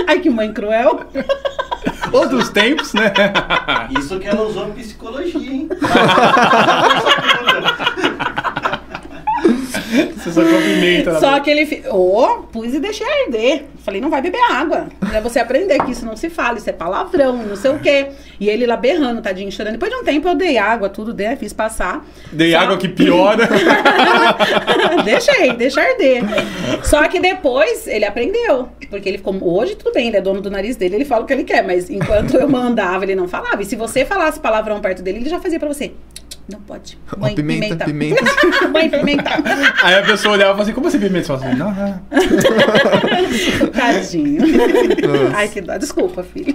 S3: Ai, que mãe cruel.
S2: Outros tempos, né?
S4: Isso que ela usou em psicologia, hein?
S2: Você só na
S3: Só
S2: boca.
S3: que ele. Fi... Ô, pus e deixei arder. Falei, não vai beber água. Pra você aprender que isso não se fala, isso é palavrão, não sei o quê. E ele lá berrando, tadinho, chorando. Depois de um tempo eu dei água, tudo, dei, fiz passar.
S2: Dei
S3: Só-
S2: água que piora.
S3: Deixei, deixa arder. Só que depois ele aprendeu. Porque ele ficou. Hoje tudo bem, ele é dono do nariz dele, ele fala o que ele quer. Mas enquanto eu mandava, ele não falava. E se você falasse palavrão perto dele, ele já fazia pra você. Não pode.
S1: Ó,
S3: Mãe,
S1: pimenta,
S3: pimenta.
S1: pimenta.
S3: Mãe, pimenta.
S2: Aí a pessoa olhava e falava assim, como assim pimenta? Você fala assim, não, não.
S3: Tadinho.
S1: Nossa.
S3: Ai, que dó. Desculpa, filho.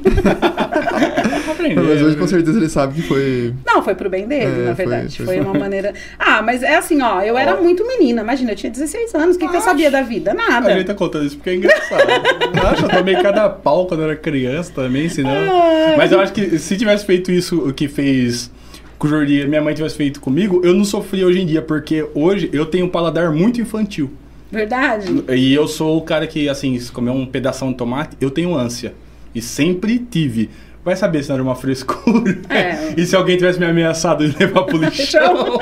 S2: Aprendeu.
S1: Mas hoje com certeza ele sabe que foi.
S3: Não, foi pro bem dele,
S1: É,
S3: na
S1: foi-
S3: verdade.
S1: foi-
S3: Foi, uma maneira. Ah, mas é assim, ó, eu era muito menina. Imagina, eu tinha 16 anos. O que, que eu sabia da vida? Nada.
S2: A gente tá contando isso porque é engraçado. Acho, eu tomei cada pau quando eu era criança também, senão.
S3: Ai.
S2: Mas eu acho que se tivesse feito isso, o que fez Jordi, minha mãe tivesse feito comigo, eu não sofria hoje em dia, porque hoje eu tenho um paladar muito infantil.
S3: Verdade?
S2: E eu sou o cara que, assim, se comer um pedação de tomate, eu tenho ânsia. E sempre tive. Vai saber se não era uma frescura.
S3: É.
S2: E se alguém tivesse me ameaçado de levar pro lixão.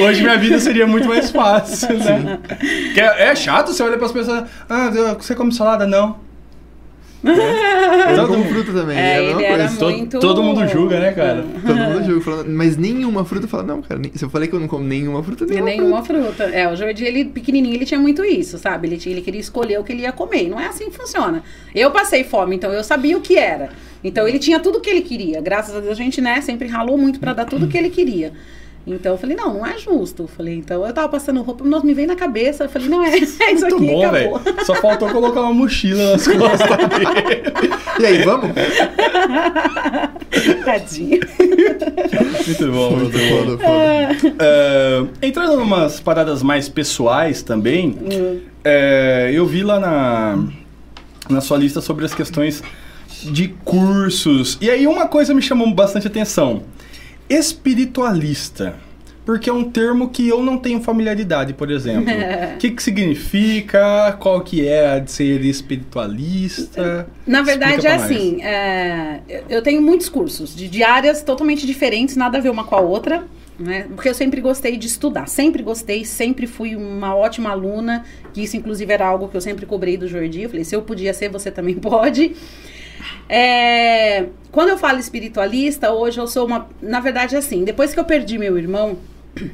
S2: Hoje minha vida seria muito mais fácil, né? Que é, é chato você olhar pras pessoas. Ah, você come salada? Não.
S1: Eu
S2: Todo
S1: como
S2: mundo-
S1: fruta também.
S3: É,
S1: É, a
S3: ele era
S1: coisa.
S2: To-
S3: muito...
S2: todo mundo julga, né, cara?
S1: Todo mundo julga, falando, mas nenhuma fruta fala, não, cara, nem- se eu falei que eu não como nenhuma fruta,
S3: E
S1: nenhuma,
S3: nenhuma fruta. É, o Jordi, ele pequenininho, ele tinha muito isso, sabe? Ele, tinha- ele queria escolher o que ele ia comer. E Não é assim que funciona. Eu passei fome, então eu sabia o que era. Então ele tinha tudo o que ele queria. Graças a Deus a gente, né, sempre ralou muito pra dar tudo o que ele queria. Então eu falei, não, não é justo. Eu falei, então eu tava passando roupa, nós me veio na cabeça. Eu falei, não, é, é isso
S2: Muito
S3: aqui,
S2: bom,
S3: acabou.
S2: velho. Só faltou colocar uma mochila nas costas dele.
S1: E aí, vamos?
S3: Tadinho.
S2: Muito bom, muito bom. É, entrando em umas paradas mais pessoais também, é, eu vi lá na, na sua lista sobre as questões de cursos. E aí uma coisa me chamou bastante atenção. Espiritualista. Porque é um termo que eu não tenho familiaridade, por exemplo. O que, que significa? Qual que é a de ser espiritualista?
S3: Na verdade, é assim, é, eu- eu tenho muitos cursos de, de áreas totalmente diferentes, nada a ver uma com a outra, né? Porque eu sempre gostei de estudar, sempre gostei, sempre fui uma ótima aluna, que isso inclusive era algo que eu sempre cobrei do Jordi, eu falei, se eu podia ser, você também pode. É, quando eu falo espiritualista, hoje eu sou uma. Na verdade, assim, depois que eu perdi meu irmão,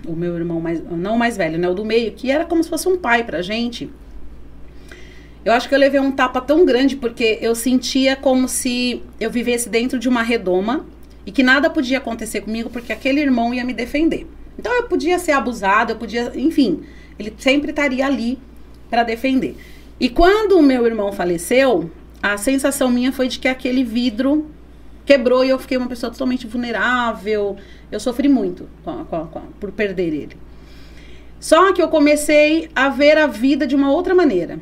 S3: o meu irmão mais. Não mais velho, né? O do meio, que era como se fosse um pai pra gente. Eu acho que eu levei um tapa tão grande porque eu sentia como se eu vivesse dentro de uma redoma e que nada podia acontecer comigo porque aquele irmão ia me defender. Então eu podia ser abusada, eu podia, enfim, ele sempre estaria ali para defender. E quando o meu irmão faleceu, a sensação minha foi de que aquele vidro quebrou e eu fiquei uma pessoa totalmente vulnerável. Eu sofri muito com com com por perder ele. Só que eu comecei a ver a vida de uma outra maneira.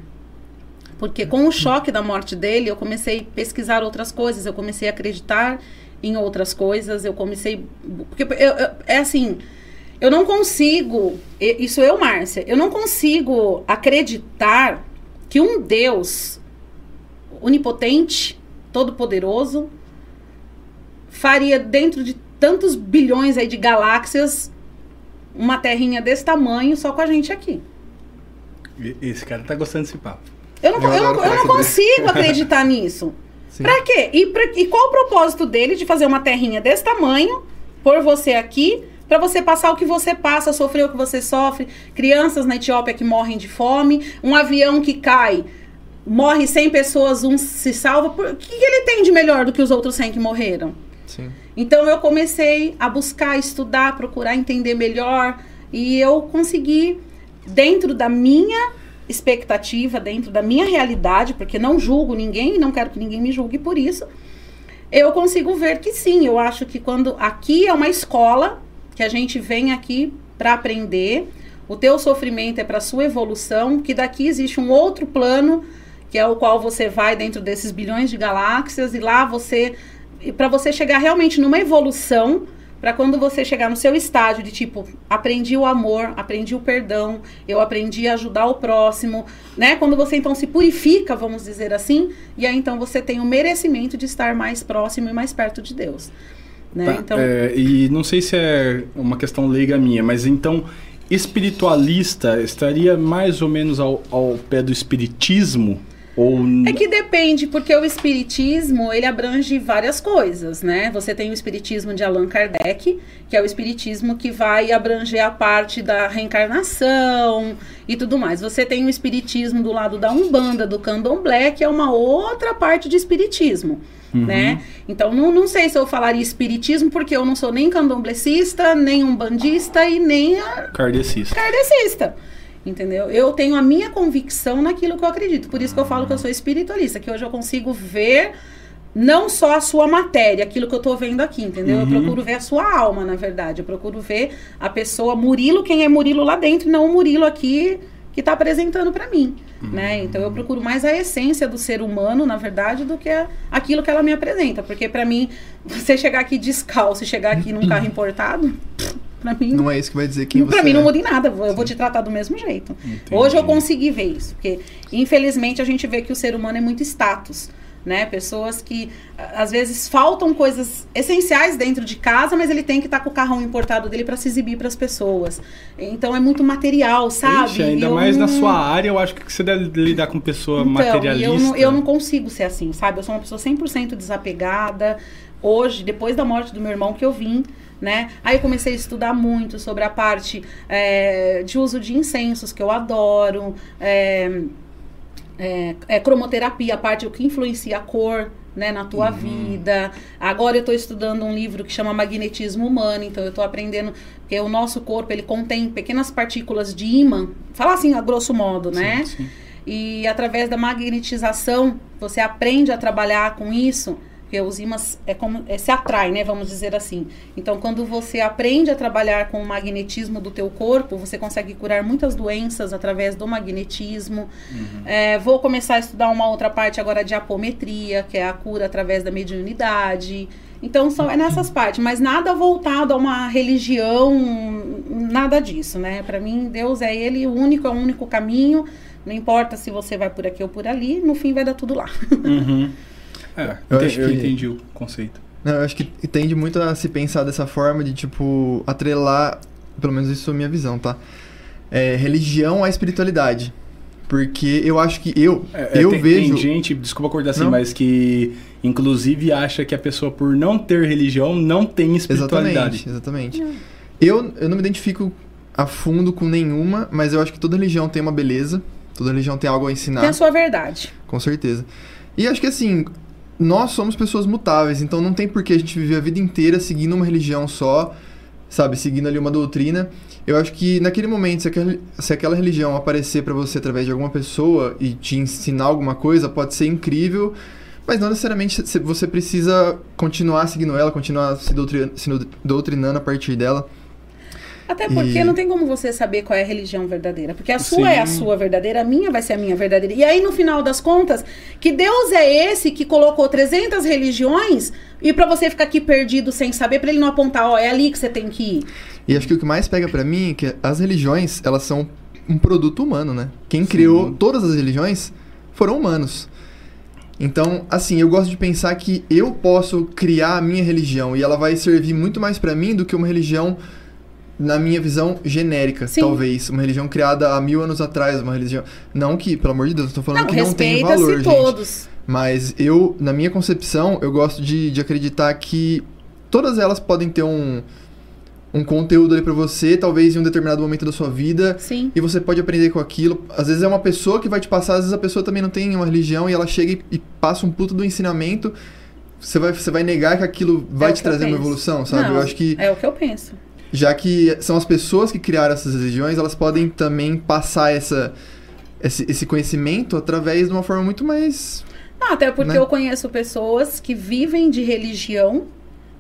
S3: Porque com o choque da morte dele, eu comecei a pesquisar outras coisas, eu comecei a acreditar em outras coisas, eu comecei. Porque eu- eu- é assim, eu não consigo. Isso eu, Márcia, eu não consigo acreditar que um Deus onipotente, todo-poderoso, faria dentro de tantos bilhões aí de galáxias uma terrinha desse tamanho só com a gente aqui.
S2: Esse cara tá gostando desse papo.
S3: Eu não,
S1: Eu
S3: eu não, eu não consigo acreditar nisso.
S1: Sim.
S3: Pra quê? E, pra- e qual o propósito dele de fazer uma terrinha desse tamanho, por você aqui, pra você passar o que você passa, sofrer o que você sofre, crianças na Etiópia que morrem de fome, um avião que cai, morre 100 pessoas, um se salva. Por- O que, ele tem de melhor do que os outros 100 que morreram?
S1: Sim.
S3: Então eu comecei a buscar, estudar, procurar entender melhor e eu consegui dentro da minha expectativa, dentro da minha realidade, porque não julgo ninguém e não quero que ninguém me julgue por isso. Eu consigo ver que sim, eu acho que quando aqui é uma escola que a gente vem aqui para aprender, o teu sofrimento é para sua evolução, que daqui existe um outro plano que é o qual você vai dentro desses bilhões de galáxias e lá você para você chegar realmente numa evolução, para quando você chegar no seu estágio de tipo, aprendi o amor, aprendi o perdão, eu aprendi a ajudar o próximo, né? Quando você então se purifica, vamos dizer assim, e aí então você tem o merecimento de estar mais próximo e mais perto de Deus. Né?
S2: Tá,
S3: então,
S2: é, e não sei se é uma questão leiga minha, mas então espiritualista estaria mais ou menos ao, ao pé do espiritismo? Ou
S3: É que depende, porque o espiritismo, ele abrange várias coisas, né? Você tem o espiritismo de Allan Kardec, que é o espiritismo que vai abranger a parte da reencarnação e tudo mais. Você tem o espiritismo do lado da Umbanda, do Candomblé, que é uma outra parte de espiritismo, né? Então, não, não sei se eu falaria espiritismo, porque eu não sou nem candomblecista, nem umbandista e nem a-
S2: kardecista?
S3: kardecista. Entendeu? Eu tenho a minha convicção naquilo que eu acredito. Por isso que eu falo que eu sou espiritualista, que hoje eu consigo ver não só a sua matéria, aquilo que eu tô vendo aqui, entendeu? Eu procuro ver a sua alma, na verdade. Eu procuro ver a pessoa Murilo, quem é Murilo lá dentro, e não o Murilo aqui que tá apresentando para mim, né? Então eu procuro mais a essência do ser humano, na verdade, do que a- aquilo que ela me apresenta, porque para mim você chegar aqui descalço e chegar aqui num carro importado, para mim
S1: Não é isso que vai dizer quem
S3: pra
S1: você
S3: mim não
S1: é.
S3: muda em nada, eu vou te tratar do mesmo jeito. Hoje eu consegui ver isso, porque infelizmente a gente vê que o ser humano é muito status. né? Pessoas que às vezes faltam coisas essenciais dentro de casa, mas ele tem que estar com o carrão importado dele para se exibir para as pessoas. Então é muito material, sabe?
S2: Ixi, ainda
S3: Eu
S2: mais na
S3: não-
S2: sua área, eu acho que você deve lidar com pessoa
S3: então,
S2: materialista.
S3: eu não, eu não consigo ser assim, sabe? Eu sou uma pessoa 100% desapegada. Hoje, depois da morte do meu irmão, que eu vim, né? Aí eu comecei a estudar muito sobre a parte é, de uso de incensos, que eu adoro. É, é, é, cromoterapia, a parte o que influencia a cor né, na tua vida. Agora eu estou estudando um livro que chama Magnetismo Humano, então eu estou aprendendo que o nosso corpo ele contém pequenas partículas de ímã, falar assim a grosso modo, né?
S2: Sim, sim.
S3: E através da magnetização, você aprende a trabalhar com isso, porque os ímãs é como é, se atrai, né, vamos dizer assim. Então, quando você aprende a trabalhar com o magnetismo do teu corpo, você consegue curar muitas doenças através do magnetismo. É, vou começar a estudar uma outra parte agora de apometria, que é a cura através da mediunidade. Então, são, é nessas partes, mas nada voltado a uma religião, nada disso, né? Para mim, Deus é Ele, o único, é o único caminho. Não importa se você vai por aqui ou por ali, no fim vai dar tudo lá.
S2: Uhum. É,
S1: Eu acho
S2: eu
S1: que-
S2: entendi o conceito.
S1: Não, eu acho que tende muito a se pensar dessa forma de, tipo, atrelar, pelo menos isso é a minha visão, tá? É, religião à espiritualidade. Porque eu acho que eu,
S2: É, é,
S1: eu
S2: tem,
S1: vejo...
S2: tem gente, desculpa cortar assim,
S1: Não.
S2: mas que inclusive acha que a pessoa, por não ter religião, não tem espiritualidade.
S1: Exatamente, exatamente. Eu, eu não me identifico a fundo com nenhuma, mas eu acho que toda religião tem uma beleza, toda religião tem algo a ensinar.
S3: Tem a sua verdade.
S1: Com certeza. E acho que assim, nós somos pessoas mutáveis, então não tem por que a gente viver a vida inteira seguindo uma religião só, sabe, seguindo ali uma doutrina. Eu acho que naquele momento, se aquela, se aquela religião aparecer pra você através de alguma pessoa e te ensinar alguma coisa, pode ser incrível, mas não necessariamente você precisa continuar seguindo ela, continuar se, se doutrinando a partir dela.
S3: Até porque
S1: E-
S3: não tem como você saber qual é a religião verdadeira. Porque a sua
S2: Sim.
S3: é a sua verdadeira, a minha vai ser a minha verdadeira. E aí, no final das contas, que Deus é esse que colocou 300 religiões e pra você ficar aqui perdido sem saber, pra ele não apontar, ó, é ali que você tem que ir.
S1: E acho que o que mais pega pra mim é que as religiões, elas são um produto humano, né? Quem criou todas as religiões foram humanos. Então, assim, eu gosto de pensar que eu posso criar a minha religião e ela vai servir muito mais pra mim do que uma religião, na minha visão, genérica,
S3: Sim.
S1: talvez. Uma religião criada há mil anos atrás, uma religião... Não que, pelo amor de Deus, eu tô falando
S3: Não,
S1: que não tem valor, gente.
S3: todos.
S1: Mas eu, na minha concepção, eu gosto de, de acreditar que todas elas podem ter um, um conteúdo ali pra você, talvez em um determinado momento da sua vida,
S3: Sim.
S1: e você pode aprender com aquilo. Às vezes é uma pessoa que vai te passar, às vezes a pessoa também não tem uma religião e ela chega e, e passa um puto do ensinamento. Você vai, você vai negar que aquilo vai
S3: É
S1: te trazer uma evolução, sabe?
S3: Não,
S1: eu acho que,
S3: É o que eu penso.
S1: Já que são as pessoas que criaram essas religiões, elas podem também passar essa, esse, esse conhecimento através de uma forma muito mais
S3: Não, até porque
S1: Né?
S3: eu conheço pessoas que vivem de religião,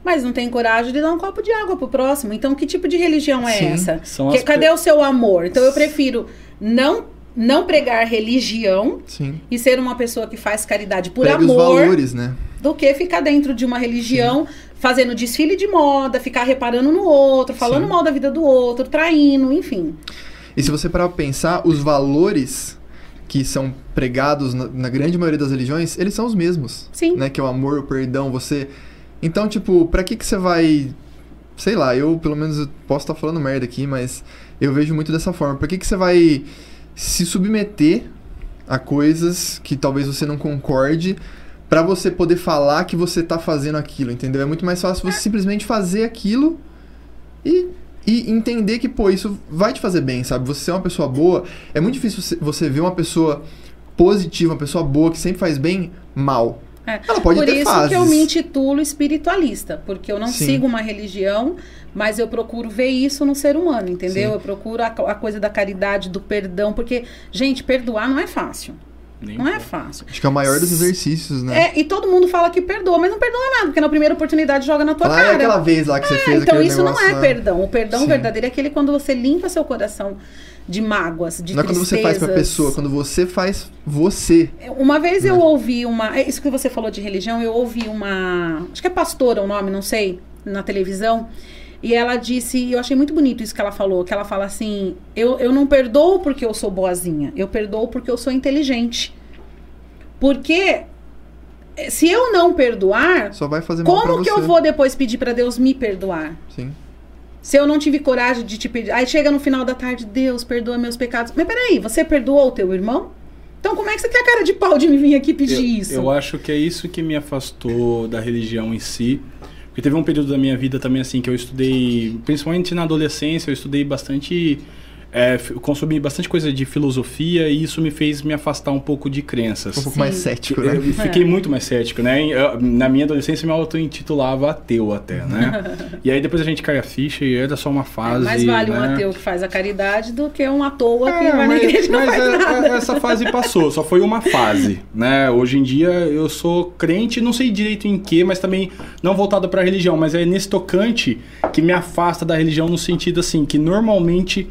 S3: mas não têm coragem de dar um copo de água pro próximo. Então, que tipo de religião é
S1: Sim,
S3: essa?
S2: são
S3: Que- cadê
S2: pe-
S3: o seu amor? Então, eu prefiro não, não pregar religião
S1: Sim.
S3: e ser uma pessoa que faz caridade por
S1: Pega os
S3: amor
S1: valores, né?
S3: do que ficar dentro de uma religião fazendo desfile de moda, ficar reparando no outro, falando
S1: Sim.
S3: mal da vida do outro, traindo, enfim.
S1: E se você parar pra pensar, os valores que são pregados na, na grande maioria das religiões, eles são os mesmos.
S3: Sim.
S1: Né? Que é o amor, o perdão, você... Então, tipo, pra que que você vai... Sei lá, eu pelo menos eu posso estar falando merda aqui, mas eu vejo muito dessa forma. Pra que que você vai se submeter a coisas que talvez você não concorde pra você poder falar que você tá fazendo aquilo, entendeu? É muito mais fácil você simplesmente fazer aquilo e, e entender que, pô, isso vai te fazer bem, sabe? Você é uma pessoa boa. É muito difícil você, você ver uma pessoa positiva, uma pessoa boa que sempre faz bem, mal.
S3: É.
S1: Ela pode
S3: Por
S1: ter
S3: isso
S1: fases.
S3: que eu me intitulo espiritualista, porque eu não
S1: Sim.
S3: sigo uma religião, mas eu procuro ver isso no ser humano, entendeu?
S1: Sim.
S3: Eu procuro a, a coisa da caridade, do perdão, porque, gente, perdoar não é fácil.
S2: Nem
S3: Não é fácil.
S1: Acho que é o maior dos exercícios, né?
S3: É, e todo mundo fala que perdoa, mas não perdoa nada, porque na primeira oportunidade joga na tua
S1: "Ah, é
S3: cara.
S1: aquela vez lá que você fez
S3: Então isso não
S1: negócio
S3: é
S1: lá."
S3: perdão. O perdão
S1: Sim.
S3: verdadeiro é aquele quando você limpa seu coração de mágoas, de
S1: Não é quando você faz pra pessoa, quando você faz você.
S3: Uma vez eu
S1: Né?
S3: ouvi uma. é Isso que você falou de religião, eu ouvi uma. Acho que é pastora o nome, não sei, na televisão. E ela disse, e eu achei muito bonito isso que ela falou, que ela fala assim: eu, eu não perdoo porque eu sou boazinha, eu perdoo porque eu sou inteligente. Porque eh, se eu não perdoar,
S1: Só vai fazer mal
S3: como que
S1: você.
S3: eu vou depois pedir pra Deus me perdoar?
S1: Sim.
S3: Se eu não tive coragem de te pedir. Aí chega no final da tarde, Deus, perdoa meus pecados. Mas peraí, você perdoou o teu irmão? Então como é que você tem a cara de pau de me vir aqui pedir
S2: eu,
S3: isso?
S2: Eu acho que é isso que me afastou da religião em si. Porque teve um período da minha vida também assim que eu estudei, principalmente na adolescência, eu estudei bastante. É, consumi bastante coisa de filosofia e isso me fez me afastar um pouco de crenças.
S1: Um pouco
S3: Sim.
S1: mais cético, né?
S2: Eu fiquei
S3: É.
S2: muito mais cético, né? Eu- na minha adolescência, me auto-intitulava ateu até, né? e aí depois a gente cai a ficha e era só uma
S3: É,
S2: fase.
S3: mais vale um
S2: né?
S3: ateu que faz a caridade do que um à toa que
S2: É,
S3: vai na
S2: mas,
S3: igreja e não
S2: mas
S3: faz
S2: é-
S3: nada.
S2: é- essa fase passou, só foi uma fase, né? Hoje em dia eu sou crente, não sei direito em que, mas também não voltado pra religião, mas é nesse tocante que me afasta da religião no sentido assim, que normalmente,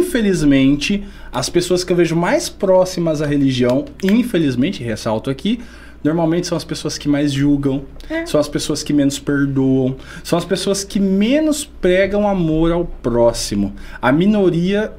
S2: infelizmente, as pessoas que eu vejo mais próximas à religião, infelizmente, ressalto aqui, Normalmente são as pessoas que mais julgam,
S3: É.
S2: são as pessoas que menos perdoam, são as pessoas que menos pregam amor ao próximo. A minoria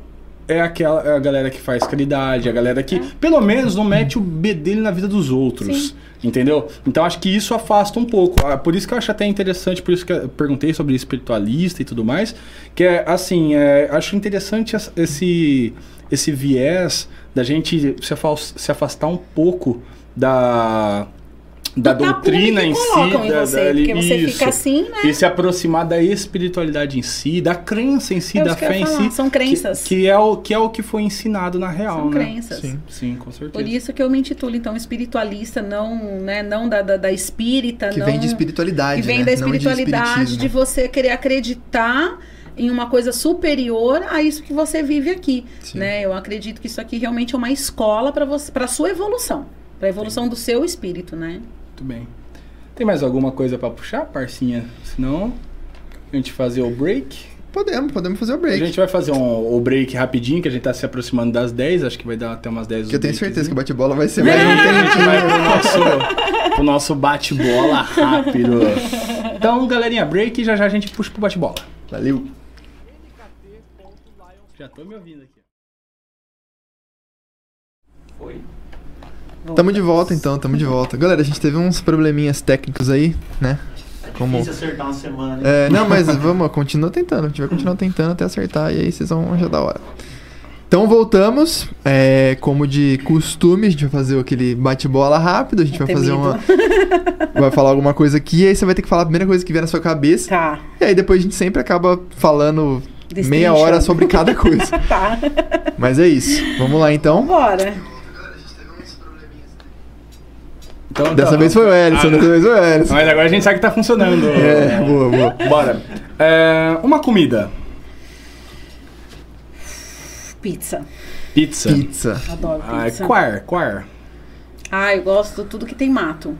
S2: é aquela é a galera que faz caridade, a galera que pelo menos não mete o bedelho na vida dos outros.
S3: Sim.
S2: Entendeu? Então acho que isso afasta um pouco. Ah, Por isso que eu acho até interessante, por isso que eu perguntei sobre espiritualista e tudo mais, que é assim, é, acho interessante es- esse esse viés da gente se afastar um pouco da da doutrina em si,
S3: em
S2: da,
S3: você,
S2: da-
S3: porque você
S2: isso.
S3: fica assim, né?
S2: E se aproximar da espiritualidade em si, da crença em si,
S3: É
S2: da fé em si.
S3: são crenças.
S2: Que, que é o, que é o que foi ensinado na real,
S3: São
S2: né?
S3: crenças.
S1: Sim.
S2: Sim, com certeza.
S3: Por isso que eu me intitulo, então, espiritualista, não, né, não da, da, da espírita,
S1: Que
S3: não...
S1: vem de espiritualidade,
S3: que vem
S1: né?
S3: da
S1: de
S3: espiritualidade, de,
S1: espiritismo.
S3: você querer acreditar em uma coisa superior a isso que você vive aqui,
S1: Sim.
S3: né? Eu acredito que isso aqui realmente é uma escola para você, para sua evolução, para a evolução do seu espírito, né?
S2: Muito bem. Tem mais alguma coisa pra puxar, parcinha? Senão, a gente fazer o break.
S1: Podemos, podemos fazer o
S2: A
S1: break.
S2: gente vai fazer um, o break rapidinho, que a gente tá se aproximando das 10, acho que vai dar até umas 10
S1: Que eu tenho
S2: o
S1: certeza que o bate-bola vai ser mais
S2: aí, a gente vai pro nosso, pro nosso bate-bola rápido. Então, galerinha, break e já já a gente puxa pro bate-bola.
S1: Valeu.
S2: Já tô me ouvindo aqui.
S4: Foi.
S1: Tamo de volta então, tamo de volta. Galera, a gente teve uns probleminhas técnicos aí, né?
S4: É
S1: Como-
S4: difícil acertar uma semana. hein?
S1: É, não, mas vamos, continua tentando. A gente vai continuar tentando até acertar e aí vocês vão achar da hora. Então voltamos. É, como de costume, a gente vai fazer aquele bate-bola rápido. A gente vai fazer uma. Vai falar alguma coisa aqui, e aí você vai ter que falar a primeira coisa que vier na sua cabeça.
S3: Tá.
S1: E aí depois a gente sempre acaba falando meia hora sobre cada coisa.
S3: Tá.
S1: Mas é isso. Vamos lá então.
S3: Bora.
S2: Então,
S1: Dessa
S2: tá,
S1: vez foi o Ellison,
S2: Ah,
S1: dessa vez foi o Ellison.
S2: Mas agora a gente sabe que tá funcionando.
S1: É, boa, boa.
S2: Bora. É, uma comida.
S3: Pizza.
S2: Pizza.
S1: Pizza.
S3: Adoro
S2: Ah,
S3: pizza.
S2: quar, quar.
S3: Ah, eu gosto de tudo que tem mato.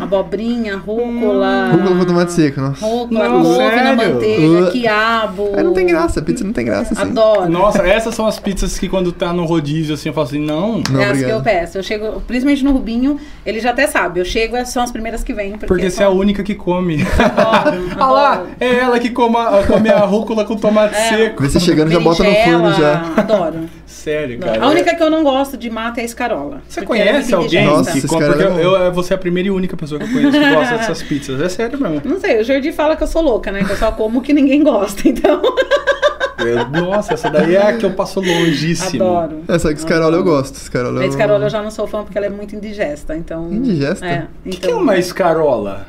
S3: Abobrinha, rúcula.
S1: Rúcula com tomate seco, não.
S3: Rúcula,
S2: Não,
S3: couve na manteiga,
S1: Uh.
S3: quiabo.
S1: Aí não tem graça, pizza não tem graça assim.
S3: Adoro.
S2: Nossa, essas são as pizzas que quando tá no rodízio, assim, eu falo assim, não.
S1: Não,
S3: é as que
S1: obrigado.
S3: eu peço. Eu chego, principalmente no Rubinho, ele já até sabe. Eu chego, são as primeiras que vêm. Porque,
S2: Porque você é a única que come.
S3: Adoro,
S2: Ah lá, é ela que coma, come a rúcula com tomate
S3: É.
S2: seco.
S1: Vê você chegando já bota no forno já.
S3: Adoro.
S2: Sério, cara.
S3: A única que eu não gosto de mata é a escarola.
S2: Você
S3: é
S2: conhece alguém.
S1: Nossa,
S2: que Porque
S1: é
S2: eu, eu- você é a primeira e única pessoa que eu conheço que gosta dessas pizzas. É sério mesmo.
S3: Não sei, o Jordi fala que eu sou louca, né? Que eu só como que ninguém gosta, então.
S2: Eu- nossa, essa daí é a que eu passo longíssimo.
S3: Adoro.
S1: Essa escarola eu gosto. Escarola
S3: A
S1: eu...
S3: escarola eu já não sou fã porque ela é muito indigesta, então...
S1: Indigesta?
S3: É,
S2: O que,
S3: então...
S2: que é uma escarola?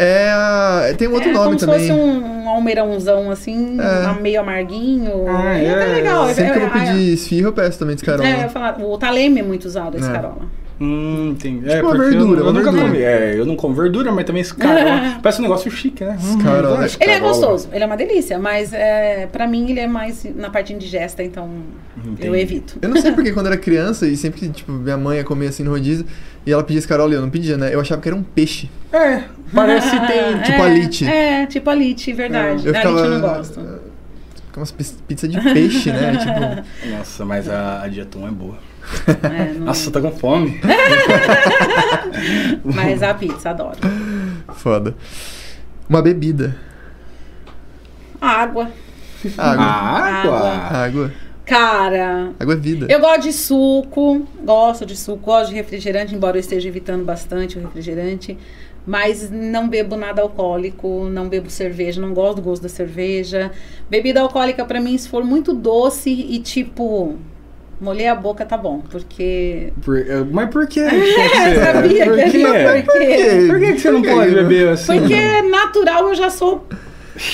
S1: É a... Tem um outro
S3: é
S1: nome
S3: como
S1: também.
S3: se fosse um, um almeirãozão, assim,
S1: É.
S3: meio amarguinho.
S2: Ah,
S3: é,
S2: é.
S3: até legal.
S1: Sempre que eu
S3: é,
S1: vou pedir esfirra, eu peço também de escarola.
S3: É, eu falar, o taleme é muito usado, a
S1: É.
S3: escarola.
S2: Hum, entendi.
S1: Tipo
S2: é,
S1: uma
S2: porque eu-
S1: verdura,
S2: eu,
S1: uma
S2: nunca
S1: verdura.
S2: comi. É, eu não como verdura, mas também escarola. Parece um negócio chique, né? Hum,
S1: Escarola.
S2: então
S3: Ele é gostoso, ele é uma delícia, mas é, pra mim ele é mais na parte indigesta, então eu
S2: Entendi.
S3: evito.
S1: Eu não sei porque quando era criança e sempre que, tipo, minha mãe ia comer assim no rodízio e ela pedia escarola e eu não pedia, né? Eu achava que era um peixe.
S2: É, parece que tem.
S1: tipo
S3: é,
S1: alite.
S3: É, tipo alite, verdade.
S1: Eu
S3: alite
S1: ficava...
S3: eu não gosto.
S1: Com umas pis- pizza de peixe, né? tipo...
S2: Nossa, mas a, a diatom é boa.
S3: É, não-
S2: Nossa, tá com fome.
S3: Mas a pizza, adoro.
S1: Foda. Uma bebida.
S3: Água.
S1: Água.
S2: água.
S1: Água.
S3: Cara,
S1: Água é vida.
S3: eu gosto de suco, gosto de suco, gosto de refrigerante, embora eu esteja evitando bastante o refrigerante. Mas não bebo nada alcoólico, não bebo cerveja, não gosto do gosto da cerveja. Bebida alcoólica, pra mim, se for muito doce e tipo. Molhei a boca, tá bom. Porque.
S2: Por- eh, mas por que?
S3: É, sabia
S2: por
S3: que ele
S2: quê?
S3: por quê?
S2: Por que, que você não
S1: Por quê?
S2: pode beber assim?
S3: Porque natural eu já sou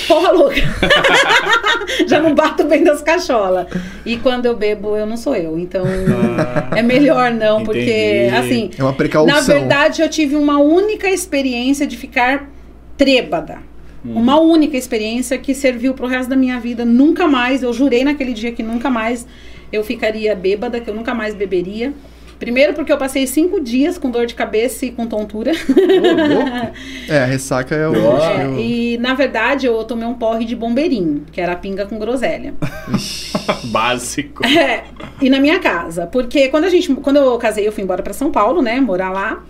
S3: porra louca. já não bato bem das cacholas. E quando eu bebo, eu não sou eu. Então
S2: Ah,
S3: é melhor não, porque
S2: entendi.
S3: assim.
S1: É uma precaução.
S3: Na verdade, eu tive uma única experiência de ficar trêbada.
S2: Hum.
S3: Uma única experiência que serviu pro resto da minha vida. Nunca mais, eu jurei naquele dia que nunca mais eu ficaria bêbada, que eu nunca mais beberia. Primeiro porque eu passei cinco dias com dor de cabeça e com tontura.
S1: É, a ressaca é o.
S2: Nossa.
S1: é
S3: É,
S1: o-
S3: e na verdade eu tomei um porre de bombeirinho, que era pinga com groselha.
S2: Básico.
S3: É, e na minha casa, porque quando a gente, quando eu casei, eu fui embora para São Paulo, né, morar lá.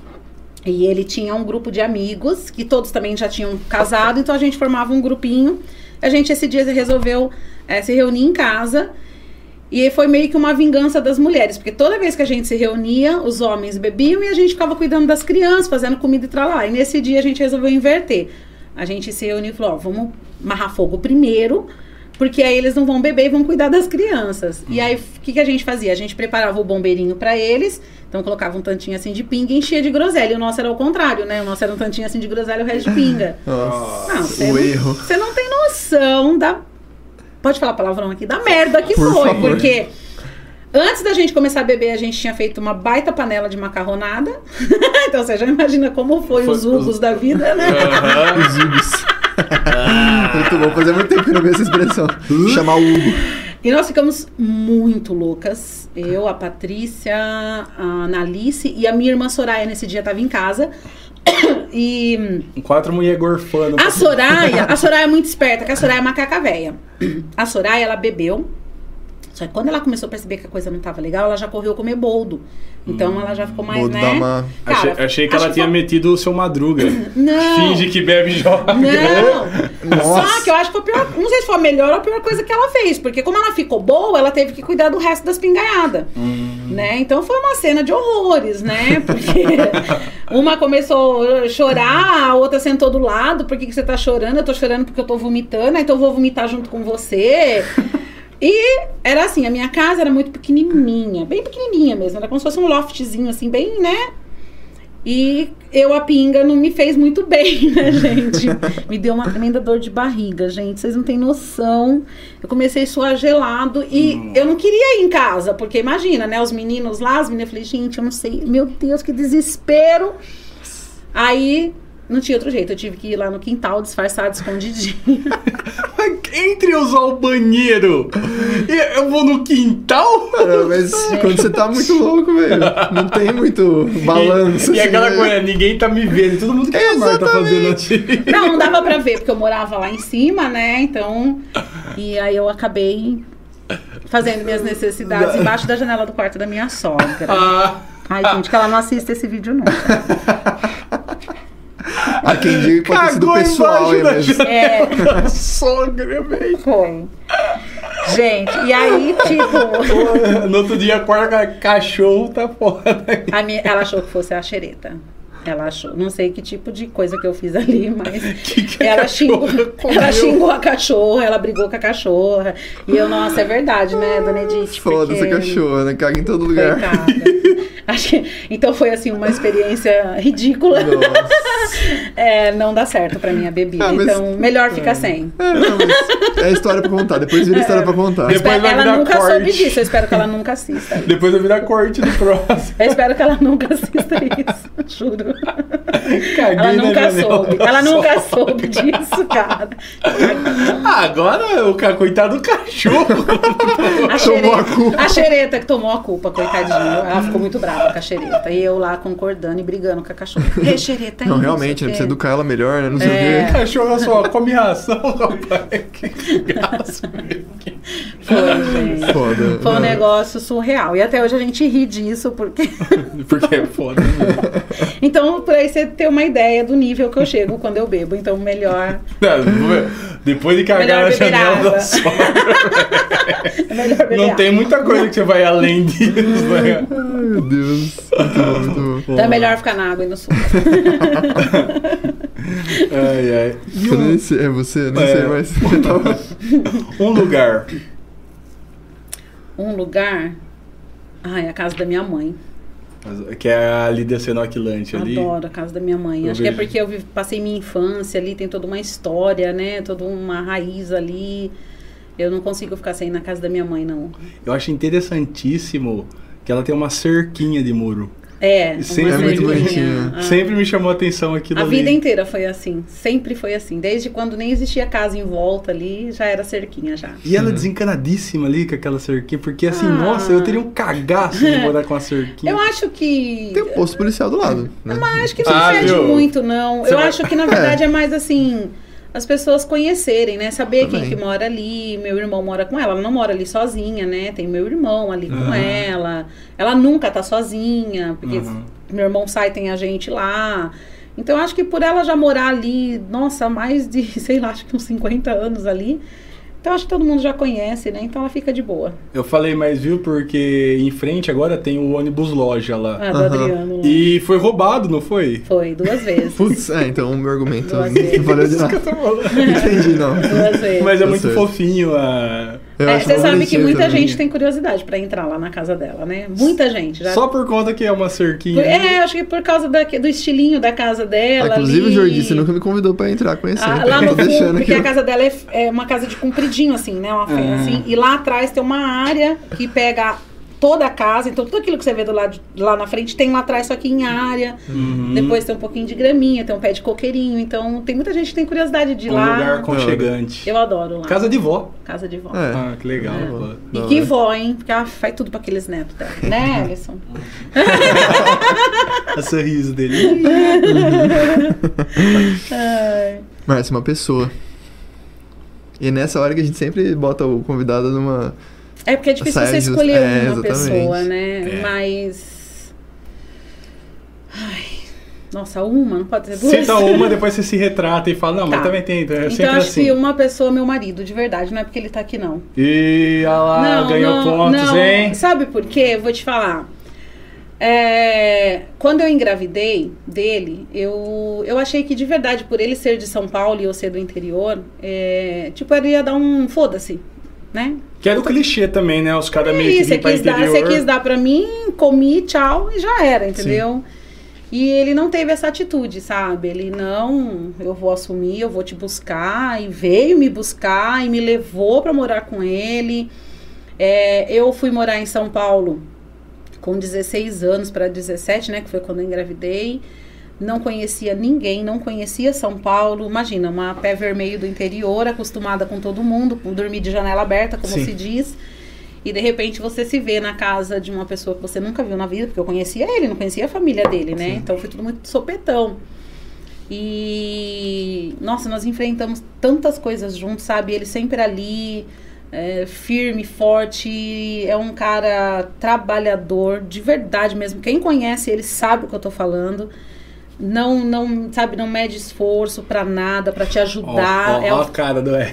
S3: E ele tinha um grupo de amigos que todos também já tinham casado, então a gente formava um grupinho. A gente esse dia resolveu eh, se reunir em casa. E foi meio que uma vingança das mulheres, porque toda vez que a gente se reunia, os homens bebiam e a gente ficava cuidando das crianças, fazendo comida e tralá. E nesse dia a gente resolveu inverter. A gente se reuniu e falou: ó, vamos marrar fogo primeiro, porque aí eles não vão beber e vão cuidar das crianças. E aí, o que, que a gente fazia? A gente preparava o bombeirinho pra eles, então colocava um tantinho assim de pinga e enchia de groselha. E o nosso era o contrário, né? O nosso era um tantinho assim de groselha e o resto de pinga.
S1: Nossa.
S3: Não,
S1: o
S3: não,
S1: erro.
S3: você não tem noção da. Pode falar palavrão aqui? Da merda que
S1: Por
S3: foi.
S1: favor.
S3: Porque antes da gente começar a beber, a gente tinha feito uma baita panela de macarronada. então você já imagina como foi,
S2: Foi
S3: os jugos
S2: os-
S3: da vida, né?
S1: Os Hugos. muito bom. Fazia muito tempo que eu não vi essa expressão. Chamar o Hugo.
S3: E nós ficamos muito loucas. Eu, a Patrícia, a Analice e a minha irmã Soraya nesse dia estava em casa. E
S2: Quatro mulheres gorfando.
S3: A Soraya, a Soraya é muito esperta, que a Soraya é macaca velha. A Soraya, ela bebeu. Só que quando ela começou a perceber que a coisa não tava legal, ela já correu comer boldo. Então ela já ficou mais,
S1: Boldo
S3: né?
S1: dá uma-
S2: Achei,
S3: Cara,
S2: achei que
S3: acho
S2: ela tinha
S3: foi-
S2: metido o seu madruga.
S3: Não.
S2: Finge que bebe e joga.
S3: Não.
S1: Nossa.
S3: Só que eu acho que foi a pior. Não sei se foi a melhor ou a pior coisa que ela fez. Porque como ela ficou boa, ela teve que cuidar do resto das pingaiadas. Né? Então foi uma cena de horrores, né? Porque uma começou a chorar, a outra sentou do lado. Por que, que você tá chorando? Eu tô chorando porque eu tô vomitando, então eu vou vomitar junto com você. E era assim, a minha casa era muito pequenininha, bem pequenininha mesmo, era como se fosse um loftzinho assim, bem, né? E eu, a pinga, não me fez muito bem, né, gente? Me deu uma tremenda dor de barriga, gente. Vocês não têm noção. Eu comecei a suar gelado e eu não queria ir em casa, porque imagina, né? Os meninos lá, as meninas, eu falei, gente, eu não sei. Meu Deus, que desespero. Aí, não tinha outro jeito. Eu tive que ir lá no quintal, disfarçado, escondidinho.
S2: Entre usar o banheiro e eu vou no quintal?
S1: Cara, mas quando você tá muito louco, velho, não tem muito balanço.
S2: E, e
S1: assim,
S2: aquela
S1: né?
S2: coisa, ninguém tá me vendo. Todo mundo que a Marta tá fazendo assim.
S3: Não, não dava pra ver, porque eu morava lá em cima, né? Então. E aí eu acabei fazendo minhas necessidades embaixo da janela do quarto da minha sogra.
S2: Ah,
S3: Ai, gente, que ela não assiste esse vídeo nunca.
S1: Há quem diga que pode ter sido
S2: Cagou
S1: pessoal
S2: embaixo
S1: aí
S2: da
S1: mesmo.
S3: É,
S2: a sogra, velho.
S3: foi. Gente, e aí, tipo.
S2: No outro dia, acorda cachorro tá fora.
S3: A minha, ela achou que fosse a xereta. Ela achou. Não sei que tipo de coisa que eu fiz ali, mas.
S2: Que que a
S3: ela, xingou, ela xingou a cachorra, ela brigou com a cachorra. E eu, nossa, é verdade, né, dona Edith?
S1: Foda-se
S3: Porque-
S1: a cachorra, né? Caga em todo lugar.
S3: Coitada. Acho que, então foi assim uma experiência ridícula.
S1: Nossa.
S3: É, não dá certo pra mim a bebida.
S1: Ah, mas-
S3: Então, melhor ficar sem.
S1: É, não, mas é história pra contar. Depois vira história pra contar.
S2: Depois
S3: ela
S2: virar
S3: nunca
S2: corte.
S3: soube disso. Eu espero que ela nunca assista.
S2: Depois eu virar corte do próximo.
S3: Eu espero que ela nunca assista isso. Juro.
S2: Caguei
S3: Ela
S2: na
S3: nunca soube. Ela nunca soube disso, cara.
S2: Ah, agora o coitado do cachorro.
S3: A
S1: Tomou a
S3: xereta,
S1: culpa.
S3: a xereta que tomou a culpa, coitadinha. Ela ficou muito brava com a xereta. E eu lá concordando e brigando com a cachorra. Ei, xereta,
S1: Não,
S3: aí,
S1: realmente,
S3: sei
S1: né?
S3: o
S1: Precisa educar ela melhor, né? Não sei
S3: É.
S1: o quê.
S2: cachorro só come ração, rapaz. Que graça.
S3: Foi, gente.
S1: Foda.
S3: Foi um
S1: Não.
S3: negócio surreal. E até hoje a gente ri disso, porque.
S2: Porque é foda. mesmo.
S3: Então, por aí você ter uma ideia do nível que eu chego quando eu bebo. Então, melhor.
S2: Não, Depois de cagar
S3: Melhor
S2: na janela
S3: água.
S2: da sogra,
S3: é
S2: não tem muita coisa que você vai além disso.
S1: Ai, meu Deus. Muito bom, muito bom.
S3: Então é melhor ficar na água e no suco.
S2: Ai, ai. E
S1: Eu nem
S2: um,
S1: sei, é você? Nem
S2: É.
S1: sei mais. Tava-
S2: um lugar.
S3: Um lugar. Ai, a casa da minha mãe.
S2: Que é ali descendo o Aquilante ali.
S3: Adoro a casa da minha mãe.
S2: Eu
S3: Acho que é
S2: vejo.
S3: porque eu vi- passei minha infância ali, tem toda uma história, né? Toda uma raiz ali. Eu não consigo ficar sem ir na casa da minha mãe, não.
S2: Eu acho interessantíssimo que ela tem uma cerquinha de muro.
S3: É,
S2: Sempre
S1: é muito bonitinho.
S3: Ah.
S2: Sempre me chamou a atenção aquilo
S3: A
S2: ali.
S3: vida inteira foi assim. Sempre foi assim. Desde quando nem existia casa em volta ali, já era cerquinha já.
S2: E ela desencanadíssima ali com aquela cerquinha, porque assim,
S3: Ah.
S2: nossa, eu teria um cagaço de morar com a cerquinha.
S3: Eu acho que.
S1: Tem um posto policial do lado, né?
S3: Mas acho que não
S2: Ah,
S3: fede
S2: viu?
S3: muito, não.
S2: Você
S3: eu
S2: vai-
S3: acho que, na verdade, é. mais assim. As pessoas conhecerem, né? Saber
S1: Também.
S3: quem que mora ali. Meu irmão mora com ela. Ela não mora ali sozinha, né? Tem meu irmão ali com
S2: Aham.
S3: ela. Ela nunca tá sozinha, porque
S2: Uhum.
S3: meu irmão sai, tem a gente lá. Então, acho que por ela já morar ali, nossa, mais de, sei lá, acho que uns 50 anos ali. Então, acho que todo mundo já conhece, né? Então, ela fica de boa.
S2: Eu falei mais, viu, porque em frente agora tem o ônibus loja lá.
S3: Ah, do
S1: Aham.
S3: Adriano lá.
S2: E foi roubado, não foi?
S3: Foi duas vezes.
S1: Putz, é, então o meu argumento
S3: Duas
S1: não
S3: vezes.
S1: valeu de nada. Entendi, não.
S3: Duas vezes.
S2: Mas é
S1: Tá
S2: muito
S1: certo.
S2: fofinho a.
S1: Eu
S3: É, você sabe que muita
S1: também.
S3: gente tem curiosidade pra entrar lá na casa dela, né? Muita gente. Já...
S2: Só por conta que é uma cerquinha.
S3: Por- É, acho que por causa da- do estilinho da casa
S1: Ah,
S3: dela.
S1: inclusive,
S3: ali.
S1: Jordi, você nunca me convidou pra entrar conhecer.
S3: Ah, lá
S1: eu
S3: no
S1: tô deixando
S3: fundo, porque
S1: aqui.
S3: a casa dela é, é uma casa de compridinho, assim, né? Uma feira,
S2: Ah.
S3: assim. E lá atrás tem uma área que pega toda a casa. Então, tudo aquilo que você vê do lado lá na frente tem lá atrás, só que em área.
S2: Uhum.
S3: Depois tem um pouquinho de graminha, tem um pé de coqueirinho. Então, tem muita gente que tem curiosidade de ir
S2: um
S3: lá.
S2: lugar aconchegante.
S3: Eu adoro lá.
S2: Casa de vó.
S3: Casa de vó.
S1: É.
S2: Ah, que legal.
S3: É. E que vó, hein? Porque ela faz tudo pra aqueles netos dela. Né, Alisson?
S2: O sorriso dele.
S3: Ai.
S1: Márcia, uma pessoa. E é nessa hora que a gente sempre bota o convidado numa.
S3: É porque é difícil você escolher
S1: É,
S3: uma
S1: exatamente.
S3: pessoa, né?
S2: É.
S3: Mas. Ai. Nossa, uma, não pode ser duas.
S2: Cita uma, depois você se retrata e fala, não, mas
S3: Tá.
S2: também tem. É
S3: Então acho
S2: assim.
S3: que uma pessoa é meu marido, de verdade, não é porque ele tá aqui, não.
S2: E olha lá, ganhou pontos,
S3: não.
S2: hein?
S3: Sabe por quê? Vou te falar. É, quando eu engravidei dele, eu, eu achei que de verdade, por ele ser de São Paulo e eu ser do interior, é, tipo, ele ia dar um foda-se, né?
S2: Que era o clichê também, né? Os caras meio
S3: E
S2: que
S3: você quis, dar,
S2: interior.
S3: você quis dar pra mim, comi, tchau, e já era, entendeu? E ele não teve essa atitude, sabe? Ele não, eu vou assumir, eu vou te buscar, e veio me buscar e me levou pra morar com ele. É, eu fui morar em São Paulo com 16 anos para 17, né? Que foi quando eu engravidei. Não conhecia ninguém, não conhecia São Paulo. Imagina, uma pé vermelho do interior, acostumada com todo mundo, dormir de janela aberta, como
S2: Sim.
S3: se diz. E de repente você se vê na casa de uma pessoa que você nunca viu na vida, porque eu conhecia ele, não conhecia a família dele, né? Então foi tudo muito sopetão. E nossa, nós enfrentamos tantas coisas juntos, sabe? Ele sempre ali, é, firme, forte, é um cara trabalhador, de verdade mesmo. Quem conhece ele sabe o que eu tô falando. Não, não, sabe, não mede esforço pra nada, pra te ajudar.
S2: ó,
S3: é
S2: ó
S3: o-
S2: a cara do.
S3: É.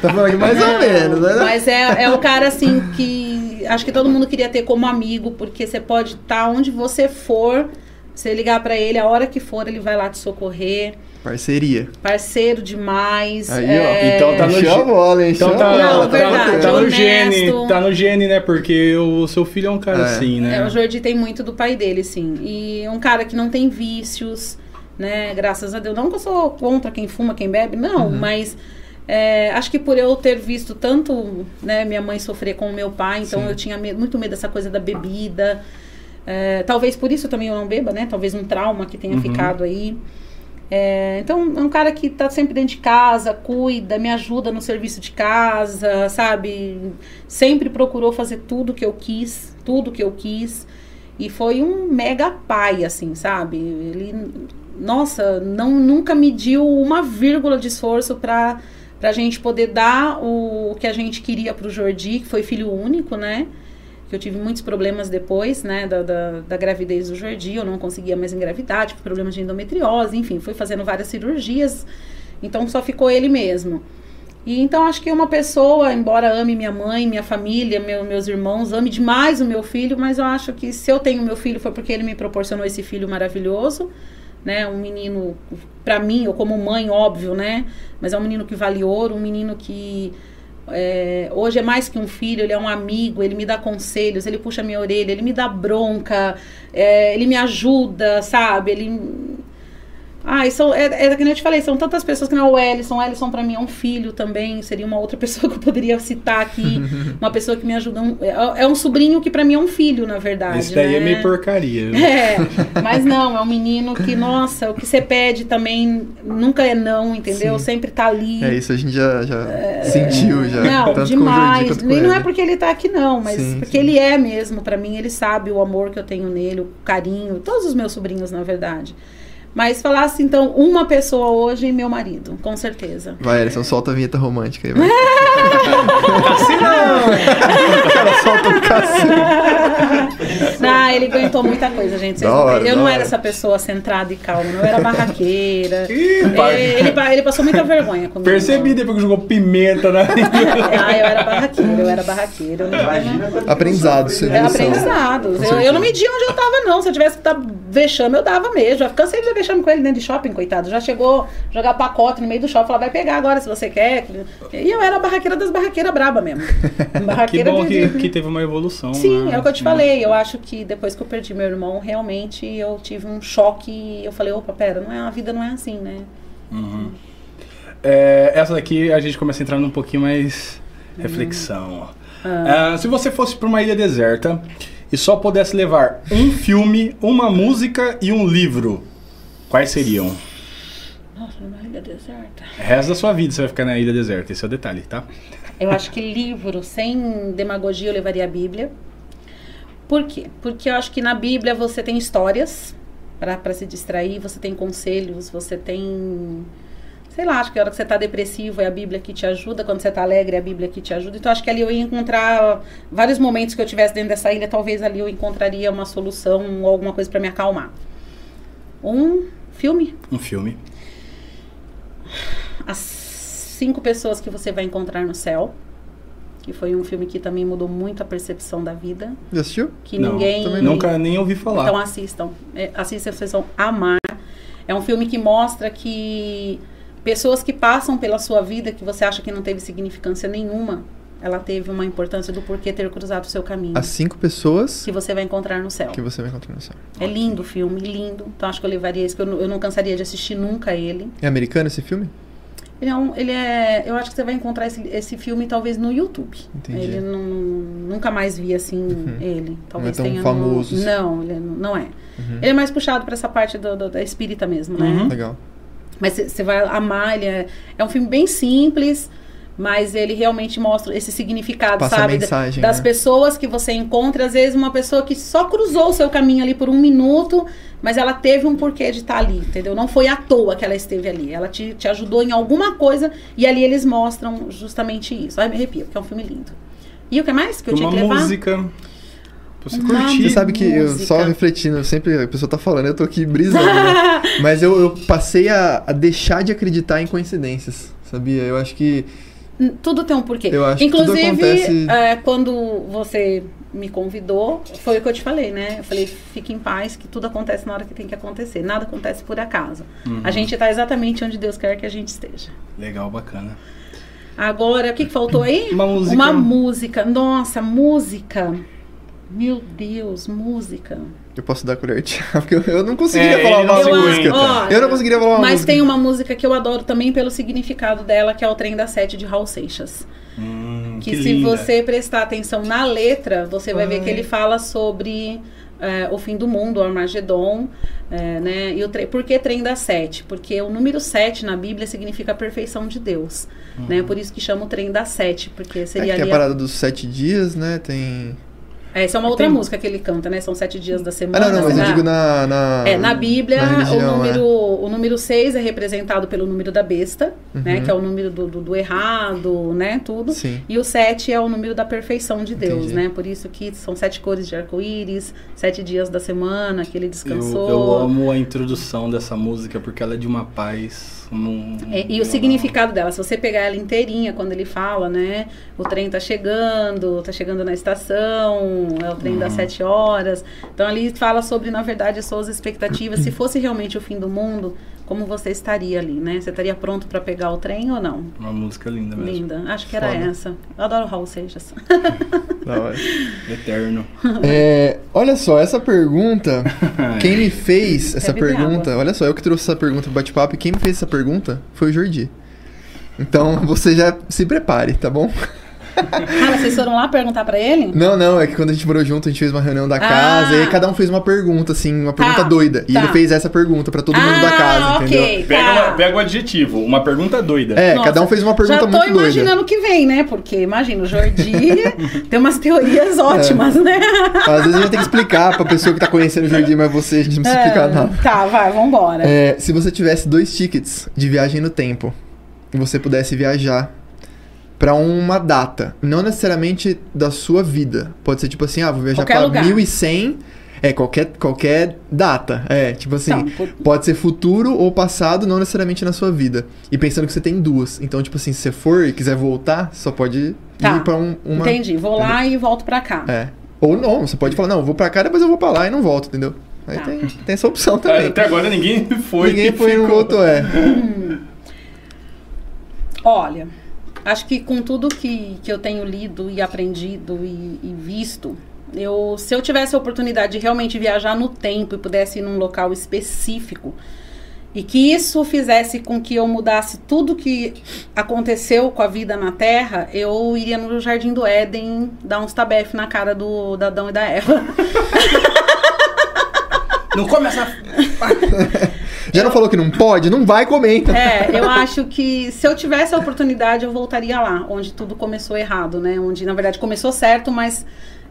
S1: Tá falando aqui mais ou menos, né?
S3: Mas é, é o cara assim que acho que todo mundo queria ter como amigo, porque você pode estar onde você for, você ligar pra ele a hora que for, ele vai lá te socorrer.
S1: Parceria.
S3: Parceiro demais.
S1: Aí, ó.
S3: é,
S2: Então tá no gene. Então tá,
S3: Não,
S2: tá,
S3: verdade,
S2: tá no
S3: honesto.
S2: gene, tá no gene, né? Porque o seu filho é um cara
S1: É.
S2: assim, né?
S3: É, o Jordi tem muito do pai dele, sim. E um cara que não tem vícios, né? Graças a Deus. Não que eu sou contra quem fuma, quem bebe, não,
S2: Uhum.
S3: mas é, acho que por eu ter visto tanto né, minha mãe sofrer com o meu pai, então
S2: Sim.
S3: eu tinha me- muito medo dessa coisa da bebida. É, talvez por isso também eu não beba, né? Talvez um trauma que tenha
S2: Uhum.
S3: ficado aí. É, então, é um cara que tá sempre dentro de casa, cuida, me ajuda no serviço de casa, sabe? Sempre procurou fazer tudo que eu quis, tudo que eu quis. E foi um mega pai, assim, sabe? Ele, nossa, não, nunca mediu uma vírgula de esforço pra, pra gente poder dar o, o que a gente queria pro Jordi, que foi filho único, né? Que eu tive muitos problemas depois, né, da, da, da gravidez do Jordi, eu não conseguia mais engravidar, tive problemas de endometriose, enfim, fui fazendo várias cirurgias, então só ficou ele mesmo. E então acho que uma pessoa, embora ame minha mãe, minha família, meu, meus irmãos, ame demais o meu filho, mas eu acho que se eu tenho meu filho foi porque ele me proporcionou esse filho maravilhoso, né? Um menino para mim, eu como mãe, óbvio, né? Mas é um menino que vale ouro, um menino que é, hoje é mais que um filho, ele é um amigo, ele me dá conselhos, ele puxa minha orelha, ele me dá bronca, é, ele me ajuda, sabe? Ele ah, são, é, é que eu te falei, são tantas pessoas que não é o Ellison. O Ellison pra mim é um filho também, seria uma outra pessoa que eu poderia citar aqui. uma pessoa que me ajuda. Um, é, é, um sobrinho que pra mim é um filho, na verdade.
S2: Esse daí
S3: né?
S2: é meio porcaria.
S3: É, mas não, é um menino que, nossa, o que você pede também nunca é não, entendeu?
S1: Sim.
S3: Sempre tá ali.
S1: É isso, a gente já, já sentiu já.
S3: Não,
S1: tanto
S3: demais.
S1: Com o Jordi
S3: E não é porque ele tá aqui, não, mas
S1: Sim,
S3: porque
S1: sim.
S3: ele é mesmo. Pra mim, ele sabe o amor que eu tenho nele, o carinho. Todos os meus sobrinhos, na verdade. Mas falasse, então, uma pessoa hoje, meu marido, com certeza.
S1: Vai, Ellison, solta a vinheta romântica aí, vai.
S2: Assim não!
S1: Cara, solta o cassino.
S3: Não, ele aguentou muita coisa, gente. Vocês não
S1: hora,
S3: eu não
S1: hora.
S3: era essa pessoa centrada e calma, não. Eu era barraqueira.
S2: Ih, pai.
S3: É, ele, ele passou muita vergonha comigo.
S2: Percebi depois que jogou pimenta na
S3: Ah, eu era barraqueira, eu era barraqueira. Eu não,
S4: Imagina quando
S1: Aprendizado,
S4: você
S3: É
S1: viu?
S3: aprendizado. Eu, eu não media onde eu tava, não. Se eu tivesse que dar vexame, eu dava mesmo. Já cansei de dar vexame com ele dentro de shopping, coitado. Já chegou a jogar pacote no meio do shopping, falar, vai pegar agora se você quer. E eu era a barraqueira das barraqueiras braba mesmo.
S2: Que
S3: Barraqueira
S2: bom
S3: de-
S2: que, que teve uma evolução.
S3: Sim,
S2: né?
S3: é o que eu te falei. Eu acho que depois que eu perdi meu irmão, realmente eu tive um choque. e Eu falei, opa, pera, não é, a vida não é assim, né?
S2: Uhum. É, essa daqui a gente começa a entrar num pouquinho mais reflexão. Ah, se você fosse para uma ilha deserta e só pudesse levar um filme, uma música e um livro, quais seriam?
S3: Nossa, numa ilha deserta.
S2: O resto da sua vida você vai ficar na ilha deserta, esse é o detalhe, tá?
S3: Eu acho que livro, sem demagogia, eu levaria a Bíblia. Por quê? Porque eu acho que na Bíblia você tem histórias para se distrair, você tem conselhos, você tem. Sei lá, acho que a hora que você tá depressivo é a Bíblia que te ajuda, quando você tá alegre é a Bíblia que te ajuda. Então acho que ali eu ia encontrar vários momentos que eu tivesse dentro dessa ilha, talvez ali eu encontraria uma solução ou alguma coisa para me acalmar. Um filme,
S2: Um filme.
S3: As Cinco Pessoas que Você Vai Encontrar no Céu, que foi um filme que também mudou muito a percepção da vida,
S1: Já assistiu?
S3: que
S2: Não,
S3: ninguém...
S1: também não.
S2: Nunca nem ouvi falar.
S3: Então assistam, é, assistam, vocês vão amar. É um filme que mostra que pessoas que passam pela sua vida, que você acha que não teve significância nenhuma, ela teve uma importância do porquê ter cruzado o seu caminho.
S1: As cinco pessoas
S3: Que você vai encontrar no céu.
S1: que você vai encontrar no céu.
S3: É lindo o filme, lindo. Então acho que eu levaria esse, que eu, não- eu não cansaria de assistir nunca ele.
S1: É americano esse filme?
S3: Ele é, um, ele é. Eu acho que você vai encontrar esse, esse filme talvez no YouTube.
S1: Entendi.
S3: Ele não, nunca mais vi assim ele. Talvez
S1: tão
S3: tenha no-
S1: famoso. assim.
S3: Não, ele não não é.
S1: Uhum.
S3: Ele é mais puxado para essa parte do, do- da espírita mesmo, né?
S2: Uhum.
S1: Legal.
S3: Mas você vai amar. Ele é, é um filme bem simples, mas ele realmente mostra esse significado,
S1: Passa a
S3: sabe?
S1: mensagem,
S3: das
S1: né?
S3: pessoas que você encontra, às vezes uma pessoa que só cruzou o seu caminho ali por um minuto, mas ela teve um porquê de estar ali, entendeu? Não foi à toa que ela esteve ali. Ela te, te ajudou em alguma coisa e ali eles mostram justamente isso. Ai, me arrepio, porque é um filme lindo. E o que mais que eu tinha que levar?
S2: música. Você
S3: Uma
S2: curtir.
S1: Você sabe que eu só refletindo, sempre a pessoa tá falando, eu tô aqui brisando, né? Mas eu, eu passei a, a deixar de acreditar em coincidências, sabia? Eu acho que.
S3: Tudo tem um porquê.
S1: Eu acho que tudo
S3: Inclusive,
S1: acontece-
S3: é, quando você me convidou, foi o que eu te falei, né? Eu falei, fique em paz, que tudo acontece na hora que tem que acontecer. Nada acontece por acaso.
S2: Uhum.
S3: A gente tá exatamente onde Deus quer que a gente esteja.
S2: Legal, bacana.
S3: Agora, o que, que faltou aí?
S2: Uma música.
S3: Uma música. Nossa, música. Meu Deus, música.
S1: Eu posso dar colher de chá, porque eu, eu não conseguiria
S2: É,
S1: falar uma
S2: se
S1: música. eu não conseguiria falar uma
S3: Mas
S1: música.
S3: tem uma música que eu adoro também pelo significado dela, que é o Trem da Sete de Raul Seixas.
S2: Hum,
S3: Que,
S2: que
S3: se
S2: linda.
S3: você prestar atenção na letra, você vai ver
S1: Ai.
S3: que ele fala sobre é, o fim do mundo, o Armagedon, é, né? E o tre- por que trem da sete? Porque o número sete na Bíblia significa a perfeição de Deus, né? Por isso que chama o trem da sete, porque
S1: É
S3: seria
S1: a
S3: ali a-
S1: parada dos sete dias, né? Tem.
S3: Essa é uma outra
S2: Tem-
S3: música que ele canta, né? São sete dias da
S1: Ah,
S3: semana.
S1: não, não, mas eu
S3: né?
S1: digo na. na
S3: É, na Bíblia,
S1: na religião,
S3: o, número,
S1: é.
S3: o número 6 é representado pelo número da besta, né?
S1: Uhum.
S3: Que é o número do, do, do errado, né? Tudo.
S1: Sim.
S3: E o 7 é o número da perfeição de Deus,
S1: Entendi.
S3: né? Por isso que são sete cores de arco-íris, sete dias da semana que ele
S2: Eu,
S3: descansou.
S2: eu amo a introdução dessa música porque ela é de uma paz. Um-
S3: É, e o significado dela, se você pegar ela inteirinha, quando ele fala, né? O trem tá chegando, tá chegando na estação, é o trem das
S2: Uhum.
S3: sete horas. Então ali fala sobre, na verdade, as suas expectativas. Se fosse realmente o fim do mundo, como você estaria ali, né? Você estaria pronto para pegar o trem ou não?
S2: Uma música linda mesmo.
S3: Linda. Acho que era
S1: Foda.
S3: essa. Eu adoro Raul Seixas.
S1: Da hora.
S2: Eterno.
S1: É, olha só, essa pergunta. Quem me fez essa pergunta, olha só, eu que trouxe essa pergunta pro bate-papo e quem me fez essa pergunta foi o Jordi. Então você já se prepare, tá bom?
S3: Ah, vocês foram lá perguntar para ele?
S1: Não, não, é que quando a gente morou junto, a gente fez uma reunião da casa
S3: Ah.
S1: e aí cada um fez uma pergunta, assim, uma pergunta
S3: Tá,
S1: doida. E
S3: tá.
S1: ele fez essa pergunta pra todo mundo da
S3: Ah,
S1: casa, entendeu?
S3: ok.
S2: Pega,
S3: Tá.
S2: uma- pega o adjetivo, uma pergunta doida.
S1: É,
S3: Nossa,
S1: cada um fez uma pergunta
S3: Já tô
S1: muito doida.
S3: imaginando o que vem, né? Porque, imagina, o Jordi tem umas teorias ótimas, né?
S1: Às vezes a gente tem que explicar pra pessoa que tá conhecendo o Jordi, mas você, a gente não precisa explicar nada.
S3: Tá, vai, vambora.
S1: É, se você tivesse dois tickets de viagem no tempo e você pudesse viajar pra uma data, não necessariamente da sua vida, pode ser tipo assim, ah, vou viajar
S3: Qualquer
S1: pra
S3: lugar.
S1: 1100, é qualquer qualquer data, é, tipo assim,
S3: Então, por-
S1: pode ser futuro ou passado, não necessariamente na sua vida. E pensando que você tem duas, então tipo assim, se você for e quiser voltar, só pode
S3: Tá.
S1: ir pra um, uma
S3: Entendi. Vou lá e volto pra cá.
S1: é. Ou não, você pode falar, não, eu vou pra cá, depois eu vou pra lá e não volto, entendeu? Aí
S3: Tá.
S1: tem, tem essa opção também.
S2: Até agora ninguém foi.
S1: Ninguém foi e não voltou, é.
S3: Olha, acho que com tudo que, que eu tenho lido e aprendido e, e visto, eu, se eu tivesse a oportunidade de realmente viajar no tempo e pudesse ir num local específico, e que isso fizesse com que eu mudasse tudo que aconteceu com a vida na Terra, eu iria no Jardim do Éden dar uns tabef na cara do, Adão e da Eva.
S2: Não come essa.
S1: Já não falou que não pode? Não vai comer.
S3: É, eu acho que se eu tivesse a oportunidade, eu voltaria lá, onde tudo começou errado, né? Onde, na verdade, começou certo, mas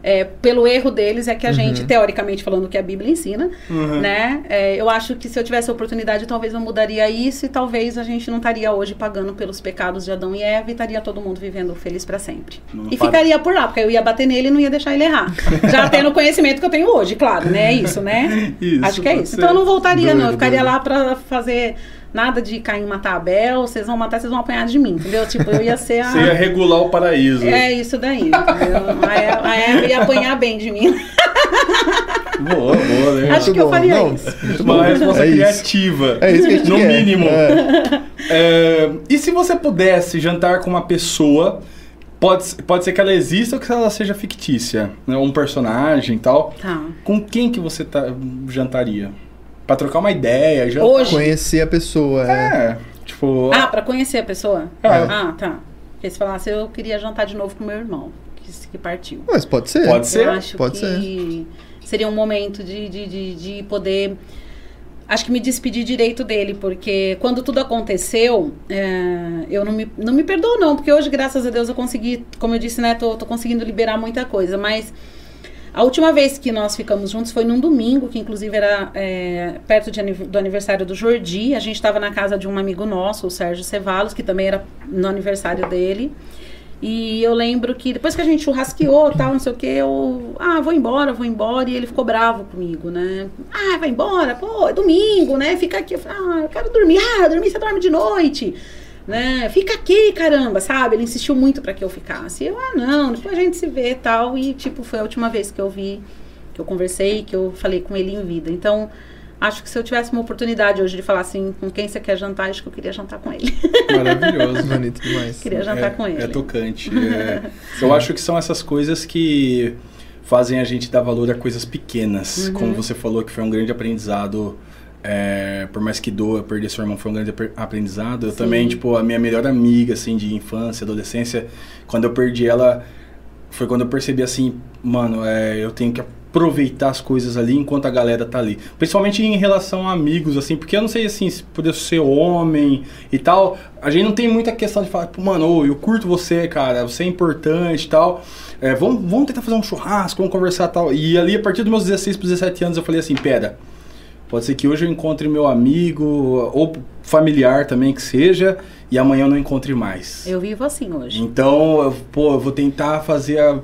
S3: é, pelo erro deles é que a gente, teoricamente falando que a Bíblia ensina,
S2: Uhum.
S3: né? É, eu acho que se eu tivesse a oportunidade, talvez eu mudaria isso e talvez a gente não estaria hoje pagando pelos pecados de Adão e Eva e estaria todo mundo vivendo feliz pra sempre.
S2: Não
S3: e
S2: para-
S3: ficaria por lá, porque eu ia bater nele e não ia deixar ele errar. Já tendo o conhecimento que eu tenho hoje, claro, né? É isso, né?
S2: Isso,
S3: Acho que é isso. Então eu não voltaria, não. Eu
S2: Doido,
S3: ficaria
S2: doido.
S3: lá pra fazer nada de Caim matar Abel. Vocês vão matar, vocês vão apanhar de mim, entendeu? Tipo, eu ia ser a.
S2: Você ia regular o paraíso.
S3: É isso daí, entendeu? A Eva, a Eva ia apanhar bem de mim.
S2: Boa, boa, né?
S3: Acho que eu faria isso.
S2: Uma resposta
S1: É isso.
S2: criativa.
S1: É isso que a gente
S2: No
S1: quer.
S2: mínimo.
S1: É.
S2: É, e se você pudesse jantar com uma pessoa, pode, pode ser que ela exista ou que ela seja fictícia, né? um personagem e tal.
S3: Tá.
S2: Com quem que você tá- jantaria? Pra trocar uma ideia, jantar.
S3: Hoje.
S1: Conhecer a pessoa, é.
S2: É, tipo.
S3: Ah, pra conhecer a pessoa?
S2: É.
S3: Ah, tá. Porque se falasse, eu queria jantar de novo com meu irmão, que, que partiu.
S1: Mas pode ser.
S2: Pode ser.
S3: Eu acho
S1: Pode
S3: que seria um momento de, de, de, de poder. Acho que me despedir direito dele, porque quando tudo aconteceu, é, eu não me, não me perdoo, não, porque hoje, graças a Deus, eu consegui, como eu disse, né, tô, tô conseguindo liberar muita coisa, mas. A última vez que nós ficamos juntos foi num domingo, que inclusive era é, perto de do aniversário do Jordi. A gente estava na casa de um amigo nosso, o Sérgio Cevalos, que também era no aniversário dele. E eu lembro que depois que a gente churrasqueou tal, não sei o que, eu. Ah, vou embora, vou embora. E ele ficou bravo comigo, né? Ah, vai embora, pô, é domingo, né? Fica aqui. Eu falei, ah, eu quero dormir. Ah, dormir você dorme de noite. Né? Fica aqui, caramba, sabe? Ele insistiu muito para que eu ficasse. Eu, ah, não, depois a gente se vê e tal. E, tipo, foi a última vez que eu vi, que eu conversei, que eu falei com ele em vida. Então, acho que se eu tivesse uma oportunidade hoje de falar assim, com quem você quer jantar, acho que eu queria jantar com ele.
S2: Maravilhoso.
S1: Bonito demais.
S3: queria jantar
S2: é,
S3: com ele.
S2: É tocante. é. eu acho que são essas coisas que fazem a gente dar valor a coisas pequenas.
S3: Uhum.
S2: Como você falou, que foi um grande aprendizado. É, por mais que doa, perder seu irmão foi um grande apre- aprendizado. Eu
S3: Sim.
S2: também, tipo, a minha melhor amiga, assim, de infância, adolescência, quando eu perdi ela, foi quando eu percebi, assim, mano, é, eu tenho que aproveitar as coisas ali enquanto a galera tá ali. Principalmente em relação a amigos, assim, porque eu não sei assim, se poder ser homem e tal. A gente não tem muita questão de falar, mano, ô, eu curto você, cara, você é importante e tal. É, vamos, vamos tentar fazer um churrasco, vamos conversar e tal. E ali, a partir dos meus 16 para 17 anos, eu falei assim, pera, pode ser que hoje eu encontre meu amigo ou familiar também que seja, e amanhã eu não encontre mais.
S3: Eu vivo assim hoje.
S2: Então, eu, pô, eu vou tentar fazer a.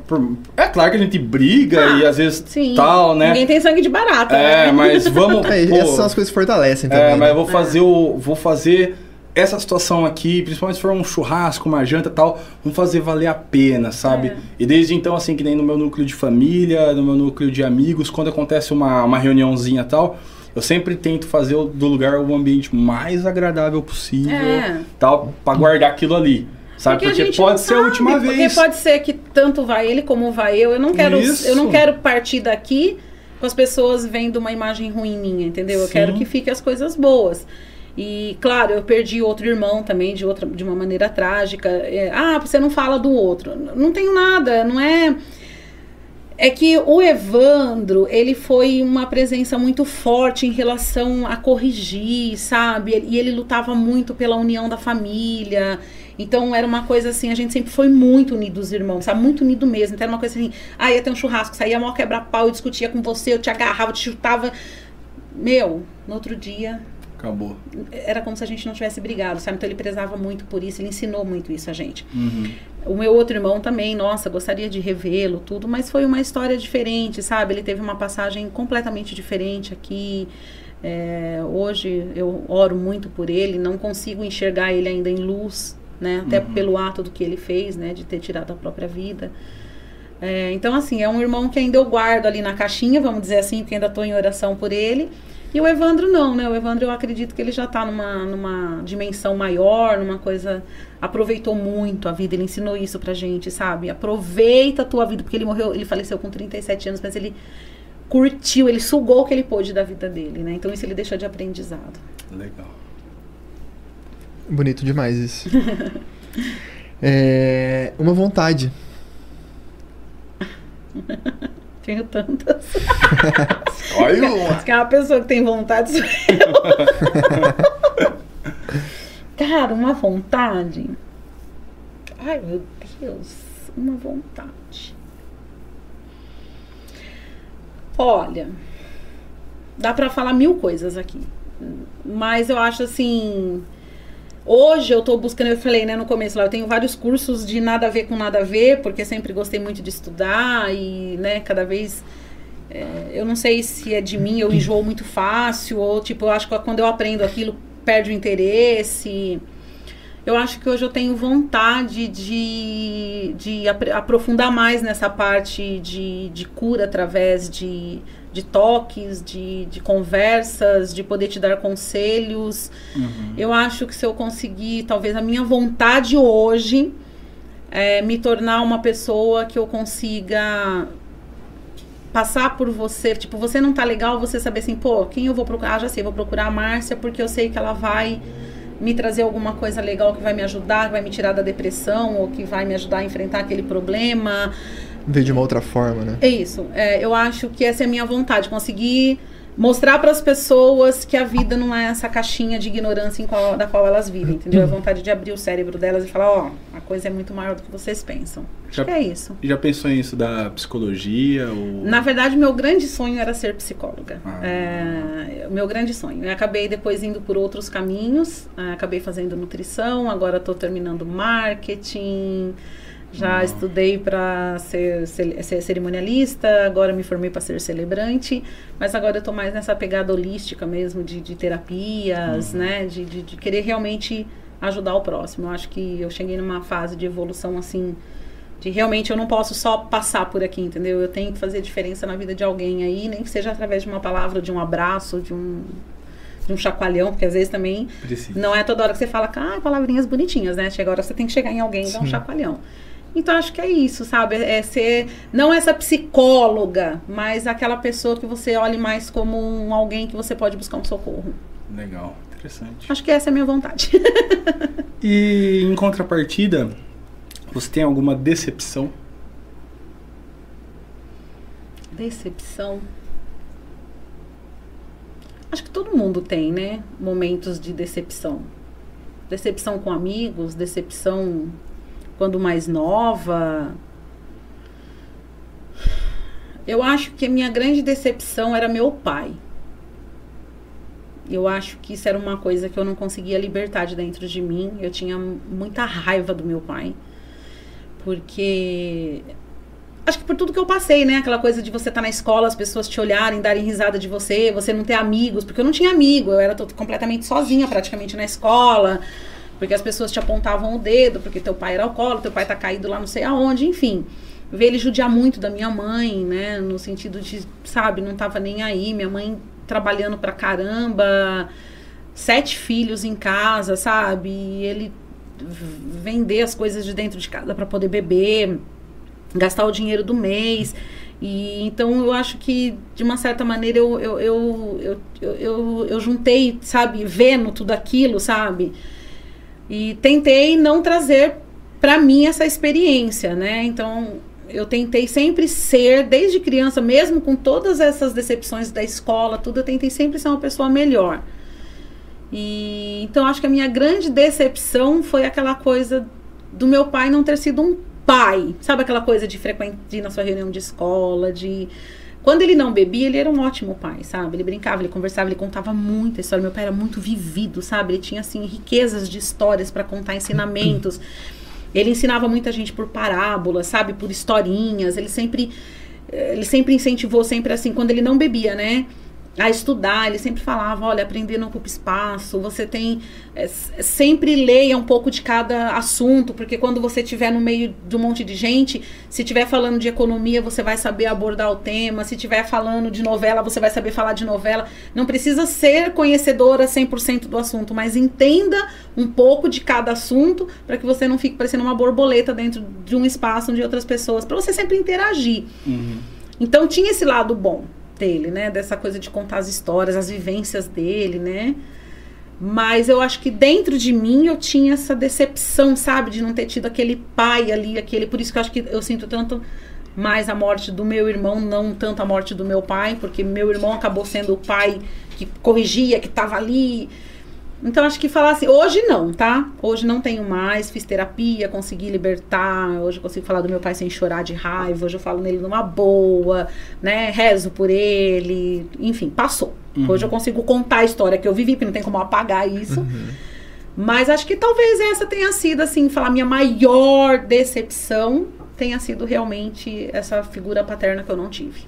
S2: É claro que a gente briga
S3: Ah,
S2: e às vezes
S3: Sim.
S2: tal, né?
S3: Ninguém tem sangue de barata.
S2: É,
S3: né?
S2: mas vamos.
S1: É,
S2: pô,
S1: essas são as coisas que fortalecem também.
S2: é, mas
S1: né?
S2: eu vou fazer o. Vou fazer essa situação aqui, principalmente se for um churrasco, uma janta e tal, vamos fazer valer a pena, sabe?
S3: É.
S2: E desde então, assim, que nem no meu núcleo de família, no meu núcleo de amigos, quando acontece uma, uma reuniãozinha e tal, eu sempre tento fazer do lugar o ambiente mais agradável possível,
S3: É.
S2: tal, pra guardar aquilo ali. Sabe? Porque,
S3: gente
S2: pode ser a última
S3: sabe,
S2: vez.
S3: Porque pode ser que tanto vai ele como vai eu. Eu não quero,
S2: Isso.
S3: eu não quero partir daqui com as pessoas vendo uma imagem ruim minha, entendeu? Eu
S2: Sim.
S3: quero que fiquem as coisas boas. E, claro, eu perdi outro irmão também de outra de uma maneira trágica. É, ah, você não fala do outro. Não tenho nada, não é é que o Evandro, ele foi uma presença muito forte em relação a corrigir, sabe? E ele lutava muito pela união da família. Então era uma coisa assim, a gente sempre foi muito unido os irmãos, sabe? Muito unido mesmo. Então era uma coisa assim, ah, ia ter um churrasco, saía maior quebra-pau, eu discutia com você, eu te agarrava, te chutava. Meu, no outro dia
S2: Acabou.
S3: era como se a gente não tivesse brigado, sabe? Então ele prezava muito por isso, ele ensinou muito isso a gente.
S2: Uhum.
S3: O meu outro irmão também, nossa, gostaria de revê-lo, tudo, mas foi uma história diferente, sabe? Ele teve uma passagem completamente diferente aqui. É, hoje eu oro muito por ele, não consigo enxergar ele ainda em luz, né? Até
S2: Uhum.
S3: pelo ato do que ele fez, né? De ter tirado a própria vida. É, então, assim, é um irmão que ainda eu guardo ali na caixinha, vamos dizer assim, porque ainda estou em oração por ele. E o Evandro não, né? O Evandro eu acredito que ele já está numa, numa dimensão maior, numa coisa. Aproveitou muito a vida, ele ensinou isso pra gente, sabe? Aproveita a tua vida, porque ele morreu, ele faleceu com 37 anos, mas ele curtiu, ele sugou o que ele pôde da vida dele, né? Então isso ele deixou de aprendizado.
S2: Legal.
S1: Bonito demais isso. É, uma vontade.
S3: Tenho tantas.
S2: Olha uma.
S3: Diz que é uma pessoa que tem vontade sou eu. Cara, uma vontade. Ai, meu Deus. Uma vontade. Olha, dá pra falar mil coisas aqui. Mas eu acho assim. Hoje eu tô buscando, eu falei, né, no começo lá, eu tenho vários cursos de nada a ver com nada a ver, porque sempre gostei muito de estudar e, né, cada vez é, eu não sei se é de mim, eu enjoo muito fácil, ou tipo, eu acho que quando eu aprendo aquilo, perde o interesse. Eu acho que hoje eu tenho vontade de, de apr- aprofundar mais nessa parte de, de cura através de, de toques, de, de conversas, de poder te dar conselhos.
S2: Uhum.
S3: Eu acho que se eu conseguir, talvez a minha vontade hoje é me tornar uma pessoa que eu consiga passar por você, tipo, você não tá legal, você saber assim, pô, quem eu vou procurar? Ah, já sei, vou procurar a Márcia porque eu sei que ela vai me trazer alguma coisa legal que vai me ajudar, que vai me tirar da depressão ou que vai me ajudar a enfrentar aquele problema.
S1: Ver de uma outra forma, né?
S3: É isso. É, eu acho que essa é a minha vontade, conseguir mostrar para as pessoas que a vida não é essa caixinha de ignorância em qual- da qual elas vivem, entendeu? É a vontade de abrir o cérebro delas e falar, ó, a coisa é muito maior do que vocês pensam. Acho
S2: Já-
S3: que é isso.
S2: Já pensou em estudar psicologia? Ou...
S3: Na verdade, meu grande sonho era ser psicóloga.
S2: Ah.
S3: É, o meu grande sonho. Eu acabei depois indo por outros caminhos. é, acabei fazendo nutrição, agora estou terminando marketing. Já
S2: Ah.
S3: estudei para ser, ser, ser cerimonialista, agora me formei para ser celebrante, mas agora eu estou mais nessa pegada holística mesmo, de, de terapias, né? De, de, de querer realmente ajudar o próximo. Eu acho que eu cheguei numa fase de evolução assim, de realmente eu não posso só passar por aqui, entendeu? Eu tenho que fazer diferença na vida de alguém aí, nem que seja através de uma palavra, de um abraço, de um, de um chacoalhão, porque às vezes também
S2: Precisa.
S3: não é toda hora que você fala, ah, palavrinhas bonitinhas, né? Chega a hora que você tem que chegar em alguém e dar um chacoalhão. Então acho que é isso, sabe? É ser não essa psicóloga, mas aquela pessoa que você olhe mais como um alguém que você pode buscar um socorro.
S2: Legal, interessante.
S3: Acho que essa é a minha vontade.
S2: E em contrapartida, você tem alguma decepção?
S3: Decepção. Acho que todo mundo tem, né? Momentos de decepção. Decepção com amigos, decepção quando mais nova. Eu acho que a minha grande decepção era meu pai. Eu acho que isso era uma coisa que eu não conseguia libertar de dentro de mim. Eu tinha muita raiva do meu pai. Porque acho que por tudo que eu passei, né? Aquela coisa de você estar tá na escola, as pessoas te olharem, darem risada de você, você não ter amigos, porque eu não tinha amigo, eu era completamente sozinha praticamente na escola, porque as pessoas te apontavam o dedo, porque teu pai era alcoólatra, teu pai tá caído lá não sei aonde, enfim. Ver ele judiar muito da minha mãe, né? No sentido de, sabe, não tava nem aí, minha mãe trabalhando pra caramba, sete filhos em casa, sabe? E ele vender as coisas de dentro de casa para poder beber gastar o dinheiro do mês. E então eu acho que, de uma certa maneira, eu, eu, eu, eu, eu, eu, juntei, sabe, vendo tudo aquilo, sabe? E tentei não trazer para mim essa experiência, né? Então eu tentei sempre ser, desde criança, mesmo com todas essas decepções da escola, tudo, eu tentei sempre ser uma pessoa melhor. E então acho que a minha grande decepção foi aquela coisa do meu pai não ter sido um pai. Sabe aquela coisa de frequentar na sua reunião de escola, de. Quando ele não bebia, ele era um ótimo pai, sabe? Ele brincava, ele conversava, ele contava muita história. Meu pai era muito vivido, sabe? Ele tinha, assim, riquezas de histórias para contar ensinamentos. Ele ensinava muita gente por parábolas, sabe? Por historinhas. Ele sempre, ele sempre incentivou, sempre assim, quando ele não bebia, né? A estudar. Ele sempre falava, olha, aprender não ocupa espaço. Você tem é, sempre leia um pouco de cada assunto, porque quando você estiver no meio de um monte de gente, se estiver falando de economia, você vai saber abordar o tema. Se estiver falando de novela, você vai saber falar de novela. Não precisa ser conhecedora 100% do assunto, mas entenda um pouco de cada assunto para que você não fique parecendo uma borboleta dentro de um espaço onde outras pessoas, para você sempre interagir. Uhum. Então tinha esse lado bom dele, né? Dessa coisa de contar as histórias, as vivências dele, né? Mas eu acho que dentro de mim eu tinha essa decepção, sabe? De não ter tido aquele pai ali, aquele. Por isso que eu acho que eu sinto tanto mais a morte do meu irmão, não tanto a morte do meu pai, porque meu irmão acabou sendo o pai que corrigia, que estava ali então acho que falar assim, hoje não, tá? Hoje não tenho mais, fiz terapia, consegui libertar, hoje eu consigo falar do meu pai sem chorar de raiva, hoje eu falo nele numa boa, né? Rezo por ele, enfim, passou. Uhum. Hoje eu consigo contar a história que eu vivi, porque não tem como apagar isso. Uhum. Mas acho que talvez essa tenha sido, assim, falar minha maior decepção tenha sido realmente essa figura paterna que eu não tive.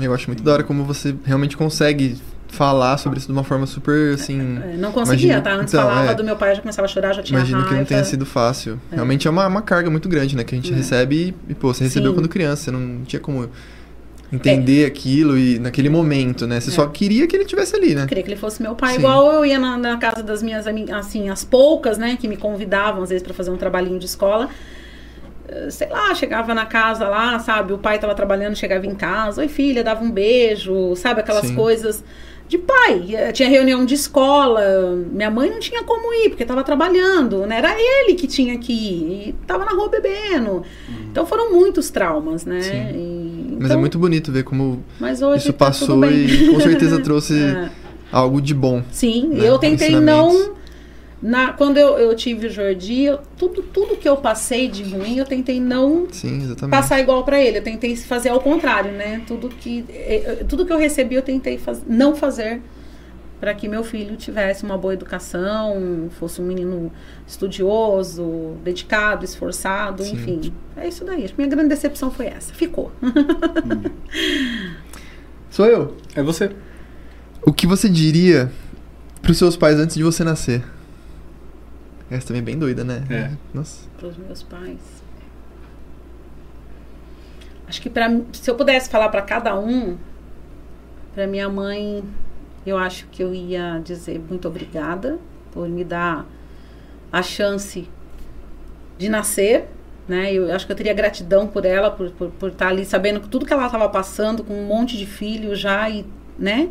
S1: Eu acho muito da hora como você realmente consegue falar sobre isso de uma forma super, assim...
S3: É, não conseguia, imagino, tá? Antes então, falava é, do meu pai, já começava a chorar, já tinha
S1: Imagino
S3: raiva.
S1: que não tenha sido fácil. É. Realmente é uma, uma carga muito grande, né? Que a gente é. recebe e, pô, você recebeu Sim. quando criança, você não tinha como entender é. aquilo e naquele momento, né? Você só queria que ele estivesse ali, né? Eu
S3: queria que ele fosse meu pai. Sim. Igual eu ia na, na, casa das minhas amigas, assim, as poucas, né? Que me convidavam, às vezes, para fazer um trabalhinho de escola sei lá, chegava na casa lá, sabe? O pai tava trabalhando, chegava em casa, oi filha, dava um beijo, sabe? Aquelas Sim. coisas de pai. Eh, tinha reunião de escola, minha mãe não tinha como ir, porque estava trabalhando, né? Era ele que tinha que ir, e estava na rua bebendo. Uhum. Então foram muitos traumas, né? E,
S1: Mas é então, muito bonito ver como isso tá passou e com certeza trouxe é. algo de bom.
S3: Sim, né? eu tentei não na, quando eu, eu tive o Jordi, eu, tudo, tudo que eu passei de ruim, eu tentei não
S1: Sim,
S3: passar igual para ele. Eu tentei fazer ao contrário, né? Tudo que, eh, eh, tudo que eu recebi, eu tentei faz, não fazer para que meu filho tivesse uma boa educação, fosse um menino estudioso, dedicado, esforçado, Sim. enfim. É isso daí. Minha grande decepção foi essa. Ficou. Hum.
S1: Sou eu.
S2: É você.
S1: O que você diria para os seus pais antes de você nascer? Essa também é bem doida, né?
S2: É.
S3: Nossa. Para os meus pais. Acho que para se eu pudesse falar para cada um, para minha mãe, eu acho que eu ia dizer muito obrigada por me dar a chance de nascer, né? Eu acho que eu teria gratidão por ela, por, por, por estar ali sabendo tudo que ela estava passando, com um monte de filhos já, e, né?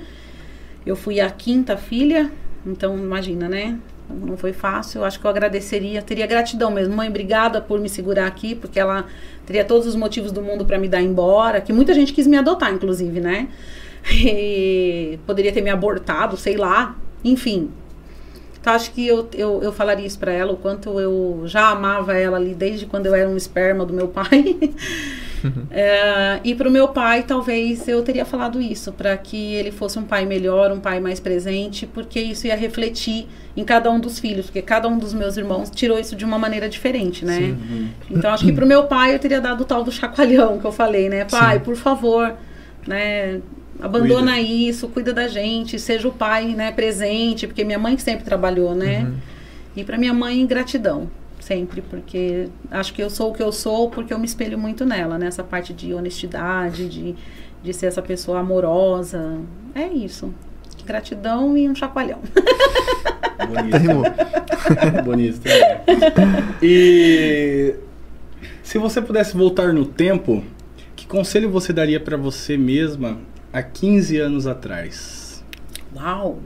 S3: Eu fui a quinta filha, então imagina, né? Não foi fácil. Eu acho que eu agradeceria, teria gratidão mesmo. Mãe, obrigada por me segurar aqui, porque ela teria todos os motivos do mundo para me dar embora. Que muita gente quis me adotar, inclusive, né? E poderia ter me abortado, sei lá. Enfim. Então, acho que eu, eu, eu falaria isso para ela, o quanto eu já amava ela ali desde quando eu era um esperma do meu pai. é, e para o meu pai, talvez eu teria falado isso, para que ele fosse um pai melhor, um pai mais presente, porque isso ia refletir em cada um dos filhos, porque cada um dos meus irmãos tirou isso de uma maneira diferente, né? Sim. Então acho que para o meu pai eu teria dado o tal do chacoalhão que eu falei, né? Pai, Sim. por favor, né? Abandona cuida. isso, cuida da gente, seja o pai, né, presente, porque minha mãe sempre trabalhou, né? Uhum. E para minha mãe, gratidão, sempre, porque acho que eu sou o que eu sou porque eu me espelho muito nela, nessa né? parte de honestidade, de, de ser essa pessoa amorosa. É isso. Gratidão e um chacoalhão.
S2: Bonito. Bonito. E se você pudesse voltar no tempo, que conselho você daria para você mesma há 15 anos atrás?
S3: Uau!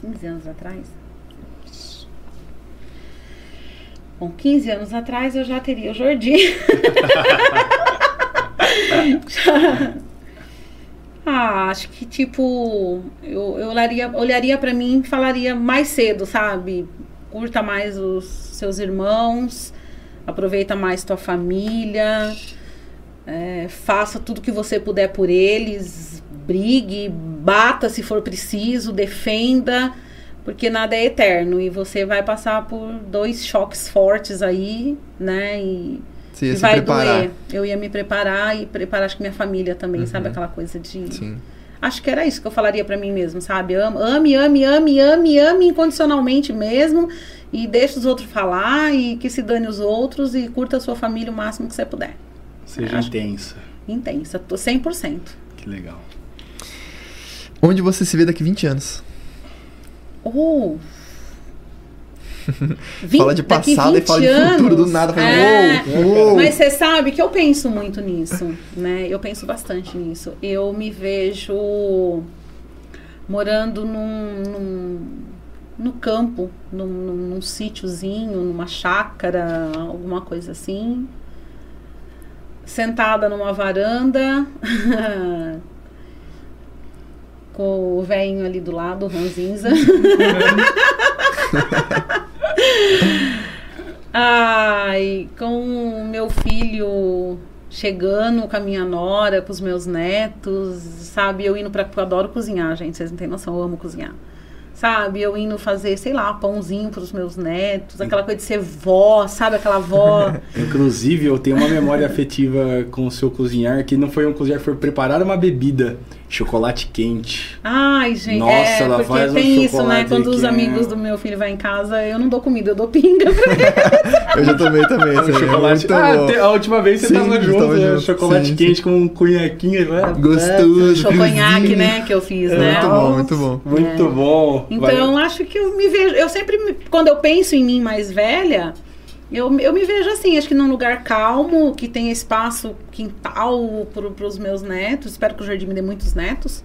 S3: 15 anos atrás? Bom, 15 anos atrás eu já teria o Jordi. ah, acho que tipo, eu, eu olharia, olharia para mim e falaria mais cedo, sabe? Curta mais os seus irmãos, aproveita mais tua família é, faça tudo que você puder por eles, brigue, bata se for preciso, defenda, porque nada é eterno e você vai passar por dois choques fortes aí, né? E, e vai preparar. doer. Eu ia me preparar e preparar acho que minha família também, uhum. sabe aquela coisa de Sim. Acho que era isso que eu falaria para mim mesmo, sabe? Ame, ame, ame, ame, ame incondicionalmente mesmo e deixe os outros falar e que se dane os outros e curta a sua família o máximo que você puder.
S2: Seja é, intensa.
S3: Intensa, tô 100%.
S2: Que legal.
S1: Onde você se vê daqui 20 anos?
S3: Oh.
S1: 20, fala de passado e fala de futuro do nada. Fala,
S3: é, uou, uou. Mas você sabe que eu penso muito nisso, né? Eu penso bastante nisso. Eu me vejo morando num, num no campo, num, num, num sítiozinho, numa chácara, alguma coisa assim sentada numa varanda, com o velhinho ali do lado, o Ranzinza. Ai, com o meu filho chegando com a minha nora, com os meus netos, sabe? Eu indo pra. Eu adoro cozinhar, gente, vocês não têm noção, eu amo cozinhar sabe? Eu indo fazer, sei lá, pãozinho para os meus netos, aquela coisa de ser vó, sabe? Aquela vó.
S2: Inclusive, eu tenho uma memória afetiva com o seu cozinhar, que não foi um cozinhar, foi preparar uma bebida, chocolate quente.
S3: Ai, gente, Nossa, é, ela porque faz tem um isso, né? Quando os é amigos do meu filho vão em casa, eu não dou comida, eu dou pinga pra
S1: eles. eu já tomei também, esse chocolate.
S2: Ah, a última vez você sim, tava junto, tava né? junto. chocolate sim, quente sim. com um cunhaquinho, né?
S1: Gostoso. É,
S3: choconhaque, né, que eu fiz,
S1: é,
S3: né?
S1: Muito bom, muito bom.
S2: Muito é. bom.
S3: Então, Vai. acho que eu me vejo. Eu sempre, quando eu penso em mim mais velha, eu, eu me vejo assim, acho que num lugar calmo, que tem espaço, quintal para os meus netos. Espero que o jardim me dê muitos netos.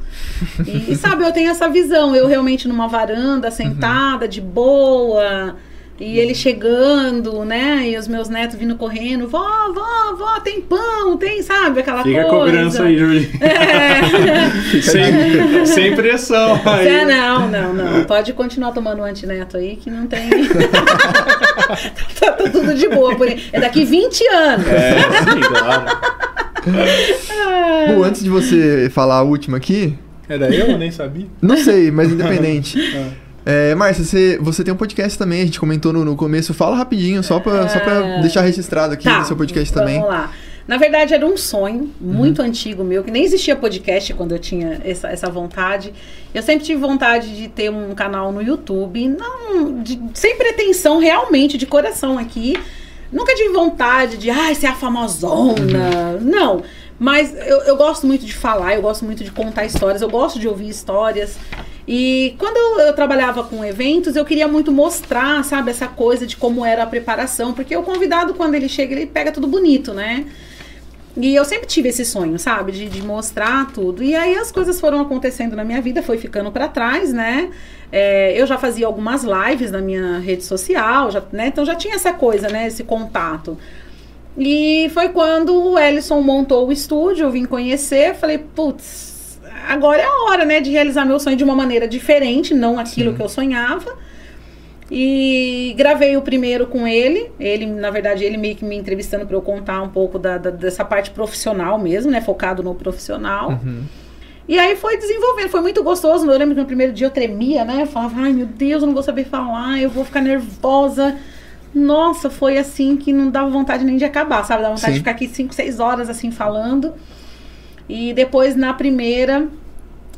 S3: E, sabe, eu tenho essa visão. Eu realmente numa varanda, sentada, uhum. de boa e ele chegando, né? E os meus netos vindo correndo, vó, vó, vó, tem pão, tem, sabe? Aquela
S2: Fica
S3: coisa.
S2: Fica a cobrança aí, Júlio. É. sem, sem pressão. Aí.
S3: É, não, não, não. Pode continuar tomando um antineto aí, que não tem. tá, tá, tudo de boa. Por... É daqui 20 anos.
S2: É, sim, claro.
S1: Bom, antes de você falar a última aqui.
S2: Era eu? Eu nem sabia.
S1: Não sei, mas independente. ah. É, Márcia, você, você tem um podcast também, a gente comentou no, no começo. Fala rapidinho, só pra, só pra é. deixar registrado aqui tá, no seu podcast também.
S3: Vamos lá. Na verdade, era um sonho muito uhum. antigo meu, que nem existia podcast quando eu tinha essa, essa vontade. Eu sempre tive vontade de ter um canal no YouTube, não de, sem pretensão realmente, de coração aqui. Nunca tive vontade de, ai, ah, ser a famosona. Uhum. Não. Mas eu, eu gosto muito de falar, eu gosto muito de contar histórias, eu gosto de ouvir histórias. E quando eu, trabalhava com eventos, eu queria muito mostrar, sabe, essa coisa de como era a preparação, porque o convidado, quando ele chega, ele pega tudo bonito, né? E eu sempre tive esse sonho, sabe? De, de mostrar tudo. E aí as coisas foram acontecendo na minha vida, foi ficando para trás, né? É, eu já fazia algumas lives na minha rede social, já, né? Então já tinha essa coisa, né? Esse contato. E foi quando o Ellison montou o estúdio, eu vim conhecer, falei, putz, agora é a hora, né, de realizar meu sonho de uma maneira diferente, não aquilo
S1: Sim.
S3: que eu sonhava. E gravei o primeiro com ele. Ele, na verdade, ele meio que me entrevistando para eu contar um pouco da, da- dessa parte profissional mesmo, né? Focado no profissional.
S1: Uhum.
S3: E aí foi desenvolvendo, foi muito gostoso. Eu lembro que no primeiro dia eu tremia, né? Eu falava, ai meu Deus, eu não vou saber falar, eu vou ficar nervosa. Nossa, foi assim que não dava vontade nem de acabar, sabe? Dava vontade
S1: Sim.
S3: de ficar aqui 5, 6 horas assim falando. E depois na primeira,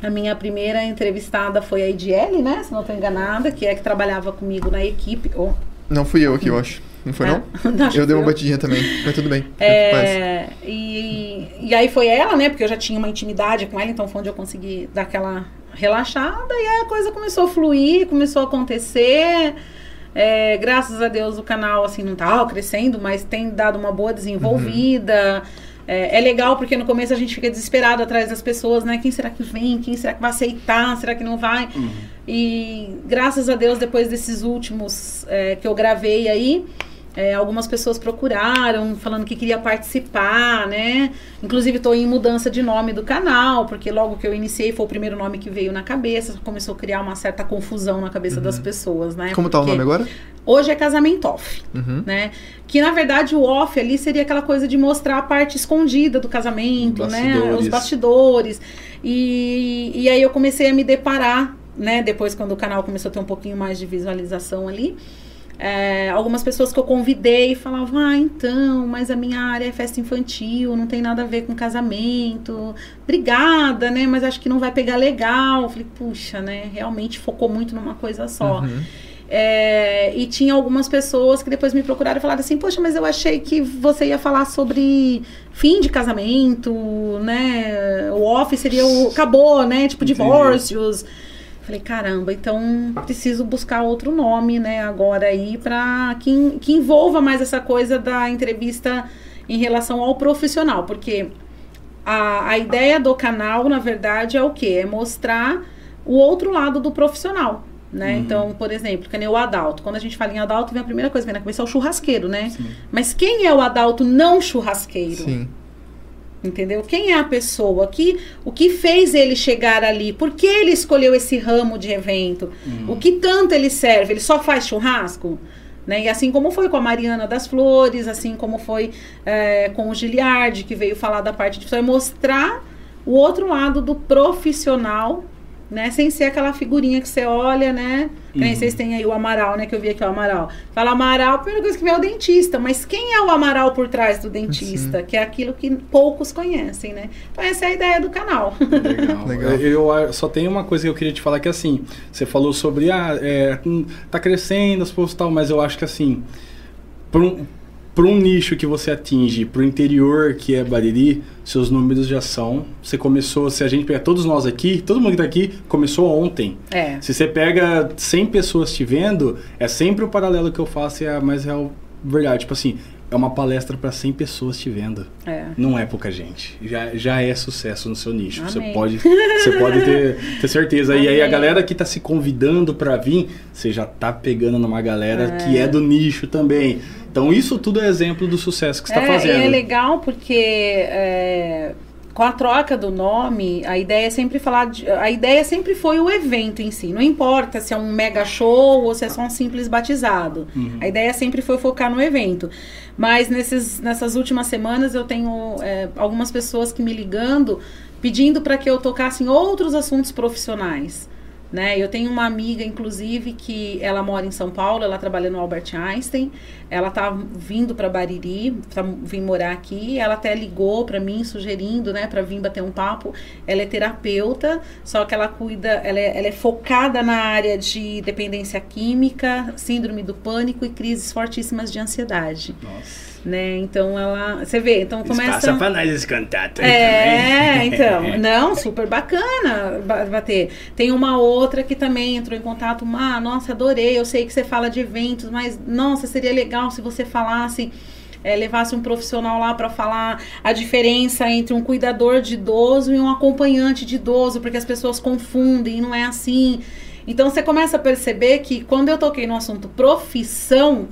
S3: a minha primeira entrevistada foi a Ediele, né? Se não estou enganada, que é que trabalhava comigo na equipe. Oh,
S1: Não fui eu aqui, eu acho. Não foi, não?
S3: É. Acho
S1: Eu
S3: que
S1: dei uma
S3: eu.
S1: batidinha também, mas tudo bem.
S3: É, e, e aí foi ela, né? Porque eu já tinha uma intimidade com ela, então foi onde eu consegui dar aquela relaxada. E aí a coisa começou a fluir, começou a acontecer. É, graças a Deus o canal assim não tá crescendo, mas tem dado uma boa desenvolvida. É, é legal porque no começo a gente fica desesperado atrás das pessoas, né? Quem será que vem? Quem será que vai aceitar? Será que não vai? E graças a Deus, depois desses últimos é, que eu gravei aí, é, algumas pessoas procuraram, falando que queria participar, né? Inclusive, estou em mudança de nome do canal, porque logo que eu iniciei foi o primeiro nome que veio na cabeça, começou a criar uma certa confusão na cabeça das pessoas, né?
S1: Como tá o nome agora?
S3: Hoje é casamento off,
S1: Uhum.
S3: né? Que na verdade o off ali seria aquela coisa de mostrar a parte escondida do casamento, né? Os bastidores. E, e aí eu comecei a me deparar, né? Depois quando o canal começou a ter um pouquinho mais de visualização ali. É, algumas pessoas que eu convidei falavam, ah, então, mas a minha área é festa infantil, não tem nada a ver com casamento. Obrigada, né? Mas acho que não vai pegar legal. Eu falei, puxa, né? Realmente focou muito numa coisa só.
S1: Uhum.
S3: É, e tinha algumas pessoas que depois me procuraram e falaram assim, poxa, mas eu achei que você ia falar sobre fim de casamento, né? O off seria o. acabou, né? Tipo,
S2: Entendi.
S3: Falei, caramba, então preciso buscar outro nome, né, agora aí, pra que, que envolva mais essa coisa da entrevista em relação ao profissional, porque a, a ideia do canal, na verdade, é o quê? É mostrar o outro lado do profissional. Né?
S2: Uhum.
S3: Então, por exemplo, que nem o Adalto. Quando a gente fala em Adalto, vem a primeira coisa que vem na cabeça é o churrasqueiro, né?
S2: Sim.
S3: Mas quem é o Adalto não churrasqueiro?
S1: Sim.
S3: Entendeu? Quem é a pessoa? Que, o que fez ele chegar ali? Por que ele escolheu esse ramo de evento? O que tanto ele serve? Ele só faz churrasco? Né? E assim como foi com a Mariana das Flores, assim como foi é, com o Giliardi, que veio falar da parte de é mostrar o outro lado do profissional, né? Sem ser aquela figurinha que você olha, né? Que Nem
S2: Uhum.
S3: vocês têm aí o Amaral, né? Que eu vi aqui o Amaral. Fala Amaral, a primeira coisa que vem é o dentista. Mas quem é o Amaral por trás do dentista? Que é aquilo que poucos conhecem, né? Então essa é a ideia do canal.
S2: Legal.
S1: Legal.
S2: Eu, eu só tenho uma coisa que eu queria te falar que assim, você falou sobre ah, é, tá crescendo as postas e tal, mas eu acho que assim, um, pra um nicho que você atinge, pro interior que é Bariri, seus números já são. Você começou, se a gente pegar todos nós aqui, todo mundo que tá aqui, começou ontem.
S3: É.
S2: Se você pega 100 pessoas te vendo, é sempre o paralelo que eu faço e é a mais real verdade. Tipo assim, é uma palestra para 100 pessoas te vendo.
S3: É.
S2: Não é pouca gente. Já, já é sucesso no seu nicho. Você
S3: Amém.
S2: pode, você pode ter, ter certeza. E aí a
S3: Amém.
S2: galera que tá se convidando para vir, você já tá pegando numa galera
S3: É.
S2: que é do nicho também. Então isso tudo é exemplo do sucesso que você
S3: é,
S2: tá fazendo.
S3: é legal porque é, com a troca do nome, a ideia é sempre falar de, a ideia sempre foi o evento em si. Não importa se é um mega show ou se é só um simples batizado.
S2: Uhum.
S3: A ideia sempre foi focar no evento. Mas nesses, nessas últimas semanas eu tenho é, algumas pessoas que me ligando pedindo para que eu tocasse em outros assuntos profissionais. Né? Eu tenho uma amiga, inclusive, que ela mora em São Paulo, ela trabalha no Albert Einstein, ela tá vindo para Bariri, tá vim morar aqui, ela até ligou para mim sugerindo, né, para vir bater um papo. Ela é terapeuta, só que ela cuida, ela é, ela é focada na área de dependência química, síndrome do pânico e crises fortíssimas de ansiedade,
S2: Nossa.
S3: Né? Então ela, você vê, então começa
S2: Passa pra nós esse contato aí
S3: é,
S2: também.
S3: então. Não, super bacana ba- bater. Tem uma outra que também entrou em contato. Ah, nossa, adorei. Eu sei que você fala de eventos, mas nossa, seria legal se você falasse é, levasse um profissional lá para falar a diferença entre um cuidador de idoso e um acompanhante de idoso, porque as pessoas confundem, e não é assim. Então você começa a perceber que quando eu toquei no assunto profissão,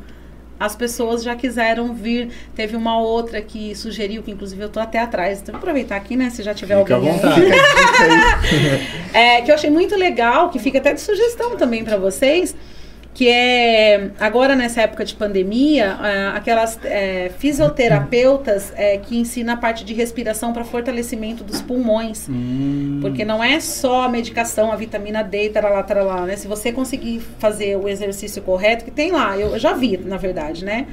S3: as pessoas já quiseram vir. Teve uma outra que sugeriu, que inclusive eu tô até atrás. Então, vou aproveitar aqui, né? Se já tiver
S2: Fica à
S3: alguém
S2: vontade.
S3: aí. É, que eu achei muito legal, que fica até de sugestão também para vocês, que é agora nessa época de pandemia, ah, aquelas é, fisioterapeutas é, que ensinam a parte de respiração para fortalecimento dos pulmões.
S2: Hum.
S3: Porque não é só a medicação, a vitamina D, taralá, taralá, né? Se você conseguir fazer o exercício correto, que tem lá, eu já vi, na verdade, né?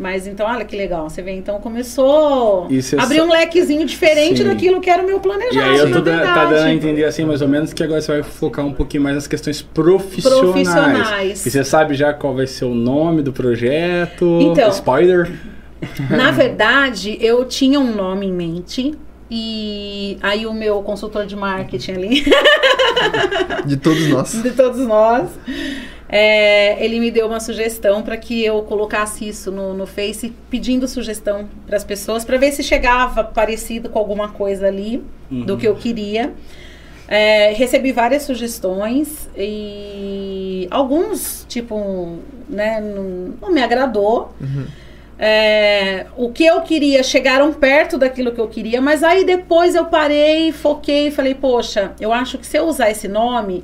S3: Mas então, olha que legal, você vê, então começou
S2: E você
S3: a abrir um lequezinho diferente
S2: Sim.
S3: daquilo que era o meu planejado.
S2: E aí eu tô da- tá dando a entender assim, mais ou menos, que agora você vai focar um pouquinho mais nas questões profissionais.
S3: Profissionais.
S2: E você sabe já qual vai ser o nome do projeto?
S3: Então.
S2: Spoiler?
S3: Na verdade, eu tinha um nome em mente. E aí o meu consultor de marketing ali,
S1: De todos nós.
S3: de todos nós, é, ele me deu uma sugestão para que eu colocasse isso no, no Face, pedindo sugestão para as pessoas, para ver se chegava parecido com alguma coisa ali do que eu queria. É, recebi várias sugestões e alguns, tipo, né, não, não me agradou. É, o que eu queria chegaram perto daquilo que eu queria, mas aí depois eu parei, foquei e falei, poxa, eu acho que se eu usar esse nome,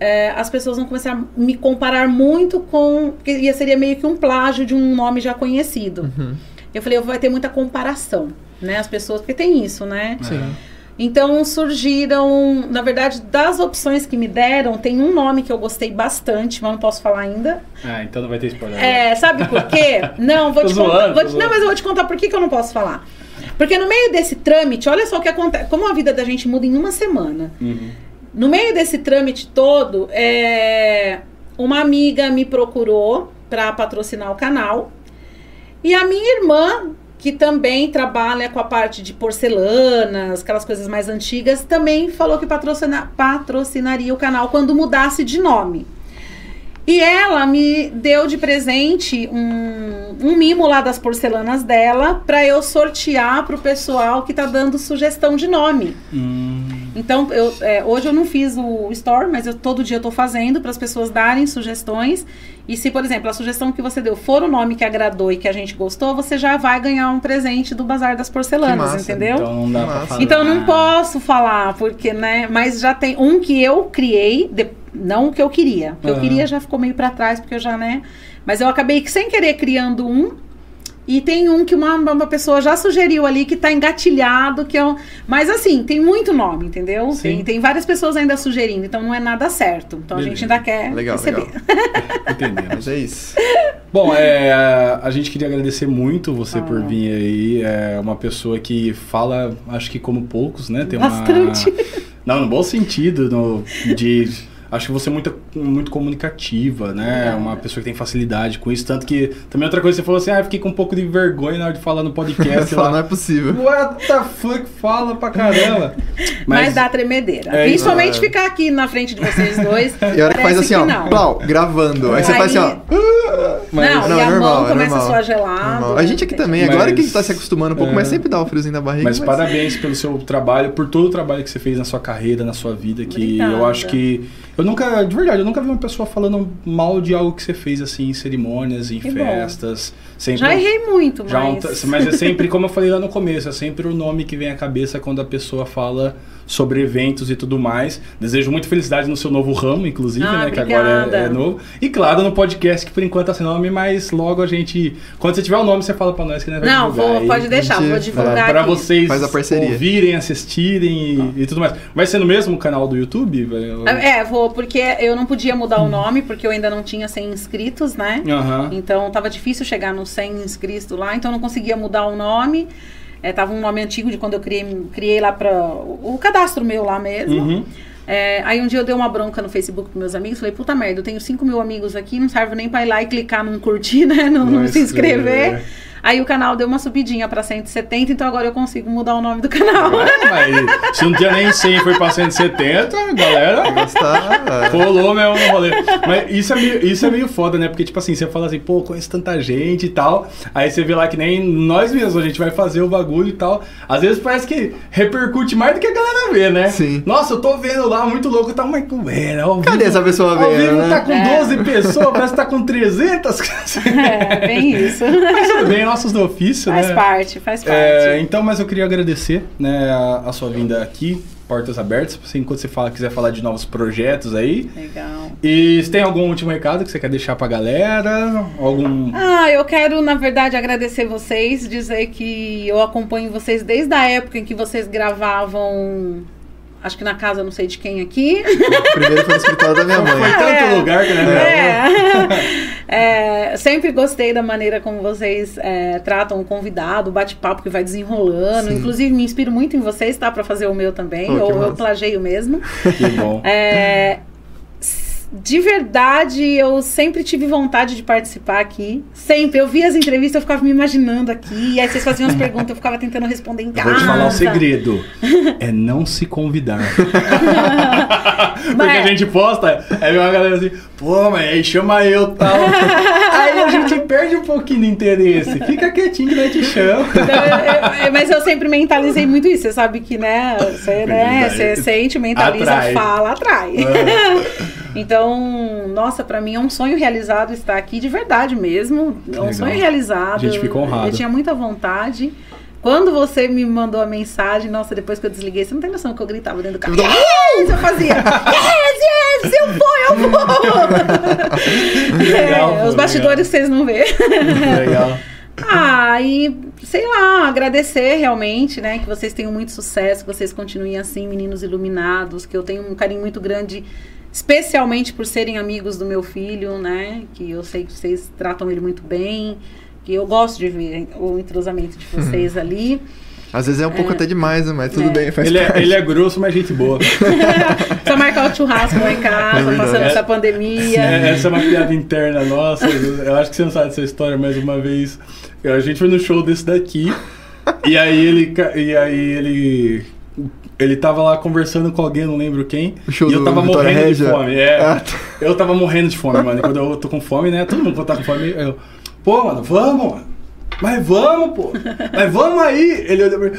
S3: é, as pessoas vão começar a me comparar muito com. Porque ia seria meio que um plágio de um nome já conhecido. Eu falei, vai ter muita comparação, né? As pessoas, porque tem isso, né?
S1: Sim.
S3: Então surgiram, na verdade, das opções que me deram, tem um nome que eu gostei bastante, mas não posso falar ainda.
S2: Ah, então não vai ter spoiler.
S3: É, sabe por quê? Não, vou te
S2: zoando,
S3: contar. vou te- não, mas eu vou te contar por que, que eu não posso falar. Porque no meio desse trâmite, olha só o que acontece. Como a vida da gente muda em uma semana.
S2: Uhum.
S3: No meio desse trâmite todo, é, uma amiga me procurou para patrocinar o canal. E a minha irmã, que também trabalha com a parte de porcelanas, aquelas coisas mais antigas, também falou que patrocina- patrocinaria o canal quando mudasse de nome. E ela me deu de presente um, um mimo lá das porcelanas dela para eu sortear pro pessoal que tá dando sugestão de nome.
S2: Hum.
S3: Então, eu, é, hoje eu não fiz o store, mas eu, todo dia eu tô fazendo para as pessoas darem sugestões. E se, por exemplo, a sugestão que você deu for o nome que agradou e que a gente gostou, você já vai ganhar um presente do Bazar das
S1: Que
S3: Porcelanas,
S1: massa.
S3: entendeu?
S2: Então não dá pra
S1: Massa.
S2: falar.
S3: Então eu não posso falar, porque, né? Mas já tem um que eu criei, de- não o que eu queria. O que eu
S2: Aham.
S3: queria já ficou meio pra trás, porque eu já, né? Mas eu acabei que sem querer criando um. E tem um que uma, uma pessoa já sugeriu ali que tá engatilhado, que é um. Mas assim, tem muito nome, entendeu?
S2: Sim.
S3: Tem, tem várias pessoas ainda sugerindo, então não é nada certo. Então a
S2: Beleza.
S3: gente ainda quer
S1: Legal,
S3: receber.
S1: legal. Mas é isso.
S2: Bom, é, a- a gente queria agradecer muito você
S3: Ah.
S2: por vir aí. É uma pessoa que fala, acho que como poucos, né? Tem uma-
S3: Bastante.
S2: Não, no bom sentido, no, de. Acho que você é muito, muito comunicativa, né?
S3: É.
S2: Uma pessoa que tem facilidade com isso. Tanto que também outra coisa, você falou assim: ah, eu fiquei com um pouco de vergonha na hora de falar no podcast.
S1: Falar, não
S2: lá.
S1: é possível.
S2: What the fuck? Fala pra caramba.
S3: Mas, dá tremedeira.
S2: É.
S3: Principalmente
S1: É.
S3: ficar aqui na frente de vocês dois.
S1: E a hora que faz assim, ó,
S3: não.
S1: plau, gravando. Aí você
S3: Aí-
S1: faz assim, ó.
S2: Mas-
S3: não,
S1: Não,
S3: e
S1: é
S3: a
S1: normal,
S3: mão
S1: é
S3: começa
S1: normal.
S3: a suar gelado.
S1: normal. A gente aqui também,
S2: Mas-
S1: agora que a gente tá se acostumando um pouco,
S2: é.
S1: mas sempre dá um friozinho na barriga.
S2: Mas parabéns pelo seu trabalho, por todo o trabalho que você fez na sua carreira, na sua vida, que
S3: Obrigada.
S2: eu acho que. Eu nunca, de verdade, eu nunca vi uma pessoa falando mal de algo que você fez assim em cerimônias, em
S3: Que bom.
S2: Sempre,
S3: Já errei muito,
S2: já um-
S3: mas...
S2: mas é sempre, como eu falei lá no começo, é sempre o nome que vem à cabeça quando a pessoa fala sobre eventos e tudo mais. Desejo muita felicidade no seu novo ramo, inclusive,
S3: Ah,
S2: né? Que agora é,
S3: obrigada.
S2: é novo. E claro, no podcast, que por enquanto tá sem nome, mas logo a gente. Quando você tiver o nome, você fala pra nós que nós vai
S3: Não,
S2: divulgar
S3: vou, pode deixar,
S1: gente-
S3: vou
S2: É,
S3: divulgar
S2: para
S3: aqui.
S2: vocês
S1: Faz a parceria.
S2: ouvirem, assistirem e, e tudo mais. Vai ser no mesmo canal do YouTube? Vai-
S3: É, vou, porque eu não podia mudar o nome, porque eu ainda não tinha 100 inscritos, né?
S2: Aham.
S3: Então tava difícil chegar nos 100 inscritos lá, então eu não conseguia mudar o nome. É, tava um nome antigo de quando eu criei, criei lá para o, o cadastro meu lá mesmo.
S2: Uhum.
S3: É, aí um dia eu dei uma bronca no Facebook pros meus amigos, falei, puta merda, eu tenho 5 mil amigos aqui, não serve nem pra ir lá e clicar num curtir, né? Não, não se inscrever.
S2: inscrever.
S3: Aí o canal deu uma subidinha pra 170, então agora eu consigo mudar o nome do canal.
S2: Mas se não tinha nem 100 foi pra 170, galera.
S1: Gostar.
S2: Rolou mesmo no rolê. Mas isso é, meio, isso é meio foda, né? Porque, tipo assim, você fala assim, pô, conheço tanta gente e tal. Aí você vê lá que nem nós mesmos, a gente vai fazer o bagulho e tal. Às vezes parece que repercute mais do que a galera vê, né?
S1: Sim.
S2: Nossa, eu tô vendo lá, muito louco mas como é? Ao
S1: Cadê essa pessoa
S2: Ao
S1: vendo,
S2: vivo
S1: né?
S2: tá com
S3: É.
S2: 12 pessoas, parece que tá com 300.
S3: É, bem isso.
S2: Mas tudo bem, nossos do ofício,
S3: Faz
S2: né?
S3: parte, faz parte.
S2: É, então, mas eu queria agradecer né, a, a sua vinda aqui, portas abertas, assim, enquanto você fala, quiser falar de novos projetos aí.
S3: Legal.
S2: E se tem algum último recado que você quer deixar pra galera? Algum.
S3: Ah, eu quero, na verdade, agradecer vocês, dizer que eu acompanho vocês desde a época em que vocês gravavam. Acho que na casa não sei de quem aqui.
S1: Primeiro foi no escritório da minha
S2: Foi
S1: mãe.
S2: tanto
S3: É.
S2: lugar que né?
S3: É. É, sempre gostei da maneira como vocês é, tratam o convidado, o bate-papo que vai desenrolando.
S1: Sim.
S3: Inclusive, me inspiro muito em vocês, tá? Pra fazer o meu também.
S1: Pô,
S3: ou eu plageio mesmo.
S2: Que bom.
S3: É, de verdade, eu sempre tive vontade de participar aqui. Sempre. Eu via as entrevistas, eu ficava me imaginando aqui. E aí vocês faziam as perguntas, eu ficava tentando responder em
S2: Eu
S3: casa.
S2: vou te falar um segredo. É não se convidar. Porque
S3: Mas-
S2: a gente posta, aí vem uma galera assim, pô, mas aí chama eu tal. aí a gente perde um pouquinho de interesse. Fica quietinho que nós te chama.
S3: Então, eu- eu- mas eu sempre mentalizei muito isso. Você sabe que, né? Você, né, você sente, mentaliza,
S2: Atrai.
S3: fala, atrai.
S2: É.
S3: Então, nossa, pra mim é um sonho realizado estar aqui de verdade mesmo. É um
S2: legal.
S3: sonho realizado.
S2: A gente fica honrado.
S3: Eu tinha muita vontade. Quando você me mandou a mensagem, nossa, depois que eu desliguei, você não tem noção que eu gritava dentro do carro. Yes! Eu fazia. Yes, yes, eu vou, eu vou.
S2: Legal,
S3: É,
S2: pô,
S3: os bastidores vocês não vê.
S2: Legal.
S3: Ah, e sei lá, agradecer realmente, né? Que vocês tenham muito sucesso, que vocês continuem assim, meninos iluminados, que eu tenho um carinho muito grande, especialmente por serem amigos do meu filho, né? Que eu sei que vocês tratam ele muito bem, que eu gosto de ver o entrosamento de vocês ali.
S1: Às vezes é um pouco até demais, né? Mas tudo
S3: É.
S1: bem, faz
S2: Ele é,
S1: parte.
S2: ele é grosso, mas gente boa.
S3: Só marcar o churrasco lá em casa,
S1: É
S3: passando essa
S2: É,
S3: pandemia.
S2: essa é uma piada interna nossa. Eu acho que você não sabe dessa história, mas uma vez a gente foi no show desse daqui. E aí ele. E aí ele. Ele tava lá conversando com alguém, não lembro quem. E eu tava morrendo
S1: Regia?
S2: de fome. É.
S1: Ah, tá.
S2: Eu tava morrendo de fome, mano. E quando eu tô com fome, né? Todo mundo quando tá com fome, eu. Pô, mano, vamos, mano. Mas vamos, pô. Mas vamos aí. Ele olhou pra mim.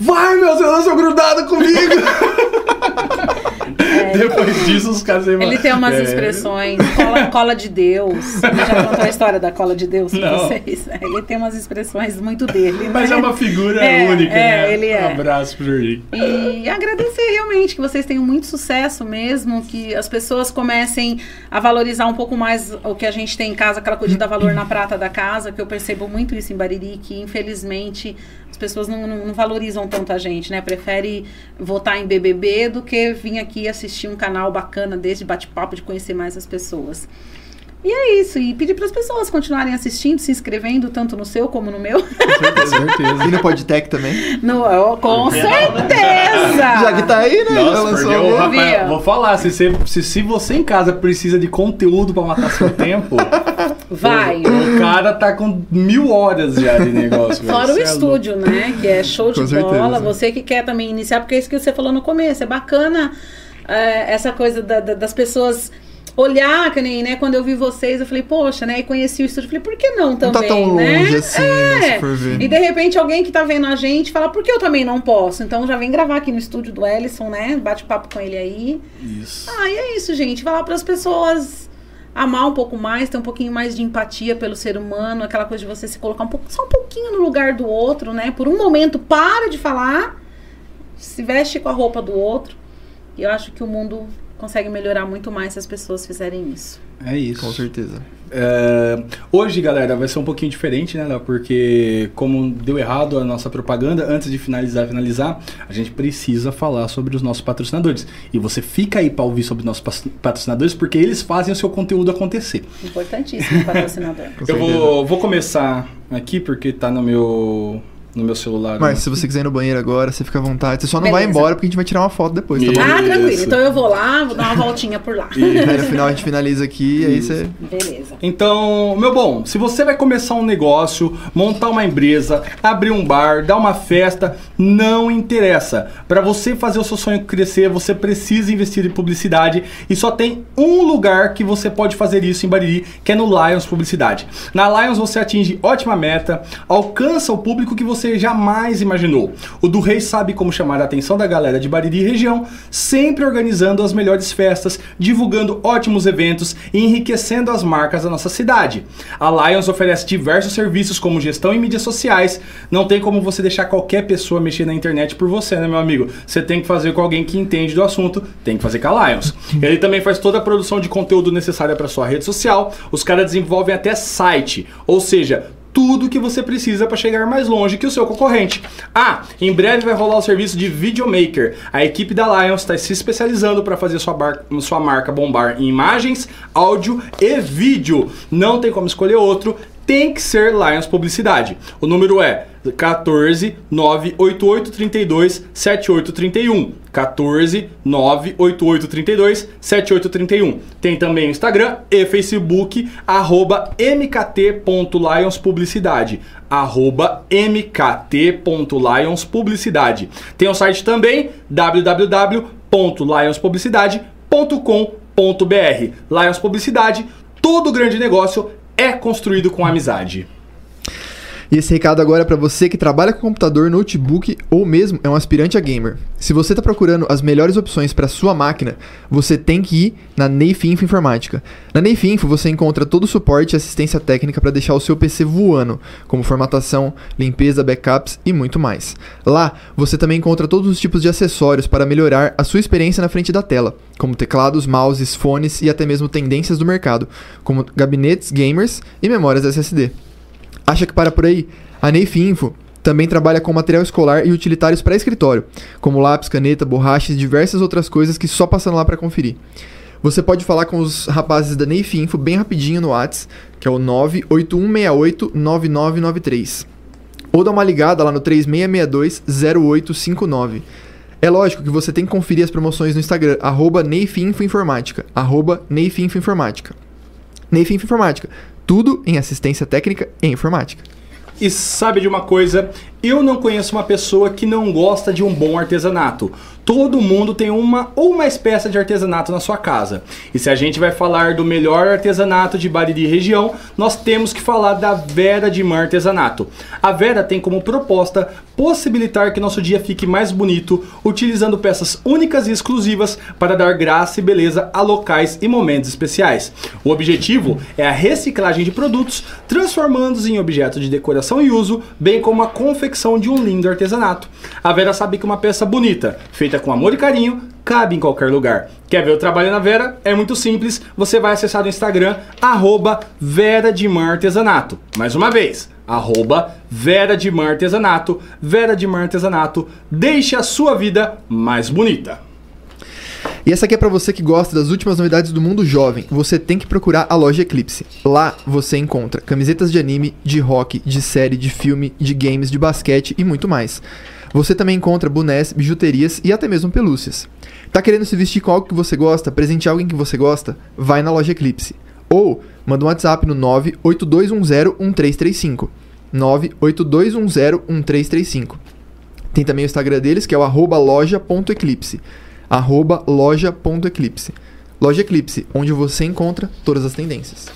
S2: Vai, meu, você sou grudado comigo. Depois disso, os caras...
S3: Ele tem umas
S2: É.
S3: expressões, cola, cola de Deus. Ele já contou a história da cola de Deus pra
S2: Não.
S3: vocês. Ele tem umas expressões muito dele.
S2: Mas
S3: né?
S2: é uma figura
S3: É,
S2: única,
S3: é,
S2: né?
S3: ele é.
S2: Um abraço pro Jorginho.
S3: E agradecer realmente que vocês tenham muito sucesso mesmo, que as pessoas comecem a valorizar um pouco mais o que a gente tem em casa, aquela coisa de dar valor na prata da casa, que eu percebo muito isso em Bariri, que infelizmente as pessoas não, não- valorizam tanto a gente, né? Prefere votar em BBB do que vir aqui assistir um canal bacana desse, de bate-papo, de conhecer mais as pessoas. E é isso, e pedir para as pessoas continuarem assistindo, se inscrevendo, tanto no seu como no meu.
S2: Com certeza.
S1: E no Podtech também.
S3: No, com certeza!
S1: Já que tá aí, né?
S2: Nossa, porque
S1: o
S2: rapaz, vou falar, se você, se, se você em casa precisa de conteúdo pra matar seu tempo,
S3: Vai!
S2: o, o cara tá com mil horas já de negócio.
S3: Fora o
S2: é louco.
S3: estúdio, né? Que é show de
S1: Com certeza.
S3: bola. Você que quer também iniciar, porque é isso que você falou no começo. É bacana é, essa coisa da- da- das pessoas olhar, que nem, né? Quando eu vi vocês, eu falei, poxa, né? E conheci o estúdio, falei, por que não
S1: Não
S3: também,
S1: tá tão
S3: né?
S1: longe assim, né?
S3: É.
S1: Ver.
S3: E de repente alguém que tá vendo a gente fala, por que eu também não posso? Então já vem gravar aqui no estúdio do Ellison, né? Bate papo com ele aí.
S2: Isso.
S3: Ah, e é isso, gente. Falar para as pessoas amar um pouco mais, ter um pouquinho mais de empatia pelo ser humano, aquela coisa de você se colocar um pouco, só um pouquinho no lugar do outro, né? Por um momento, para de falar, se veste com a roupa do outro. E eu acho que o mundo consegue melhorar muito mais se as pessoas fizerem isso.
S2: É isso.
S1: Com certeza.
S2: É, hoje, galera, vai ser um pouquinho diferente, né, Léo? Porque como deu errado a nossa propaganda, antes de finalizar, finalizar, a gente precisa falar sobre os nossos patrocinadores. E você fica aí pra ouvir sobre os nossos patrocinadores, porque eles fazem o seu conteúdo acontecer.
S3: Importantíssimo, patrocinador.
S1: Com
S2: Eu vou, vou começar aqui, porque tá no meu, no meu celular.
S1: Mas
S2: né?
S1: se você quiser ir no banheiro agora, você fica à vontade. Você só não vai
S3: Beleza.
S1: embora porque a gente vai tirar uma foto depois, tá bom?
S3: Ah, tranquilo.
S2: Isso.
S3: Então eu vou lá, vou dar uma voltinha por lá.
S1: Aí no final a gente finaliza aqui e aí
S2: Isso.
S1: você.
S3: Beleza.
S2: Então, meu bom, se você vai começar um negócio, montar uma empresa, abrir um bar, dar uma festa, não interessa. Para você fazer o seu sonho crescer, você precisa investir em publicidade e só tem um lugar que você pode fazer isso em Bariri, que é no Lions Publicidade. Na Lions você atinge ótima meta, alcança o público que você jamais imaginou. O do Rei sabe como chamar a atenção da galera de Bariri e região, sempre organizando as melhores festas, divulgando ótimos eventos e enriquecendo as marcas da nossa cidade. A Lions oferece diversos serviços como gestão em mídias sociais. Não tem como você deixar qualquer pessoa mexer na internet por você, né, meu amigo? Você tem que fazer com alguém que entende do assunto, tem que fazer com a Lions. Ele também faz toda a produção de conteúdo necessária para sua rede social. Os caras desenvolvem até site, ou seja, tudo que você precisa para chegar mais longe que o seu concorrente. Ah, em breve vai rolar o serviço de Videomaker. A equipe da Lions está se especializando para fazer sua, bar- sua marca bombar em imagens, áudio e vídeo. Não tem como escolher outro. Tem que ser Lions Publicidade. O número é 14 988 32 7831. 14 98832 7831. Tem também o Instagram e Facebook, arroba mkt.lionspublicidade. Arroba mkt.lionspublicidade. Tem o site também, www.lionspublicidade.com.br. Lions Publicidade, todo grande negócio é construído com amizade.
S1: E esse recado agora é para você que trabalha com computador, notebook ou mesmo é um aspirante a gamer. Se você está procurando as melhores opções para sua máquina, você tem que ir na Neif Info Informática. Na Neif Info você encontra todo o suporte e assistência técnica para deixar o seu PC voando, como formatação, limpeza, backups e muito mais. Lá você também encontra todos os tipos de acessórios para melhorar a sua experiência na frente da tela, como teclados, mouses, fones e até mesmo tendências do mercado, como gabinetes gamers e memórias SSD. Acha que para por aí? A Neif Info também trabalha com material escolar e utilitários para escritório, como lápis, caneta, borracha e diversas outras coisas que só passando lá para conferir. Você pode falar com os rapazes da Neif Info bem rapidinho no Whats, que é o 981689993. Ou dá uma ligada lá no 3662-0859. É lógico que você tem que conferir as promoções no Instagram, arroba Neifinfoinformática, arroba tudo em assistência técnica e informática.
S2: E sabe de uma coisa? Eu não conheço uma pessoa que não gosta de um bom artesanato. Todo mundo tem uma ou mais peça de artesanato na sua casa. E se a gente vai falar do melhor artesanato de Bariri região, nós temos que falar da Vera de Mar Artesanato. A Vera tem como proposta possibilitar que nosso dia fique mais bonito, utilizando peças únicas e exclusivas para dar graça e beleza a locais e momentos especiais. O objetivo é a reciclagem de produtos, transformando-os em objetos de decoração e uso, bem como a confecção de um lindo artesanato. A Vera sabe que uma peça bonita, feita com amor e carinho, cabe em qualquer lugar. Quer ver o trabalho na Vera? É muito simples. Você vai acessar o Instagram, arroba Vera de Artesanato. Mais uma vez, arroba Vera de Artesanato. Vera de Artesanato. Deixe a sua vida mais bonita.
S1: E essa aqui é pra você que gosta das últimas novidades do mundo jovem. Você tem que procurar a loja Eclipse. Lá você encontra camisetas de anime, de rock, de série, de filme, de games, de basquete e muito mais. Você também encontra bonés, bijuterias e até mesmo pelúcias. Tá querendo se vestir com algo que você gosta, presentear alguém que você gosta? Vai na loja Eclipse. Ou manda um WhatsApp no 982101335. 982101335. Tem também o Instagram deles, que é o loja.eclipse. Loja.eclipse. Loja Eclipse, onde você encontra todas as tendências.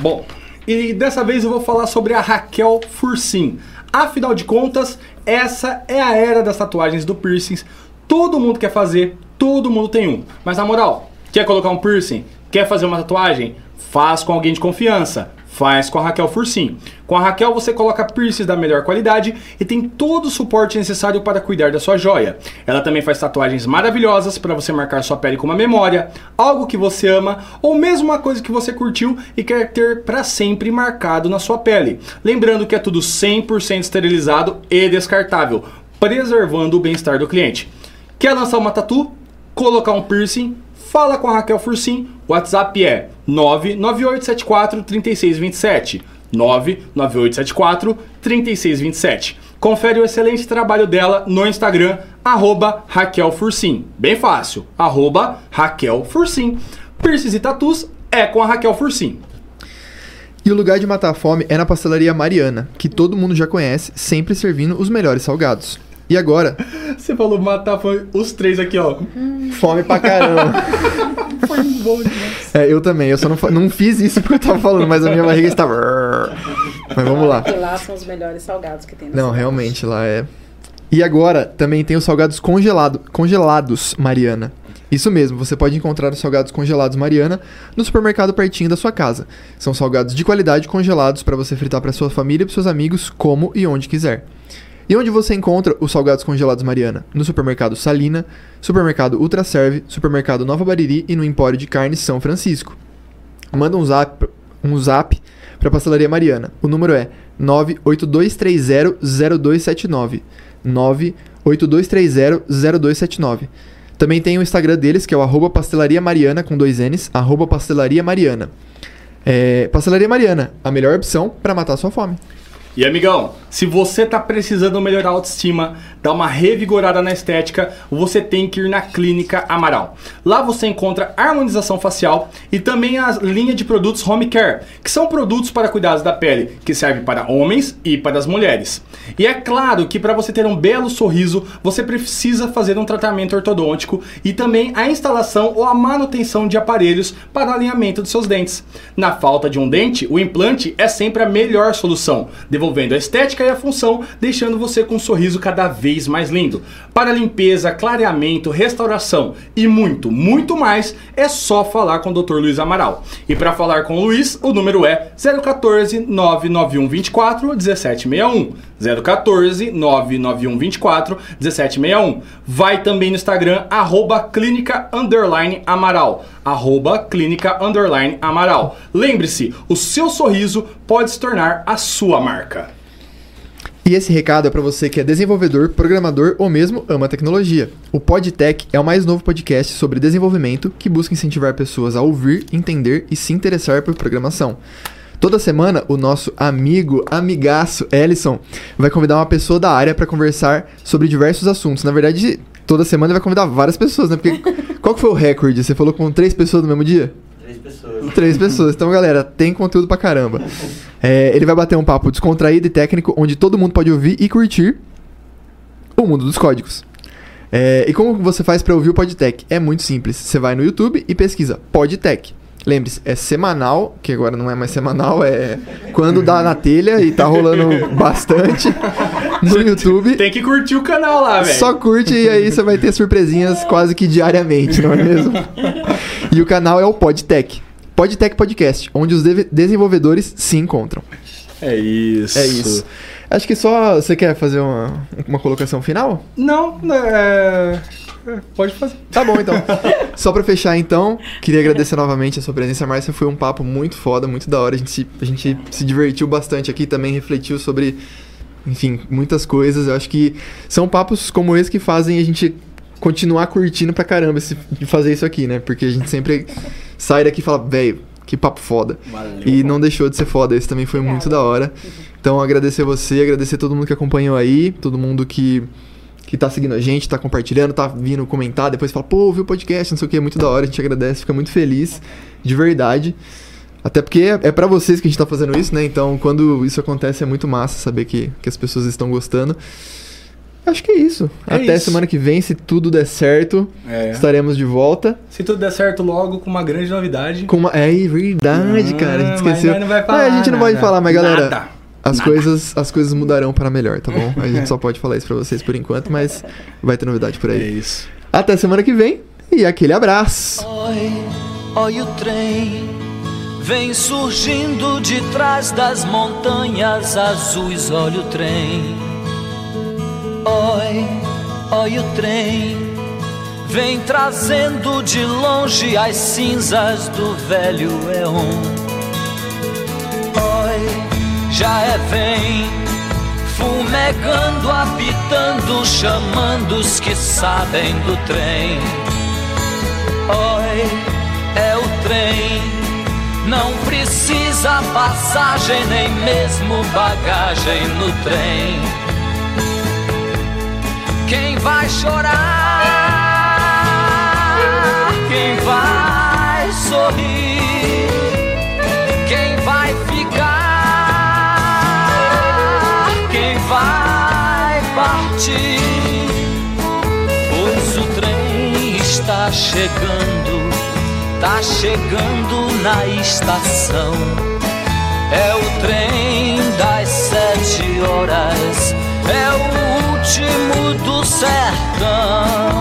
S2: Bom, e dessa vez eu vou falar sobre a Raquel Fursim. Afinal de contas, essa é a era das tatuagens do piercings. Todo mundo quer fazer, todo mundo tem um. Mas na moral, quer colocar um piercing? Quer fazer uma tatuagem? Faz com alguém de confiança. Faz com a Raquel Fursim. Com a Raquel você coloca piercings da melhor qualidade e tem todo o suporte necessário para cuidar da sua joia. Ela também faz tatuagens maravilhosas para você marcar sua pele com uma memória, algo que você ama ou mesmo uma coisa que você curtiu e quer ter para sempre marcado na sua pele. Lembrando que é tudo 100% esterilizado e descartável, preservando o bem-estar do cliente. Quer lançar uma tatu? Colocar um piercing? Fala com a Raquel Fursim. O WhatsApp é 99874 3627. 99874 3627. Confere o excelente trabalho dela no Instagram, arroba Raquel Fursim. Bem fácil, arroba Raquel Fursim. Piercings e Tatus é com a Raquel Fursim.
S1: E o lugar de matar a fome é na pastelaria Mariana, que todo mundo já conhece, sempre servindo os melhores salgados. E agora,
S2: Você falou matar foi os três aqui, ó.
S1: fome pra caramba.
S2: Foi bom demais.
S1: É, eu também, eu só não, não fiz isso porque eu tava falando, mas a minha barriga estava. Mas vamos lá.
S3: Porque lá são os melhores salgados que tem na
S1: Não,
S3: cidade.
S1: realmente, lá é. E agora também tem os salgados congelado, congelados Mariana. Isso mesmo, você pode encontrar os salgados congelados Mariana no supermercado pertinho da sua casa. São salgados de qualidade congelados para você fritar para sua família e para seus amigos como e onde quiser. E onde você encontra os salgados congelados Mariana? No supermercado Salina, supermercado Ultraserve, supermercado Nova Bariri e no Empório de Carnes São Francisco. Manda um zap, um zap para Pastelaria Mariana. O número é 982300279. 982300279. Também tem o Instagram deles, que é o Pastelaria Mariana, com dois N's, arroba Pastelaria Mariana. É, Pastelaria Mariana, a melhor opção para matar sua fome.
S2: E amigão, se você tá precisando melhorar a autoestima, dar uma revigorada na estética, você tem que ir na Clínica Amaral. Lá você encontra harmonização facial e também a linha de produtos Home Care, que são produtos para cuidados da pele, que servem para homens e para as mulheres. E é claro que para você ter um belo sorriso, você precisa fazer um tratamento ortodôntico e também a instalação ou a manutenção de aparelhos para alinhamento dos seus dentes. Na falta de um dente, o implante é sempre a melhor solução, devolvendo a estética e a função, deixando você com um sorriso cada vez mais lindo. Para limpeza, clareamento, restauração e muito, muito mais, é só falar com o Dr. Luiz Amaral. E para falar com o Luiz, o número é 014 991 24 1761. 014 991 24 1761. Vai também no Instagram, arroba clínica underline amaral. Arroba clínica underline amaral. Lembre-se, o seu sorriso pode se tornar a sua marca.
S1: E esse recado é para você que é desenvolvedor, programador ou mesmo ama tecnologia. O PodTech é o mais novo podcast sobre desenvolvimento que busca incentivar pessoas a ouvir, entender e se interessar por programação. Toda semana, o nosso amigo, amigaço Ellison vai convidar uma pessoa da área para conversar sobre diversos assuntos. Na verdade, toda semana ele vai convidar várias pessoas, né? Porque qual que foi o recorde? Você falou com três pessoas no mesmo dia?
S4: Três pessoas.
S1: Três pessoas. Então, galera, tem conteúdo pra caramba. É, ele vai bater um papo descontraído e técnico, onde todo mundo pode ouvir e curtir o mundo dos códigos. É, e como você faz pra ouvir o Podtech? É muito simples. Você vai no YouTube e pesquisa Podtech. Lembre-se, é semanal, que agora não é mais semanal, é quando dá na telha e tá rolando bastante no YouTube.
S2: Tem que curtir o canal lá, velho.
S1: Só curte e aí você vai ter surpresinhas quase que diariamente, não é mesmo? e o canal é o Podtech. Podtech Podcast, onde os deve- desenvolvedores se encontram.
S2: É isso.
S1: É isso. Acho que só você quer fazer uma, uma colocação final?
S2: Não, é... é, Pode fazer.
S1: Tá bom, então. Só pra fechar, então, queria agradecer novamente a sua presença, Márcia. Foi um papo muito foda, muito da hora. A gente, se, a gente se divertiu bastante aqui, também refletiu sobre, enfim, muitas coisas. Eu acho que são papos como esse que fazem a gente continuar curtindo pra caramba esse, de fazer isso aqui, né? Porque a gente sempre sai daqui e fala, velho, que papo foda.
S2: Valeu.
S1: E não deixou de ser foda, esse também foi muito da hora. Então agradecer você, agradecer todo mundo que acompanhou aí, todo mundo que, que tá seguindo a gente, tá compartilhando, tá vindo comentar, depois fala, pô, ouviu o podcast, não sei o que, é muito da hora, a gente agradece, fica muito feliz, de verdade. Até porque é, é para vocês que a gente tá fazendo isso, né? Então quando isso acontece é muito massa saber que, que as pessoas estão gostando. Acho que é isso.
S2: É
S1: Até
S2: isso.
S1: semana que vem, se tudo der certo,
S2: É.
S1: estaremos de volta.
S2: Se tudo der certo logo, com uma grande novidade.
S1: Com uma... É verdade, cara, a gente
S2: Ah,
S1: esqueceu.
S2: Não vai
S1: Ah,
S2: falar
S1: a gente não pode
S2: nada.
S1: falar, mas galera,
S2: Nada.
S1: As
S2: Nada.
S1: coisas, as coisas mudarão para melhor, tá bom? A gente só pode falar isso pra vocês por enquanto, mas vai ter novidade por
S2: É
S1: aí.
S2: isso.
S1: Até semana que vem e aquele abraço.
S5: Oi, oi o trem vem surgindo de trás das montanhas azuis. Olha o trem. Oi, oi o trem vem trazendo de longe as cinzas do velho Eon. Oi, já é vem fumegando, apitando, chamando os que sabem do trem. Oi, é o trem, não precisa passagem, nem mesmo bagagem no trem. Quem vai chorar? Quem vai sorrir? tá chegando, tá chegando na estação. É o trem das sete horas, é o último do sertão.